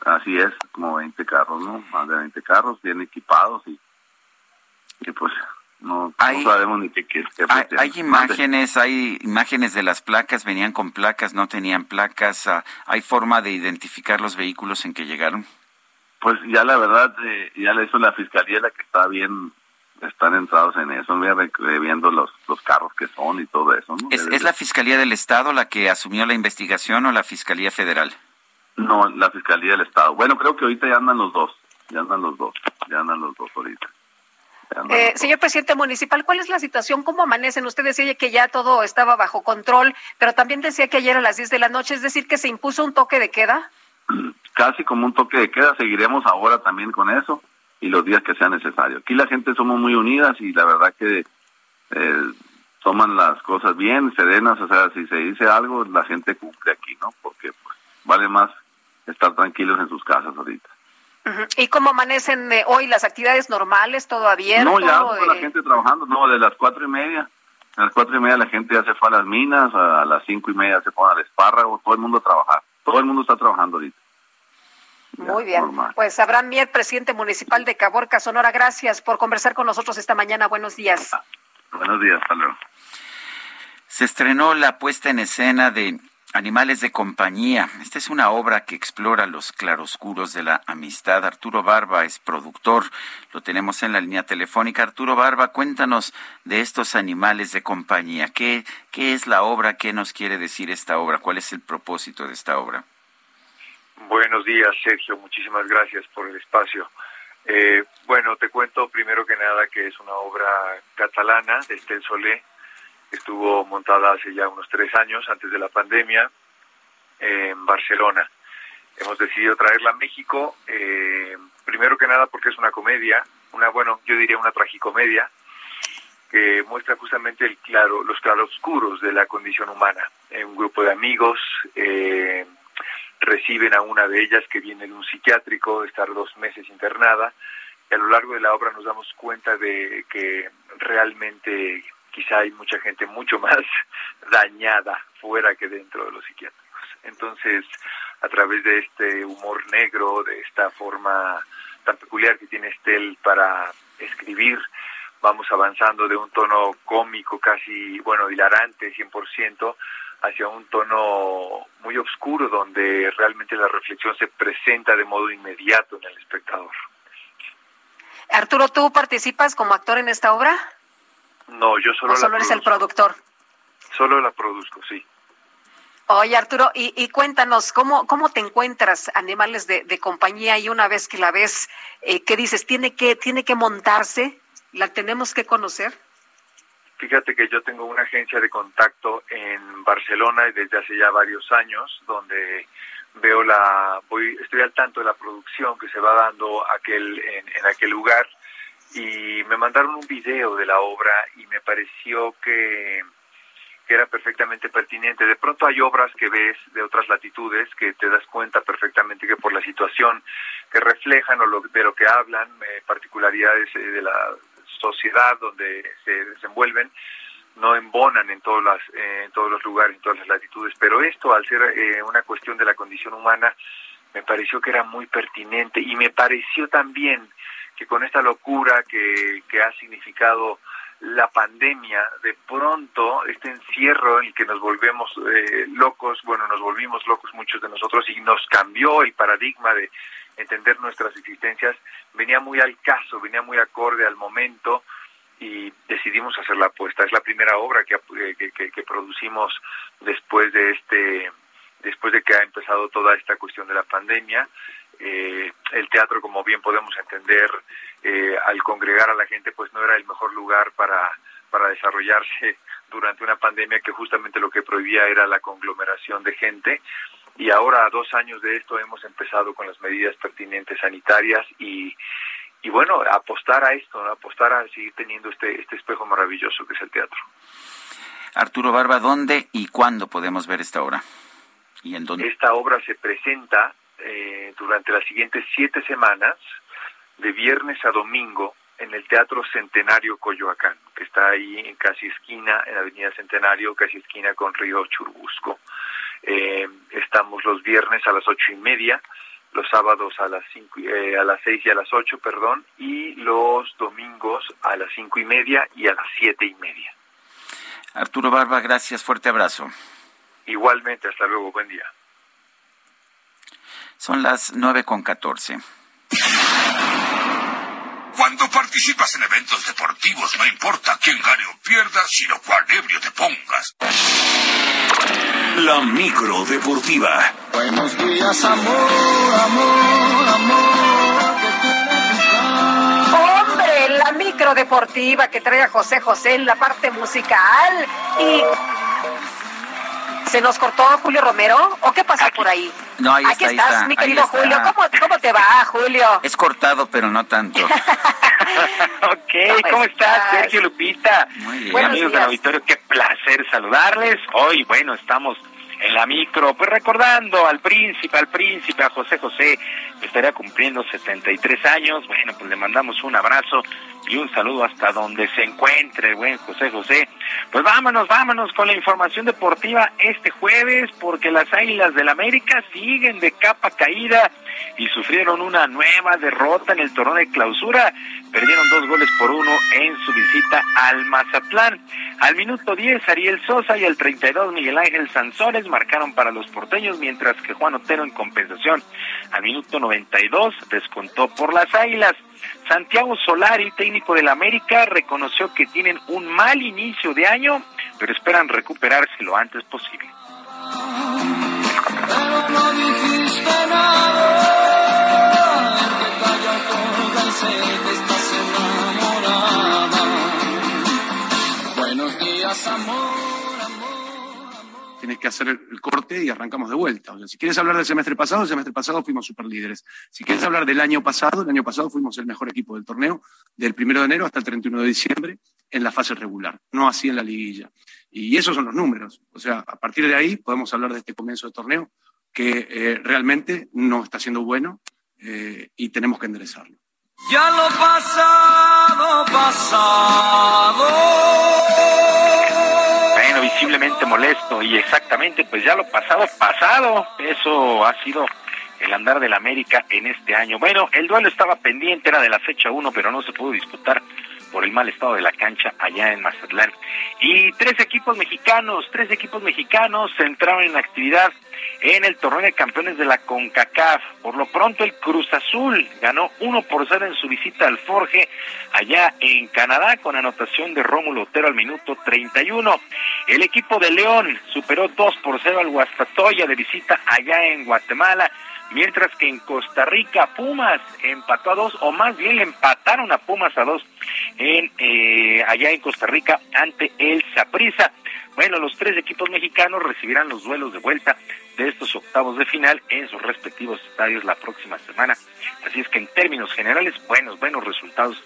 ¿no? Así es, como 20 carros, ¿no? Más de 20 carros, bien equipados y, y pues no, Hay- no sabemos ni qué qué- qué Hay, pretenden. hay imágenes, hay imágenes de las placas, venían con placas, no tenían placas. ah, ¿Hay forma de identificar los vehículos en que llegaron? Pues ya la verdad, eh, ya le hizo la fiscalía la que está bien, están entrados en eso, viendo los, los carros que son y todo eso, ¿no? ¿Es, es la Fiscalía del Estado la que asumió la investigación o la Fiscalía Federal? No, la Fiscalía del Estado. Bueno, creo que ahorita ya andan los dos, ya andan los dos, ya andan los dos ahorita. Eh, señor presidente municipal, ¿cuál es la situación? ¿Cómo amanecen? Usted decía que ya todo estaba bajo control, pero también decía que ayer a las 10 de la noche, es decir, que se impuso un toque de queda. casi como un toque de queda, seguiremos ahora también con eso y los días que sea necesario. Aquí la gente somos muy unidas y la verdad que eh, toman las cosas bien, serenas, o sea, si se dice algo, la gente cumple aquí, ¿no? Porque pues, vale más estar tranquilos en sus casas ahorita. ¿Y cómo amanecen eh, hoy las actividades normales? ¿Todo abierto? No, ya la gente trabajando, no, de las cuatro y media. A las cuatro y media la gente ya se fue a las minas, a las cinco y media se fue al espárrago, todo el mundo a trabajar. Todo el mundo está trabajando ahorita. Muy bien. normal. Pues Abraham Mier, presidente municipal de Caborca, Sonora, gracias por conversar con nosotros esta mañana. Buenos días. Buenos días, hasta luego. Se estrenó la puesta en escena de Animales de Compañía. Esta es una obra que explora los claroscuros de la amistad. Arturo Barba es productor. Lo tenemos en la línea telefónica. Arturo Barba, cuéntanos de estos animales de compañía. ¿Qué, qué es la obra? ¿Qué nos quiere decir esta obra? ¿Cuál es el propósito de esta obra? Buenos días, Sergio. Muchísimas gracias por el espacio. Eh, bueno, te cuento primero que nada que es una obra catalana de Estel Solé. Estuvo montada hace ya unos tres años, antes de la pandemia, en Barcelona. Hemos decidido traerla a México, eh, primero que nada porque es una comedia, una, bueno, yo diría una tragicomedia, que muestra justamente el claro, los claroscuros de la condición humana. Eh, un grupo de amigos eh, reciben a una de ellas que viene de un psiquiátrico, estar dos meses internada, y a lo largo de la obra nos damos cuenta de que realmente quizá hay mucha gente mucho más dañada fuera que dentro de los psiquiátricos. Entonces, a través de este humor negro, de esta forma tan peculiar que tiene Estel para escribir, vamos avanzando de un tono cómico casi, bueno, hilarante, 100%, hacia un tono muy oscuro donde realmente la reflexión se presenta de modo inmediato en el espectador. Arturo, ¿tú participas como actor en esta obra? No, yo solo ¿O solo la eres el productor? Solo la produzco, sí. Oye, Arturo, y, y cuéntanos, ¿cómo, ¿cómo te encuentras animales de, de compañía y una vez que la ves, eh, qué dices? ¿Tiene que, ¿Tiene que montarse? ¿La tenemos que conocer? Fíjate que yo tengo una agencia de contacto en Barcelona y desde hace ya varios años, donde veo la, voy, estoy al tanto de la producción que se va dando aquel, en, en aquel lugar y me mandaron un video de la obra y me pareció que, que era perfectamente pertinente. De pronto hay obras que ves de otras latitudes que te das cuenta perfectamente que por la situación que reflejan o lo, de lo que hablan, eh, particularidades eh, de la sociedad donde se desenvuelven, no embonan en todas las eh, en todos los lugares, en todas las latitudes, pero esto al ser eh, una cuestión de la condición humana me pareció que era muy pertinente. Y me pareció también que con esta locura que, que ha significado la pandemia, de pronto este encierro en el que nos volvemos eh, locos, bueno, nos volvimos locos muchos de nosotros y nos cambió el paradigma de entender nuestras existencias, venía muy al caso, venía muy acorde al momento y decidimos hacer la apuesta. Es la primera obra que, que, que, que producimos después de este después de que ha empezado toda esta cuestión de la pandemia. Eh, el teatro, como bien podemos entender, eh, al congregar a la gente, pues no era el mejor lugar para, para desarrollarse durante una pandemia que justamente lo que prohibía era la conglomeración de gente. Y ahora, a dos años de esto, hemos empezado con las medidas pertinentes sanitarias y, y bueno, apostar a esto, ¿no? apostar a seguir teniendo este, este espejo maravilloso que es el teatro. Arturo Barba, ¿dónde y cuándo podemos ver esta obra? ¿Y en dónde? Esta obra se presenta eh, durante las siguientes siete semanas, de viernes a domingo, en el Teatro Centenario Coyoacán, que está ahí en casi esquina, en Avenida Centenario, casi esquina con Río Churubusco. Eh, estamos los viernes a las ocho y media, los sábados a las cinco, eh, a las seis y a las ocho, perdón, y los domingos a las cinco y media y a las siete y media. Arturo Barba, gracias, fuerte abrazo. Igualmente, hasta luego, buen día. Son las nueve con catorce. Cuando participas en eventos deportivos, no importa quién gane o pierda, sino cuán ebrio te pongas. La micro deportiva. Buenos días, amor, amor, amor. Hombre, la micro deportiva que trae a José José en la parte musical. Y. ¿Se nos cortó Julio Romero? ¿O qué pasó por ahí? No, ahí Aquí está, ahí estás, está, mi querido está. Julio. ¿Cómo, ¿Cómo te va, Julio? Es cortado, pero no tanto. Ok, ¿cómo estás, Sergio Lupita? Muy bien. Amigos Buenos del días. auditorio, qué placer saludarles. Hoy, bueno, estamos en la micro, pues recordando al príncipe, al príncipe, a José José, que estaría cumpliendo 73 años. Bueno, pues le mandamos un abrazo y un saludo hasta donde se encuentre buen José José. Pues vámonos, vámonos con la información deportiva este jueves, porque las Águilas del América siguen de capa caída y sufrieron una nueva derrota en el torneo de clausura. Perdieron dos goles por uno en su visita al Mazatlán. Al minuto 10, Ariel Sosa y al 32, Miguel Ángel Sansores marcaron para los porteños, mientras que Juan Otero en compensación al minuto 92 descontó por las Águilas. Santiago Solari, técnico del América, reconoció que tienen un mal inicio de año, pero esperan recuperarse lo antes posible. Tienes que hacer el corte y arrancamos de vuelta. O sea, si quieres hablar del semestre pasado, el semestre pasado fuimos superlíderes. Si quieres hablar del año pasado, el año pasado fuimos el mejor equipo del torneo, del primero de enero hasta el 31 de diciembre, en la fase regular, no así en la liguilla. Y esos son los números. O sea, a partir de ahí podemos hablar de este comienzo de torneo que eh, realmente no está siendo bueno eh, y tenemos que enderezarlo. Ya lo pasado, pasado. Visiblemente molesto y exactamente, pues ya lo pasado, pasado. Eso ha sido el andar del América en este año. Bueno, el duelo estaba pendiente, era de la fecha 1, pero no se pudo disputar por el mal estado de la cancha allá en Mazatlán. Y tres equipos mexicanos, tres equipos mexicanos entraron en actividad en el torneo de campeones de la CONCACAF. Por lo pronto el Cruz Azul ganó 1 por 0 en su visita al Forge allá en Canadá con anotación de Rómulo Otero al minuto 31. El equipo de León superó 2 por 0 al Guastatoya de visita allá en Guatemala mientras que en Costa Rica Pumas empató a dos, o más bien le empataron a Pumas a dos en eh, allá en Costa Rica ante el Saprissa. Bueno, los tres equipos mexicanos recibirán los duelos de vuelta de estos octavos de final en sus respectivos estadios la próxima semana. Así es que en términos generales, buenos, buenos resultados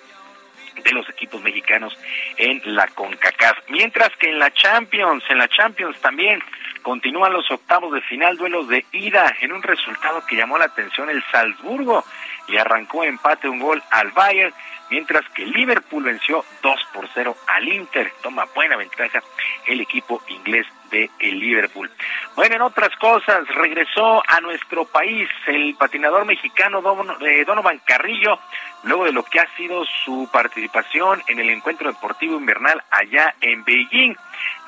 de los equipos mexicanos en la CONCACAF. Mientras que en la Champions, en la Champions también continúan los octavos de final, duelos de ida, en un resultado que llamó la atención el Salzburgo y arrancó empate un gol al Bayern, mientras que Liverpool venció 2 por 0 al Inter. Toma buena ventaja el equipo inglés de el Liverpool. Bueno, en otras cosas, regresó a nuestro país el patinador mexicano eh, Donovan Carrillo, luego de lo que ha sido su participación en el encuentro deportivo invernal allá en Beijing.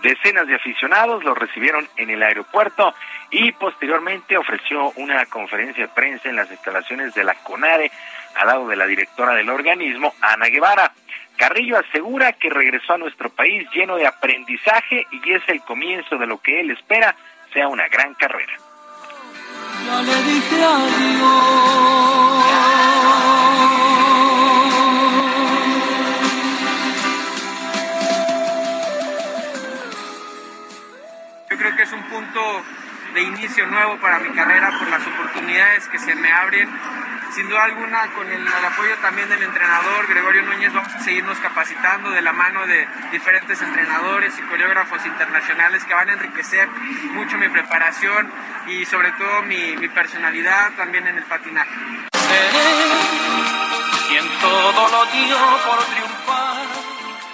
Decenas de aficionados lo recibieron en el aeropuerto y posteriormente ofreció una conferencia de prensa en las instalaciones de la CONADE al lado de la directora del organismo, Ana Guevara. Carrillo asegura que regresó a nuestro país lleno de aprendizaje y es el comienzo de lo que él espera sea una gran carrera. Ya le dije. Yo creo que es un punto de inicio nuevo para mi carrera por las oportunidades que se me abren. Sin duda alguna, con el, el apoyo también del entrenador Gregorio Núñez, vamos a seguirnos capacitando de la mano de diferentes entrenadores y coreógrafos internacionales que van a enriquecer mucho mi preparación y sobre todo mi, mi personalidad también en el patinaje. Quien todo lo dio por triunfar.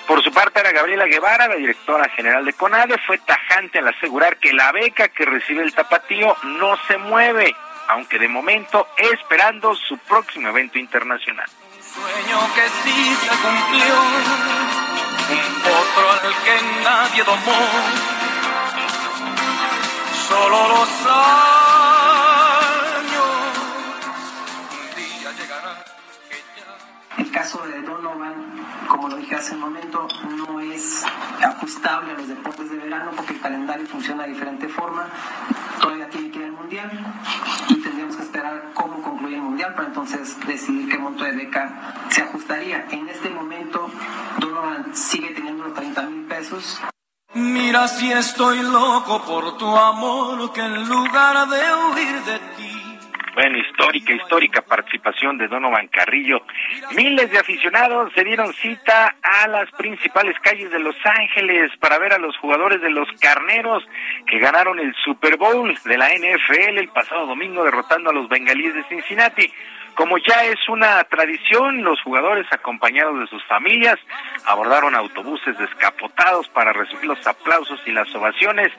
Por su parte, Ana Gabriela Guevara, la directora general de CONADE, fue tajante al asegurar que la beca que recibe el tapatío no se mueve, aunque de momento esperando su próximo evento internacional. Sueño que sí se cumplió. Un potro al que nadie domó. Solo los años. Un día llegará. El caso de Donovan, como lo dije hace un momento, no es ajustable a los deportes de verano porque el calendario funciona de diferente forma. Todavía tiene que ir al mundial y tendríamos que esperar cómo concluye el mundial para entonces decidir qué monto de beca se ajustaría. En este momento, Donovan sigue teniendo los 30 mil pesos. Mira si estoy loco por tu amor, que en lugar de huir de ti. Bueno, histórica, histórica participación de Donovan Carrillo. Miles de aficionados se dieron cita a las principales calles de Los Ángeles para ver a los jugadores de los Carneros que ganaron el Super Bowl de la NFL el pasado domingo derrotando a los Bengalíes de Cincinnati. Como ya es una tradición, los jugadores acompañados de sus familias abordaron autobuses descapotados para recibir los aplausos y las ovaciones.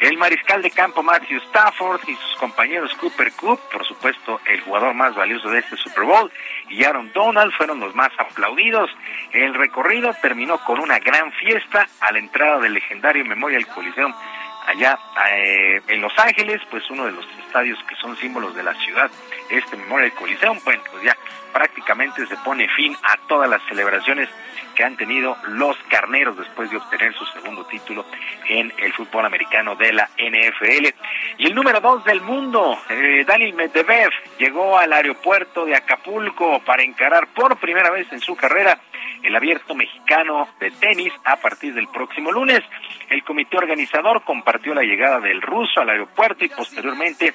El mariscal de campo Matthew Stafford y sus compañeros Cooper Coop, por supuesto el jugador más valioso de este Super Bowl, y Aaron Donald fueron los más aplaudidos. El recorrido terminó con una gran fiesta a la entrada del legendario Memorial Coliseum allá eh, en Los Ángeles, pues uno de los estadios que son símbolos de la ciudad, este Memorial Coliseum, bueno, pues ya prácticamente se pone fin a todas las celebraciones que han tenido los carneros después de obtener su segundo título en el fútbol americano de la NFL. Y el número dos del mundo, eh, Dani Medvedev, llegó al aeropuerto de Acapulco para encarar por primera vez en su carrera el abierto mexicano de tenis a partir del próximo lunes. El comité organizador compartió la llegada del ruso al aeropuerto y posteriormente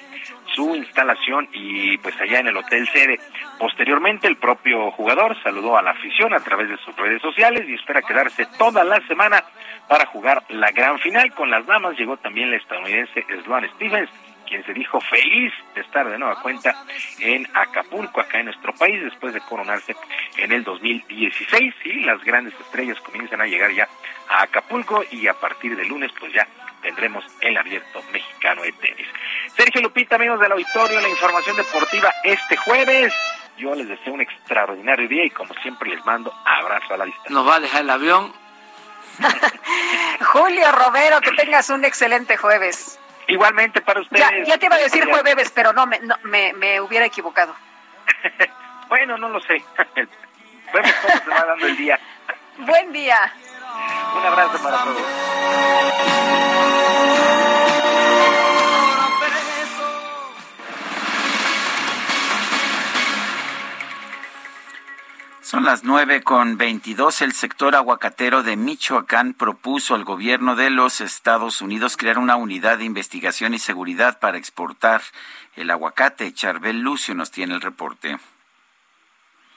su instalación y pues allá en el hotel sede. Posteriormente el propio jugador saludó a la afición a través de sus redes sociales y espera quedarse toda la semana para jugar la gran final. Con las damas llegó también la estadounidense Sloane Stevens quien se dijo feliz de estar de nueva cuenta en Acapulco, acá en nuestro país, después de coronarse en el 2016. Y las grandes estrellas comienzan a llegar ya a Acapulco y a partir de lunes, pues ya tendremos el abierto mexicano de tenis. Sergio Lupita, amigos del auditorio, la información deportiva este jueves. Yo les deseo un extraordinario día y como siempre les mando abrazo a la distancia. ¿Nos va a dejar el avión? Julio Romero, que tengas un excelente jueves. Igualmente para ustedes. Ya, te iba a decir jueves, pero no, me, no, me, me hubiera equivocado. bueno, no lo sé. Vemos cómo se va dando el día. Buen día. Un abrazo para todos. Son las nueve con veintidós. El sector aguacatero de Michoacán propuso al gobierno de los Estados Unidos crear una unidad de investigación y seguridad para exportar el aguacate. Charbel Lucio nos tiene el reporte.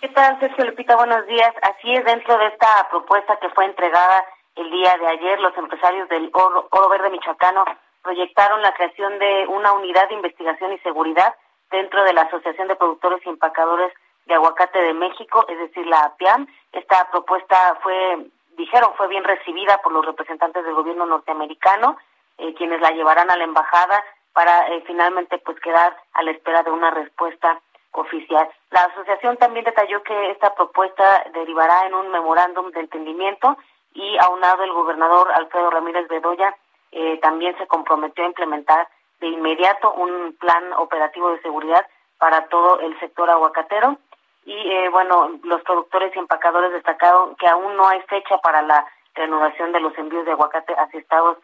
¿Qué tal, Sergio Lupita? Buenos días. Así es, dentro de esta propuesta que fue entregada el día de ayer, los empresarios del Oro, Oro Verde Michoacano proyectaron la creación de una unidad de investigación y seguridad dentro de la Asociación de Productores y Empacadores de Aguacate de México, es decir, la APIAM. Esta propuesta fue, dijeron, fue bien recibida por los representantes del gobierno norteamericano, eh, quienes la llevarán a la embajada para eh, finalmente pues quedar a la espera de una respuesta oficial. La asociación también detalló que esta propuesta derivará en un memorándum de entendimiento y aunado el gobernador Alfredo Ramírez Bedoya eh, también se comprometió a implementar de inmediato un plan operativo de seguridad para todo el sector aguacatero y eh, bueno, los productores y empacadores destacaron que aún no hay fecha para la reanudación de los envíos de aguacate hacia Estados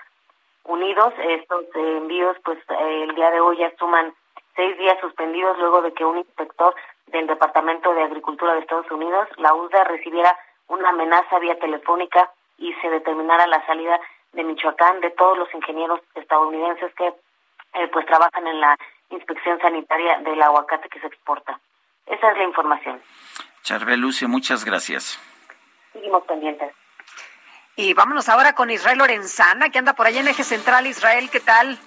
Unidos. Estos eh, envíos, pues eh, el día de hoy ya suman seis días suspendidos luego de que un inspector del Departamento de Agricultura de Estados Unidos, la USDA, recibiera una amenaza vía telefónica y se determinara la salida de Michoacán de todos los ingenieros estadounidenses que pues trabajan en la inspección sanitaria del aguacate que se exporta. Esa es la información. Charbel Lucio, muchas gracias. Seguimos pendientes. Y vámonos ahora con Israel Lorenzana, que anda por allá en Eje Central. Israel, ¿qué tal?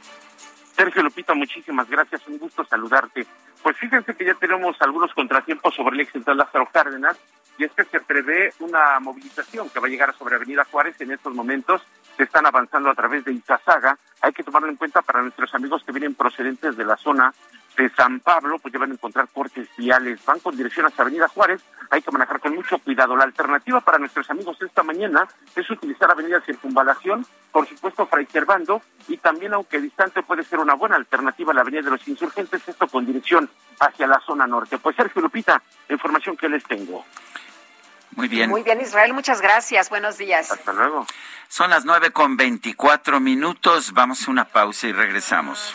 Sergio Lupita, muchísimas gracias, un gusto saludarte. Pues fíjense que ya tenemos algunos contratiempos sobre el ex central Lázaro Cárdenas, y es que se prevé una movilización que va a llegar sobre Avenida Juárez en estos momentos. Se están avanzando a través de Izazaga. Hay que tomarlo en cuenta para nuestros amigos que vienen procedentes de la zona de San Pablo, pues ya van a encontrar cortes viales, van con dirección hacia Avenida Juárez, hay que manejar con mucho cuidado. La alternativa para nuestros amigos esta mañana es utilizar Avenida Circunvalación, por supuesto Fray Servando, y también aunque distante puede ser una buena alternativa la Avenida de los Insurgentes, esto con dirección hacia la zona norte. Pues Sergio Lupita, información que les tengo. Muy bien. Muy bien, Israel, muchas gracias. Buenos días. Hasta luego. Son las nueve con veinticuatro minutos. Vamos a una pausa y regresamos.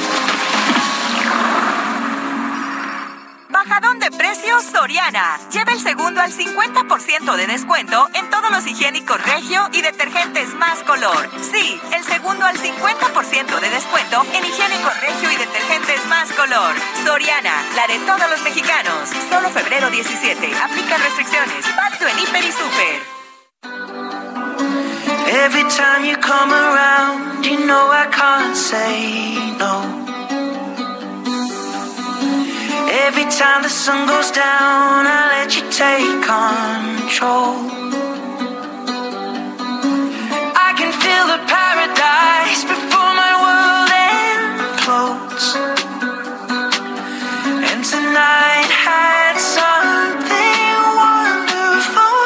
Bajadón de precios Soriana. Lleva el segundo al 50% de descuento en todos los higiénicos Regio y detergentes más color. Sí, el segundo al 50% de descuento en higiénicos Regio y detergentes más color. Soriana, la de todos los mexicanos. Solo febrero 17. Aplica restricciones. Válido en Hiper y Super. Every time you come around, you know I can't say no. Every time the sun goes down, I let you take control. I can feel the paradise before my world implodes. And tonight had something wonderful.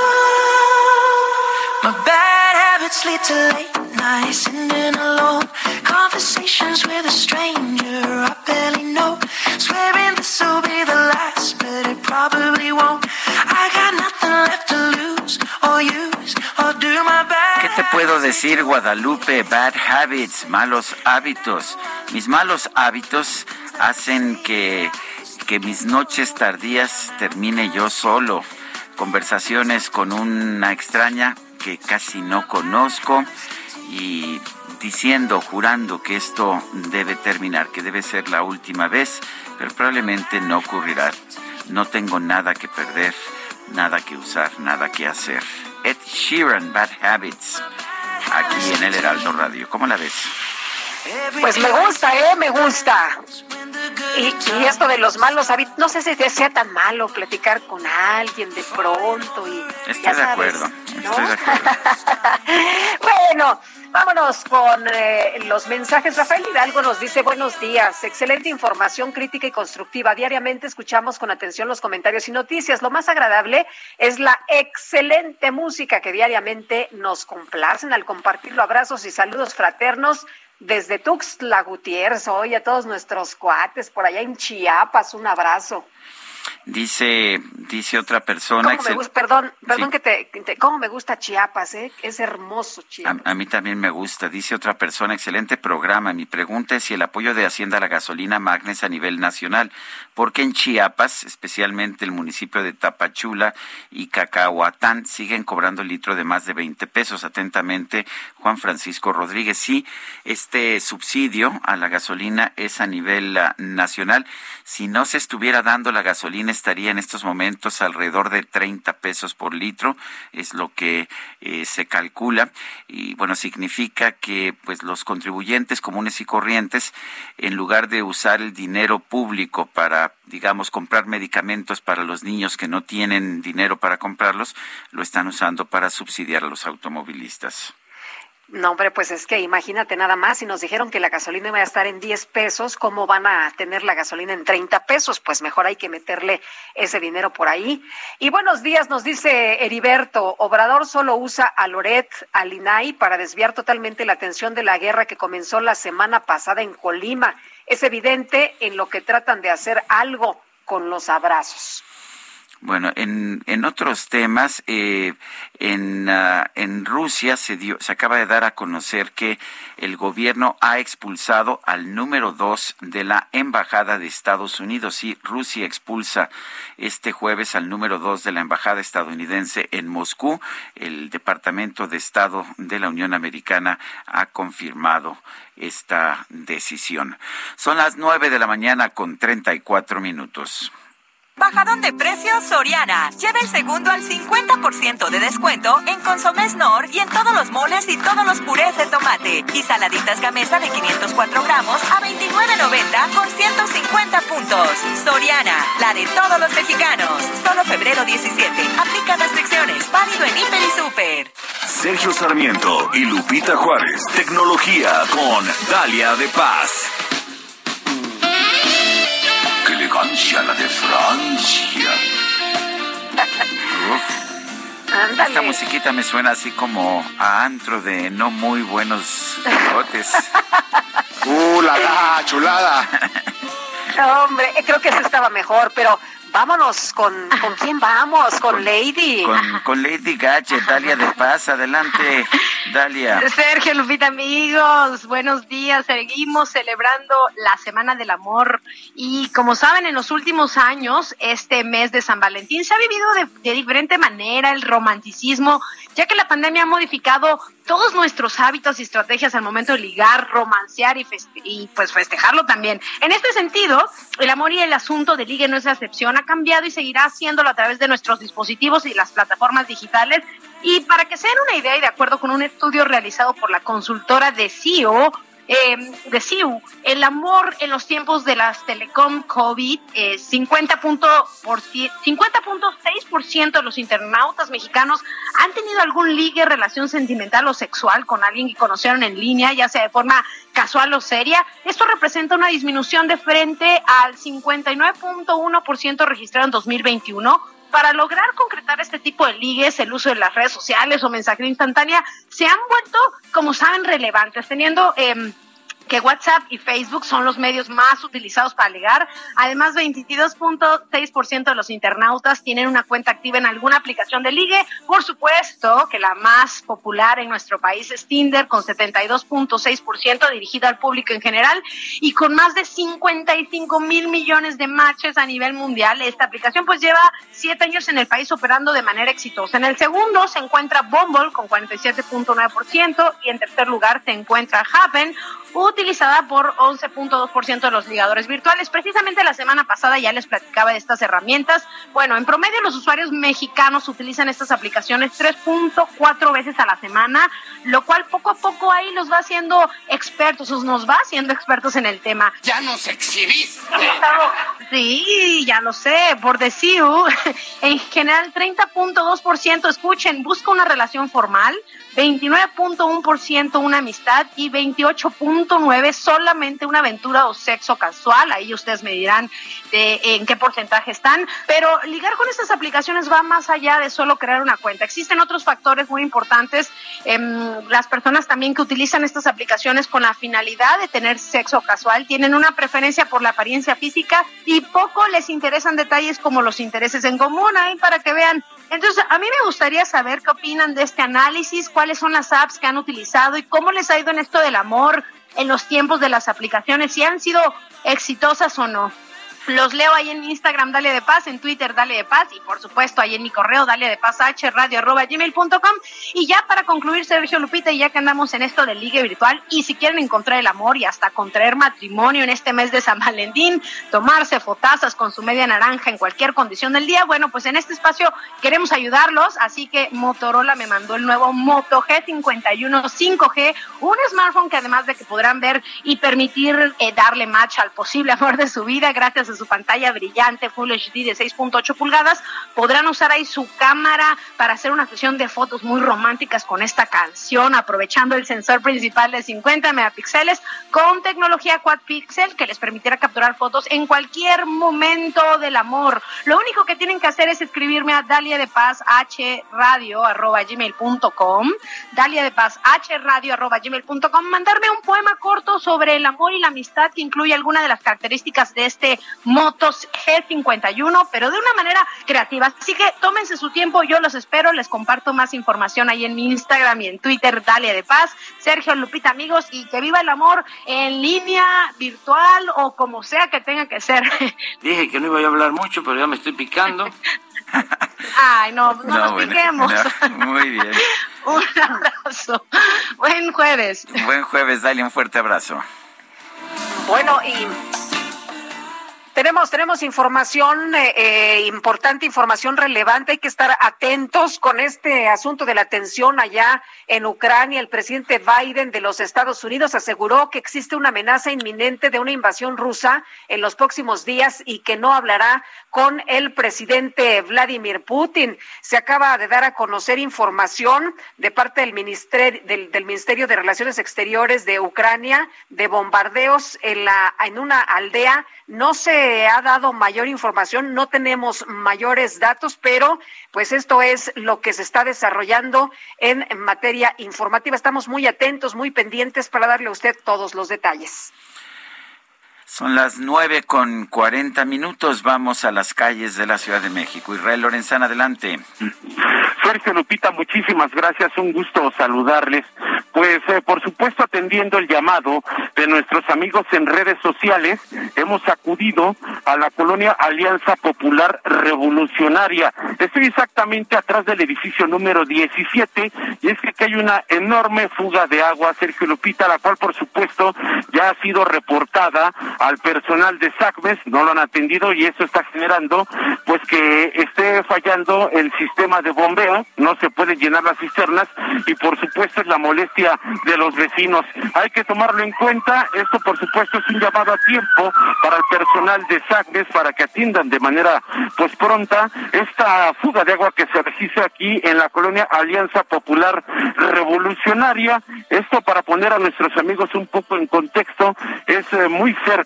My bad habits lead to late nights sitting alone. Conversations with a stranger I barely know. Swearing will be the last, but it probably won't. I got nothing left to lose or use or do my best. ¿Qué te puedo decir, Guadalupe? Bad habits, malos hábitos. Mis malos hábitos hacen que, que mis noches tardías termine yo solo. Conversaciones con una extraña que casi no conozco y diciendo, jurando que esto debe terminar, que debe ser la última vez, pero probablemente no ocurrirá. No tengo nada que perder, nada que usar, nada que hacer. Ed Sheeran, Bad Habits, aquí en el Heraldo Radio. ¿Cómo la ves? Pues me gusta, ¿eh? Me gusta. Y, y esto de los malos hábitos, no sé si sea tan malo platicar con alguien de pronto y Estoy ya de sabes, acuerdo, ¿no? estoy de acuerdo. bueno, vámonos con eh, los mensajes. Rafael Hidalgo nos dice buenos días, excelente información crítica y constructiva. Diariamente escuchamos con atención los comentarios y noticias. Lo más agradable es la excelente música que diariamente nos complacen al compartirlo. Abrazos y saludos fraternos desde Tuxtla Gutiérrez. Hoy a todos nuestros cuates por allá en Chiapas, un abrazo. Dice, dice otra persona. ¿Cómo me excel- gusta- perdón, perdón Sí. que te, que te- cómo me gusta Chiapas, ¿eh? Es hermoso Chiapas. A, a mí también me gusta, dice otra persona, excelente programa. Mi pregunta es si el apoyo de Hacienda a la gasolina magna es a nivel nacional, porque en Chiapas, especialmente el municipio de Tapachula y Cacahuatán, siguen cobrando el litro de más de 20 pesos. Atentamente, Juan Francisco Rodríguez. Sí, este subsidio a la gasolina es a nivel ah, nacional. Si no se estuviera dando la gasolina, estaría en estos momentos alrededor de 30 pesos por litro, es lo que eh, se calcula. Y bueno, significa que pues los contribuyentes comunes y corrientes, en lugar de usar el dinero público para, digamos, comprar medicamentos para los niños que no tienen dinero para comprarlos, lo están usando para subsidiar a los automovilistas. No, hombre, pues es que imagínate nada más, si nos dijeron que la gasolina iba a estar en 10 pesos, ¿cómo van a tener la gasolina en 30 pesos? Pues mejor hay que meterle ese dinero por ahí. Y buenos días, nos dice Heriberto, Obrador solo usa a Loret, al INAI, para desviar totalmente la atención de la guerra que comenzó la semana pasada en Colima. Es evidente en lo que tratan de hacer algo con los abrazos. Bueno, en, en otros temas, eh, en, ah, en Rusia se, dio, se acaba de dar a conocer que el gobierno ha expulsado al número dos de la Embajada de Estados Unidos. Sí, Rusia expulsa este jueves al número dos de la Embajada estadounidense en Moscú. El Departamento de Estado de la Unión Americana ha confirmado esta decisión. Son las nueve de la mañana con treinta y cuatro minutos. Bajadón de precios Soriana. Lleva el segundo al 50% de descuento en Consomés Nor y en todos los moles y todos los purés de tomate. Y saladitas Gamesa de 504 gramos a 29.90 con 150 puntos. Soriana, la de todos los mexicanos. Solo febrero 17. Aplica restricciones. Válido en Hiper y Super. Sergio Sarmiento y Lupita Juárez. Tecnología con Dalia de Paz. ¡Qué elegancia la de Francia! Esta musiquita me suena así como a antro de no muy buenos bigotes. ¡Uh, la, la chulada! No, hombre, creo que ese estaba mejor, pero vámonos con, ¿con quién vamos? Con Lady. Con, con Lady Gadget, Dalia de Paz. Adelante, Dalia. Sergio Lupita, amigos, buenos días. Seguimos celebrando la Semana del Amor y como saben, en los últimos años, este mes de San Valentín se ha vivido de, de diferente manera el romanticismo, ya que la pandemia ha modificado todos nuestros hábitos y estrategias al momento de ligar, romancear y, y pues festejarlo también. En este sentido, el amor y el asunto de ligue no es excepción, ha cambiado y seguirá haciéndolo a través de nuestros dispositivos y las plataformas digitales. Y para que se den una idea y de acuerdo con un estudio realizado por la consultora de CEO, eh, de CIU, el amor en los tiempos de las telecom COVID, eh, 50.6% de los internautas mexicanos han tenido algún ligue, relación sentimental o sexual con alguien que conocieron en línea, ya sea de forma casual o seria. Esto representa una disminución de frente al 59.1% registrado en 2021 para lograr concretar este tipo de ligues, el uso de las redes sociales o mensajería instantánea se han vuelto, como saben, relevantes, teniendo eh, que WhatsApp y Facebook son los medios más utilizados para ligar. Además, 22.6% de los internautas tienen una cuenta activa en alguna aplicación de ligue. Por supuesto que la más popular en nuestro país es Tinder, con 72.6% dirigida al público en general y con más de 55 mil millones de matches a nivel mundial. Esta aplicación pues lleva siete años en el país operando de manera exitosa. En el segundo se encuentra Bumble con 47.9% y en tercer lugar se encuentra Happen utilizada por 11.2% de los ligadores virtuales. Precisamente la semana pasada ya les platicaba de estas herramientas. Bueno, en promedio los usuarios mexicanos utilizan estas aplicaciones 3.4 veces a la semana, lo cual poco a poco ahí los va haciendo expertos, nos va haciendo expertos en el tema. Ya nos exhibiste. Sí, ya lo sé, por decir, en general 30.2% escuchen, busca una relación formal, 29.1% una amistad y 28.9% solamente una aventura o sexo casual. Ahí ustedes me dirán de en qué porcentaje están. Pero ligar con estas aplicaciones va más allá de solo crear una cuenta. Existen otros factores muy importantes. Eh, las personas también que utilizan estas aplicaciones con la finalidad de tener sexo casual tienen una preferencia por la apariencia física y poco les interesan detalles como los intereses en común. Ahí para que vean. Entonces, a mí me gustaría saber qué opinan de este análisis, cuáles son las apps que han utilizado y cómo les ha ido en esto del amor en los tiempos de las aplicaciones, si han sido exitosas o no. Los leo ahí en Instagram, Dale de Paz, en Twitter, Dale de Paz, y por supuesto ahí en mi correo, Dale de Paz, radio arroba gmail.com. Y ya para concluir, Sergio Lupita, y ya que andamos en esto del ligue virtual, y si quieren encontrar el amor y hasta contraer matrimonio en este mes de San Valentín, tomarse fotazas con su media naranja en cualquier condición del día, bueno, pues en este espacio queremos ayudarlos, así que Motorola me mandó el nuevo Moto G51 5G, un smartphone que además de que podrán ver y permitir eh, darle match al posible amor de su vida gracias a su pantalla brillante Full HD de 6.8 pulgadas, podrán usar ahí su cámara para hacer una sesión de fotos muy románticas con esta canción, aprovechando el sensor principal de 50 megapíxeles con tecnología quad pixel que les permitirá capturar fotos en cualquier momento del amor. Lo único que tienen que hacer es escribirme a Dalia de Paz H radio arroba gmail.com, Dalia de Paz H radio arroba gmail.com, mandarme un poema corto sobre el amor y la amistad que incluye alguna de las características de este Motos G51, pero de una manera creativa. Así que tómense su tiempo, yo los espero, les comparto más información ahí en mi Instagram y en Twitter, Dalia de Paz, Sergio Lupita, amigos, y que viva el amor en línea, virtual o como sea que tenga que ser. Dije que no iba a hablar mucho, pero ya me estoy picando. Ay, no, no, No, nos bueno, piquemos. no, muy bien. un abrazo. Buen jueves. Buen jueves, dale un fuerte abrazo. Bueno, y tenemos, tenemos información eh, eh, importante, información relevante. Hay que estar atentos con este asunto de la tensión allá en Ucrania. El presidente Biden de los Estados Unidos aseguró que existe una amenaza inminente de una invasión rusa en los próximos días y que no hablará con el presidente Vladimir Putin. Se acaba de dar a conocer información de parte del Ministerio, del, Ministerio de Relaciones Exteriores de Ucrania de bombardeos en, la, en una aldea. No se ha dado mayor información, no tenemos mayores datos, pero pues esto es lo que se está desarrollando en materia informativa. Estamos muy atentos, muy pendientes para darle a usted todos los detalles. Son las nueve con cuarenta minutos. Vamos a las calles de la Ciudad de México. Israel Lorenzana, adelante. Sergio Lupita, muchísimas gracias. Un gusto saludarles. pues eh, por supuesto atendiendo el llamado de nuestros amigos en redes sociales, hemos acudido a la colonia Alianza Popular Revolucionaria. Estoy exactamente atrás del edificio número 17 y es que aquí hay una enorme fuga de agua, Sergio Lupita, la cual por supuesto ya ha sido reportada al personal de SACMES, no lo han atendido y eso está generando pues que esté fallando el sistema de bombeo, no se pueden llenar las cisternas y por supuesto es la molestia de los vecinos. Hay que tomarlo en cuenta, esto por supuesto es un llamado a tiempo para el personal de SACMES para que atiendan de manera pues pronta esta fuga de agua que se registra aquí en la colonia Alianza Popular Revolucionaria. Esto para poner a nuestros amigos un poco en contexto, es eh, muy cerca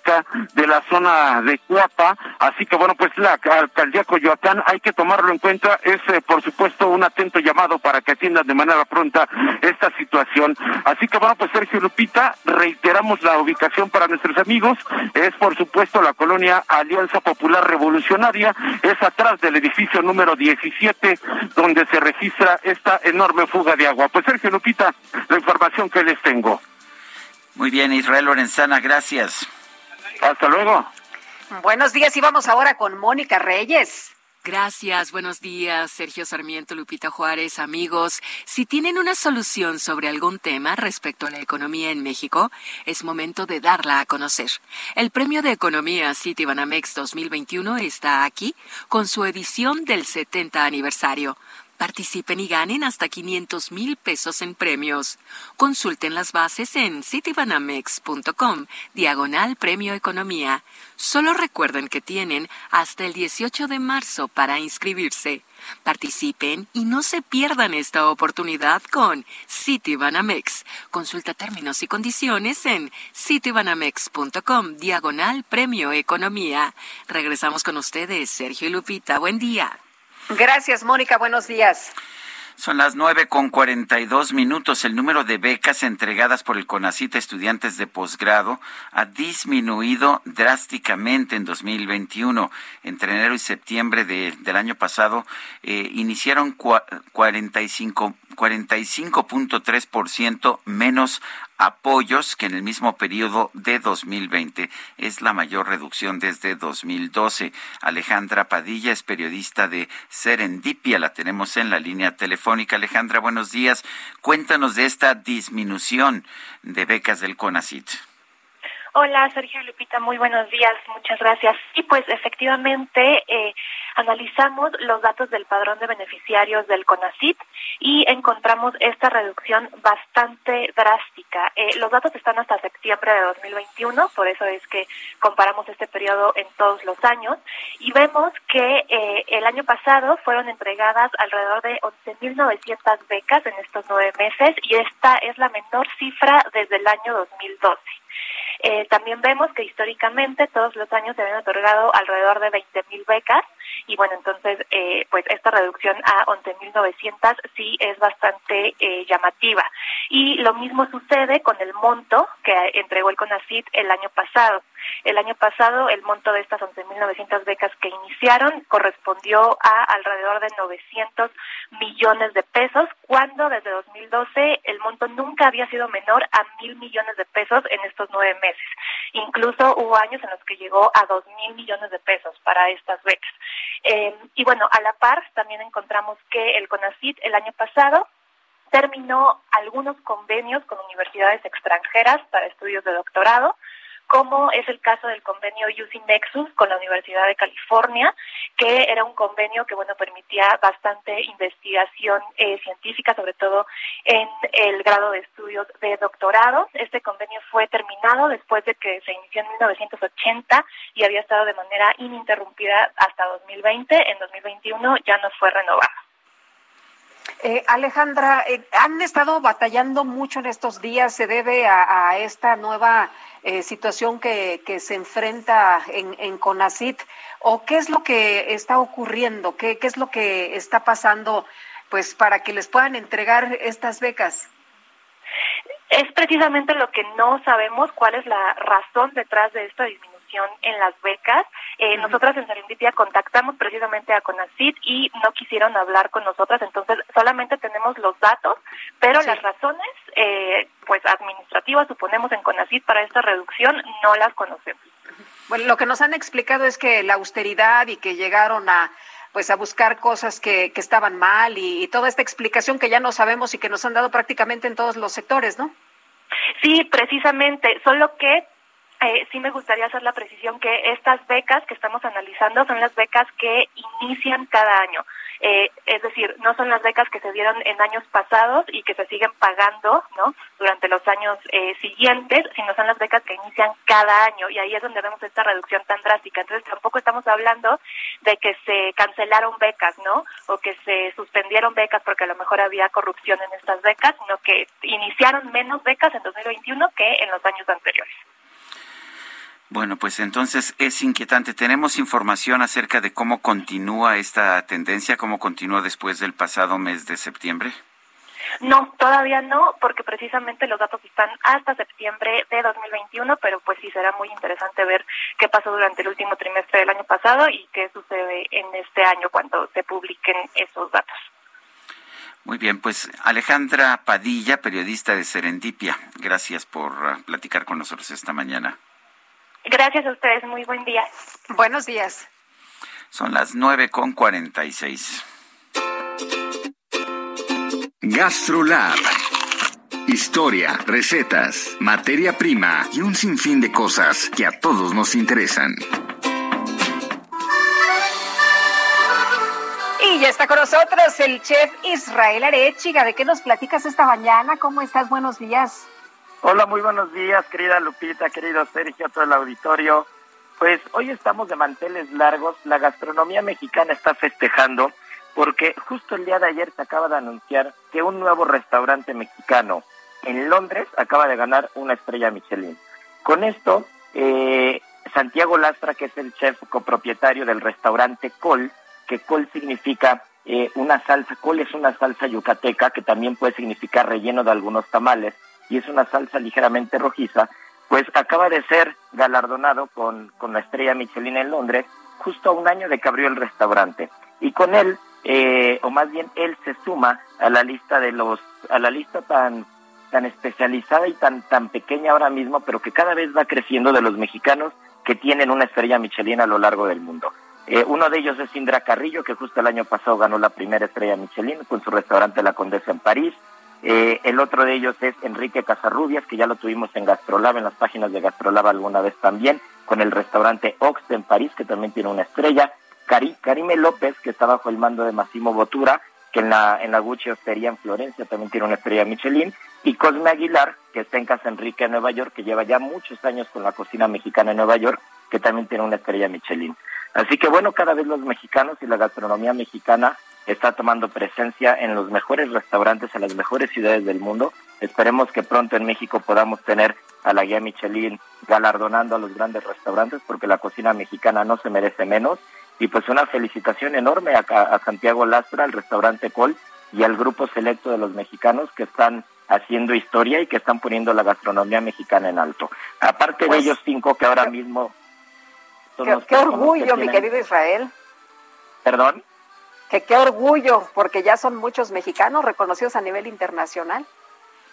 de la zona de Cuapa, así que bueno, pues la alcaldía Coyoacán hay que tomarlo en cuenta, es eh, por supuesto un atento llamado para que atiendan de manera pronta esta situación. Así que bueno, pues Sergio Lupita, reiteramos la ubicación para nuestros amigos, es por supuesto la colonia Alianza Popular Revolucionaria, es atrás del edificio número 17 donde se registra esta enorme fuga de agua. Pues Sergio Lupita, la información que les tengo. Muy bien, Israel Lorenzana, gracias. Hasta luego. Buenos días y vamos ahora con Mónica Reyes. Gracias, buenos días, Sergio Sarmiento, Lupita Juárez, amigos. Si tienen una solución sobre algún tema respecto a la economía en México, es momento de darla a conocer. El Premio de Economía Citibanamex 2021 está aquí con su edición del 70 aniversario. Participen y ganen hasta 500 mil pesos en premios. Consulten las bases en citibanamex.com, diagonal Premio Economía. Solo recuerden que tienen hasta el 18 de marzo para inscribirse. Participen y no se pierdan esta oportunidad con Citibanamex. Consulta términos y condiciones en citibanamex.com, diagonal Premio Economía. Regresamos con ustedes, Sergio y Lupita. Buen día. Gracias, Mónica. Buenos días. Son las nueve con cuarenta y dos minutos. El número de becas entregadas por el CONACIT a estudiantes de posgrado ha disminuido drásticamente en 2021. Entre enero y septiembre de, del año pasado eh, iniciaron cuarenta y cinco 45.3% menos apoyos que en el mismo periodo de 2020. Es la mayor reducción desde 2012. Alejandra Padilla es periodista de Serendipia. La tenemos en la línea telefónica. Alejandra, buenos días. Cuéntanos de esta disminución de becas del CONACIT. Hola, Sergio Lupita, muy buenos días, muchas gracias. Y pues efectivamente eh, analizamos los datos del padrón de beneficiarios del CONACIT y encontramos esta reducción bastante drástica. Eh, los datos están hasta septiembre de 2021, por eso es que comparamos este periodo en todos los años y vemos que eh, el año pasado fueron entregadas alrededor de 11.900 becas en estos nueve meses y esta es la menor cifra desde el año 2012. Eh, también vemos que históricamente todos los años se habían otorgado alrededor de 20.000 becas y bueno, entonces eh, pues esta reducción a 11.900 sí es bastante eh, llamativa. Y lo mismo sucede con el monto que entregó el CONACIT el año pasado. El año pasado el monto de estas 11.900 becas que iniciaron correspondió a alrededor de 900 millones de pesos, cuando desde 2012 el monto nunca había sido menor a mil millones de pesos en estos nueve meses. Incluso hubo años en los que llegó a dos mil millones de pesos para estas becas. Eh, y bueno, a la par también encontramos que el CONACIT el año pasado terminó algunos convenios con universidades extranjeras para estudios de doctorado, como es el caso del convenio UC Nexus con la Universidad de California, que era un convenio que bueno permitía bastante investigación eh, científica, sobre todo en el grado de estudios de doctorado. Este convenio fue terminado después de que se inició en 1980 y había estado de manera ininterrumpida hasta 2020. En 2021 ya no fue renovado. Eh, Alejandra, eh, han estado batallando mucho en estos días, se debe a, esta nueva eh, situación que, se enfrenta en, CONACIT, o qué es lo que está ocurriendo, qué, qué es lo que está pasando, pues para que les puedan entregar estas becas. Es precisamente lo que no sabemos, cuál es la razón detrás de esta disminución en las becas. Eh, Nosotras en Serendipia contactamos precisamente a CONACIT y no quisieron hablar con nosotras, entonces solamente tenemos los datos, pero las razones eh, pues administrativas, suponemos en CONACYT para esta reducción, no las conocemos. Bueno, lo que nos han explicado es que la austeridad y que llegaron a pues a buscar cosas que, que estaban mal y, y toda esta explicación que ya no sabemos y que nos han dado prácticamente en todos los sectores, ¿no? Sí, precisamente, solo que eh, sí me gustaría hacer la precisión que estas becas que estamos analizando son las becas que inician cada año. Eh, es decir, no son las becas que se dieron en años pasados y que se siguen pagando ¿no? durante los años eh, siguientes, sino son las becas que inician cada año y ahí es donde vemos esta reducción tan drástica. Entonces tampoco estamos hablando de que se cancelaron becas, ¿no? O que se suspendieron becas porque a lo mejor había corrupción en estas becas, sino que iniciaron menos becas en 2021 que en los años anteriores. Bueno, pues entonces es inquietante. ¿Tenemos información acerca de cómo continúa esta tendencia, cómo continúa después del pasado mes de septiembre? No, todavía no, porque precisamente los datos están hasta septiembre de 2021, pero pues sí será muy interesante ver qué pasó durante el último trimestre del año pasado y qué sucede en este año cuando se publiquen esos datos. Muy bien, pues Alejandra Padilla, periodista de Serendipia, gracias por uh, platicar con nosotros esta mañana. Gracias a ustedes, muy buen día. Buenos días. Son las nueve con cuarenta y seis. GastroLab. Historia, recetas, materia prima y un sinfín de cosas que a todos nos interesan. Y ya está con nosotros el chef Israel Arechiga. ¿De qué nos platicas esta mañana? ¿Cómo estás? Buenos días. Hola, muy buenos días, querida Lupita, querido Sergio, todo el auditorio. Pues hoy estamos de manteles largos. La gastronomía mexicana está festejando porque justo el día de ayer se acaba de anunciar que un nuevo restaurante mexicano en Londres acaba de ganar una estrella Michelin. Con esto, eh, Santiago Lastra, que es el chef copropietario del restaurante Col, que Col significa eh, una salsa, Col es una salsa yucateca que también puede significar relleno de algunos tamales y es una salsa ligeramente rojiza, pues acaba de ser galardonado con, con la estrella Michelin en Londres justo a un año de que abrió el restaurante. Y con él, eh, o más bien él se suma a la lista de los, a la lista tan tan especializada y tan tan pequeña ahora mismo, pero que cada vez va creciendo de los mexicanos que tienen una estrella Michelin a lo largo del mundo. Eh, uno de ellos es Indra Carrillo, que justo el año pasado ganó la primera estrella Michelin con su restaurante La Condesa en París. Eh, el otro de ellos es Enrique Casarrubias, que ya lo tuvimos en Gastrolab, en las páginas de Gastrolab alguna vez también, con el restaurante Ox en París, que también tiene una estrella. Cari, Karime López, que está bajo el mando de Massimo Bottura, que en la, en la Gucci Hostería en Florencia también tiene una estrella Michelin. Y Cosme Aguilar, que está en Casa Enrique en Nueva York, que lleva ya muchos años con la cocina mexicana en Nueva York, que también tiene una estrella Michelin. Así que bueno, cada vez los mexicanos y la gastronomía mexicana está tomando presencia en los mejores restaurantes, en las mejores ciudades del mundo. Esperemos que pronto en México podamos tener a la guía Michelin galardonando a los grandes restaurantes porque la cocina mexicana no se merece menos. Y pues una felicitación enorme a, a Santiago Lastra, al restaurante Col y al grupo selecto de los mexicanos que están haciendo historia y que están poniendo la gastronomía mexicana en alto. Aparte Pues, de ellos cinco que ahora mismo son Qué, los qué personas que orgullo, mi querido Israel. Perdón. Que qué orgullo, porque ya son muchos mexicanos reconocidos a nivel internacional.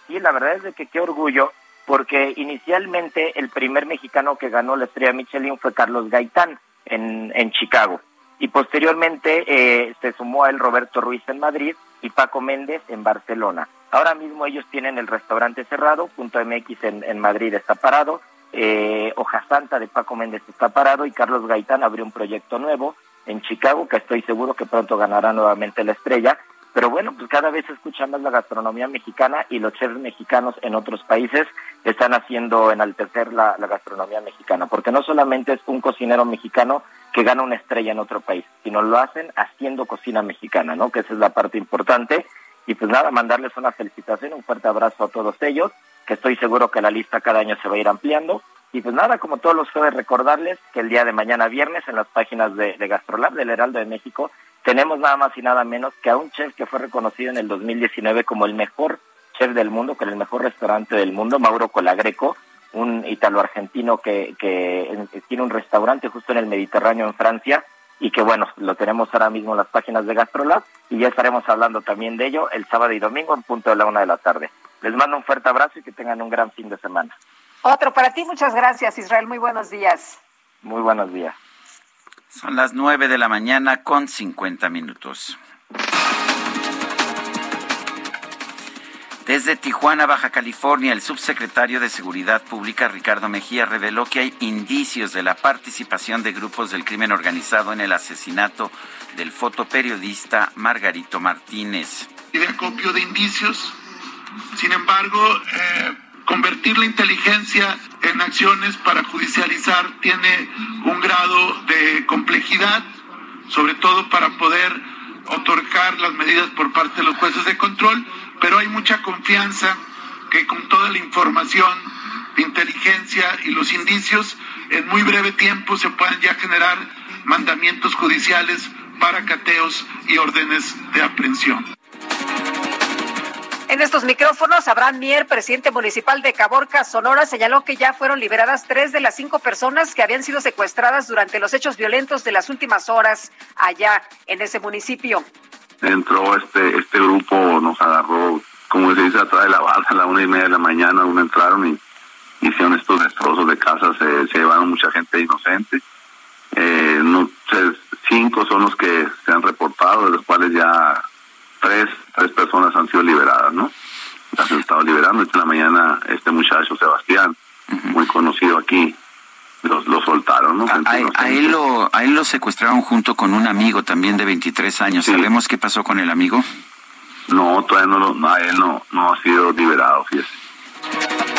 Sí, la verdad es de que qué orgullo, porque inicialmente el primer mexicano que ganó la estrella Michelin fue Carlos Gaitán en, en Chicago. Y posteriormente eh, se sumó a él Roberto Ruiz en Madrid y Paco Méndez en Barcelona. Ahora mismo ellos tienen el restaurante cerrado, Punto MX en, en Madrid está parado, eh, Hoja Santa de Paco Méndez está parado y Carlos Gaitán abrió un proyecto nuevo en Chicago que estoy seguro que pronto ganará nuevamente la estrella. Pero bueno, pues cada vez se escucha más la gastronomía mexicana y los chefs mexicanos en otros países están haciendo enaltecer la, la gastronomía mexicana, porque no solamente es un cocinero mexicano que gana una estrella en otro país, sino lo hacen haciendo cocina mexicana, ¿no? Que esa es la parte importante. Y pues nada, mandarles una felicitación, un fuerte abrazo a todos ellos, que estoy seguro que la lista cada año se va a ir ampliando. Y pues nada, como todos los jueves, recordarles que el día de mañana viernes en las páginas de, de Gastrolab del Heraldo de México tenemos nada más y nada menos que a un chef que fue reconocido en el 2019 como el mejor chef del mundo, con el mejor restaurante del mundo, Mauro Colagreco, un italo-argentino que, que tiene un restaurante justo en el Mediterráneo en Francia y que bueno, lo tenemos ahora mismo en las páginas de Gastrolab y ya estaremos hablando también de ello el sábado y domingo en punto de la una de la tarde. Les mando un fuerte abrazo y que tengan un gran fin de semana. Otro para ti, muchas gracias Israel, muy buenos días. Muy buenos días. Son las nueve de la mañana con 50 minutos. Desde Tijuana, Baja California, el subsecretario de Seguridad Pública, Ricardo Mejía, reveló que hay indicios de la participación de grupos del crimen organizado en el asesinato del fotoperiodista Margarito Martínez. Y de acopio de indicios. Sin embargo, eh, convertir la inteligencia en acciones para judicializar tiene un grado de complejidad, sobre todo para poder otorgar las medidas por parte de los jueces de control pero hay mucha confianza que con toda la información de inteligencia y los indicios, en muy breve tiempo se puedan ya generar mandamientos judiciales para cateos y órdenes de aprehensión. En estos micrófonos, Abraham Mier, presidente municipal de Caborca, Sonora, señaló que ya fueron liberadas tres de las cinco personas que habían sido secuestradas durante los hechos violentos de las últimas horas allá en ese municipio entró este este grupo, nos agarró, como se dice, atrás de la base a la una y media de la mañana, uno entraron y hicieron estos destrozos de casa, se, se llevaron mucha gente inocente. Eh, no, cinco son los que se han reportado, de los cuales ya tres, tres personas han sido liberadas, ¿no? Las han estado liberando. Esta la mañana este muchacho Sebastián, muy conocido aquí, los, soltaron, ¿no? A, él lo, a él lo secuestraron junto con un amigo también de 23 años. ¿Sabemos qué pasó con el amigo? No, todavía no, lo, a él no, no ha sido liberado, fíjese.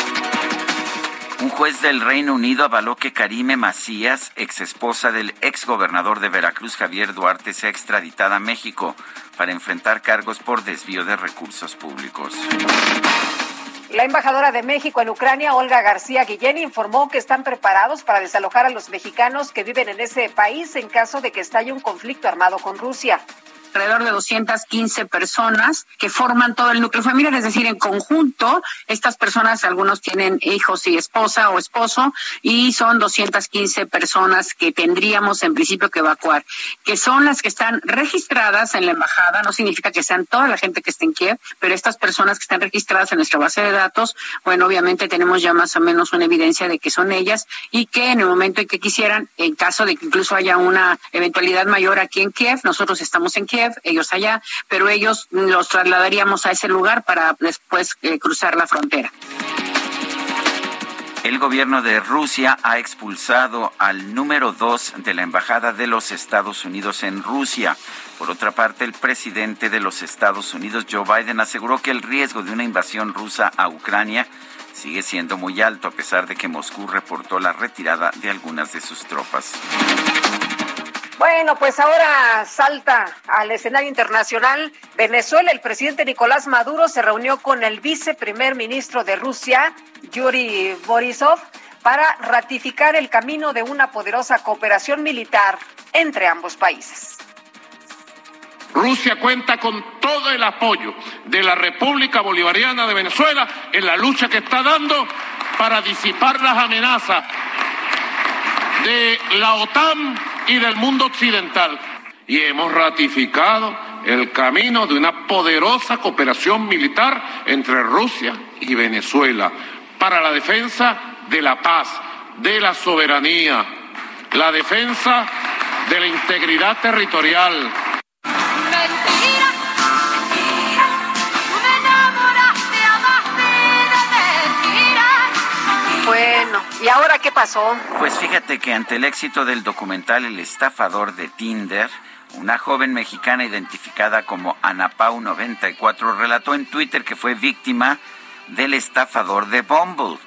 Un juez del Reino Unido avaló que Karime Macías, ex esposa del ex gobernador de Veracruz Javier Duarte, sea extraditada a México para enfrentar cargos por desvío de recursos públicos. La embajadora de México en Ucrania, Olga García Guillén, informó que están preparados para desalojar a los mexicanos que viven en ese país en caso de que estalle un conflicto armado con Rusia alrededor de 215 personas que forman todo el núcleo familiar, es decir, en conjunto, estas personas, algunos tienen hijos y esposa o esposo, y son 215 personas que tendríamos en principio que evacuar, que son las que están registradas en la embajada, no significa que sean toda la gente que esté en Kiev, pero estas personas que están registradas en nuestra base de datos, bueno, obviamente tenemos ya más o menos una evidencia de que son ellas y que en el momento en que quisieran, en caso de que incluso haya una eventualidad mayor aquí en Kiev, nosotros estamos en Kiev, ellos allá, pero ellos los trasladaríamos a ese lugar para después eh, cruzar la frontera. El gobierno de Rusia ha expulsado al número dos de la Embajada de los Estados Unidos en Rusia. Por otra parte, el presidente de los Estados Unidos, Joe Biden, aseguró que el riesgo de una invasión rusa a Ucrania sigue siendo muy alto, a pesar de que Moscú reportó la retirada de algunas de sus tropas. Bueno, pues ahora salta al escenario internacional Venezuela. El presidente Nicolás Maduro se reunió con el viceprimer ministro de Rusia, Yuri Borisov, para ratificar el camino de una poderosa cooperación militar entre ambos países. Rusia cuenta con todo el apoyo de la República Bolivariana de Venezuela en la lucha que está dando para disipar las amenazas de la OTAN y del mundo occidental. Y hemos ratificado el camino de una poderosa cooperación militar entre Rusia y Venezuela para la defensa de la paz, de la soberanía, la defensa de la integridad territorial, Bueno, ¿y ahora qué pasó? Pues fíjate que ante el éxito del documental El estafador de Tinder, una joven mexicana identificada como Anapau94 relató en Twitter que fue víctima del estafador de Bumble.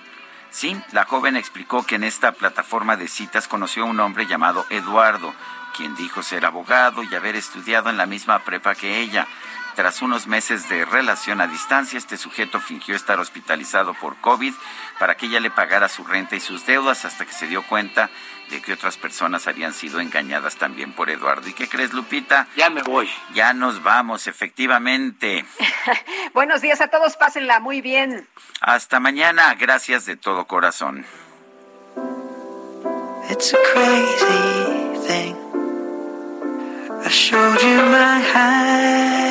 Sí, la joven explicó que en esta plataforma de citas conoció a un hombre llamado Eduardo, quien dijo ser abogado y haber estudiado en la misma prepa que ella. Tras unos meses de relación a distancia, este sujeto fingió estar hospitalizado por COVID para que ella le pagara su renta y sus deudas hasta que se dio cuenta de que otras personas habían sido engañadas también por Eduardo. ¿Y qué crees, Lupita? Ya me voy. Ya nos vamos, efectivamente. Buenos días a todos, pásenla muy bien. Hasta mañana, gracias de todo corazón. It's a crazy thing. I showed you my hand.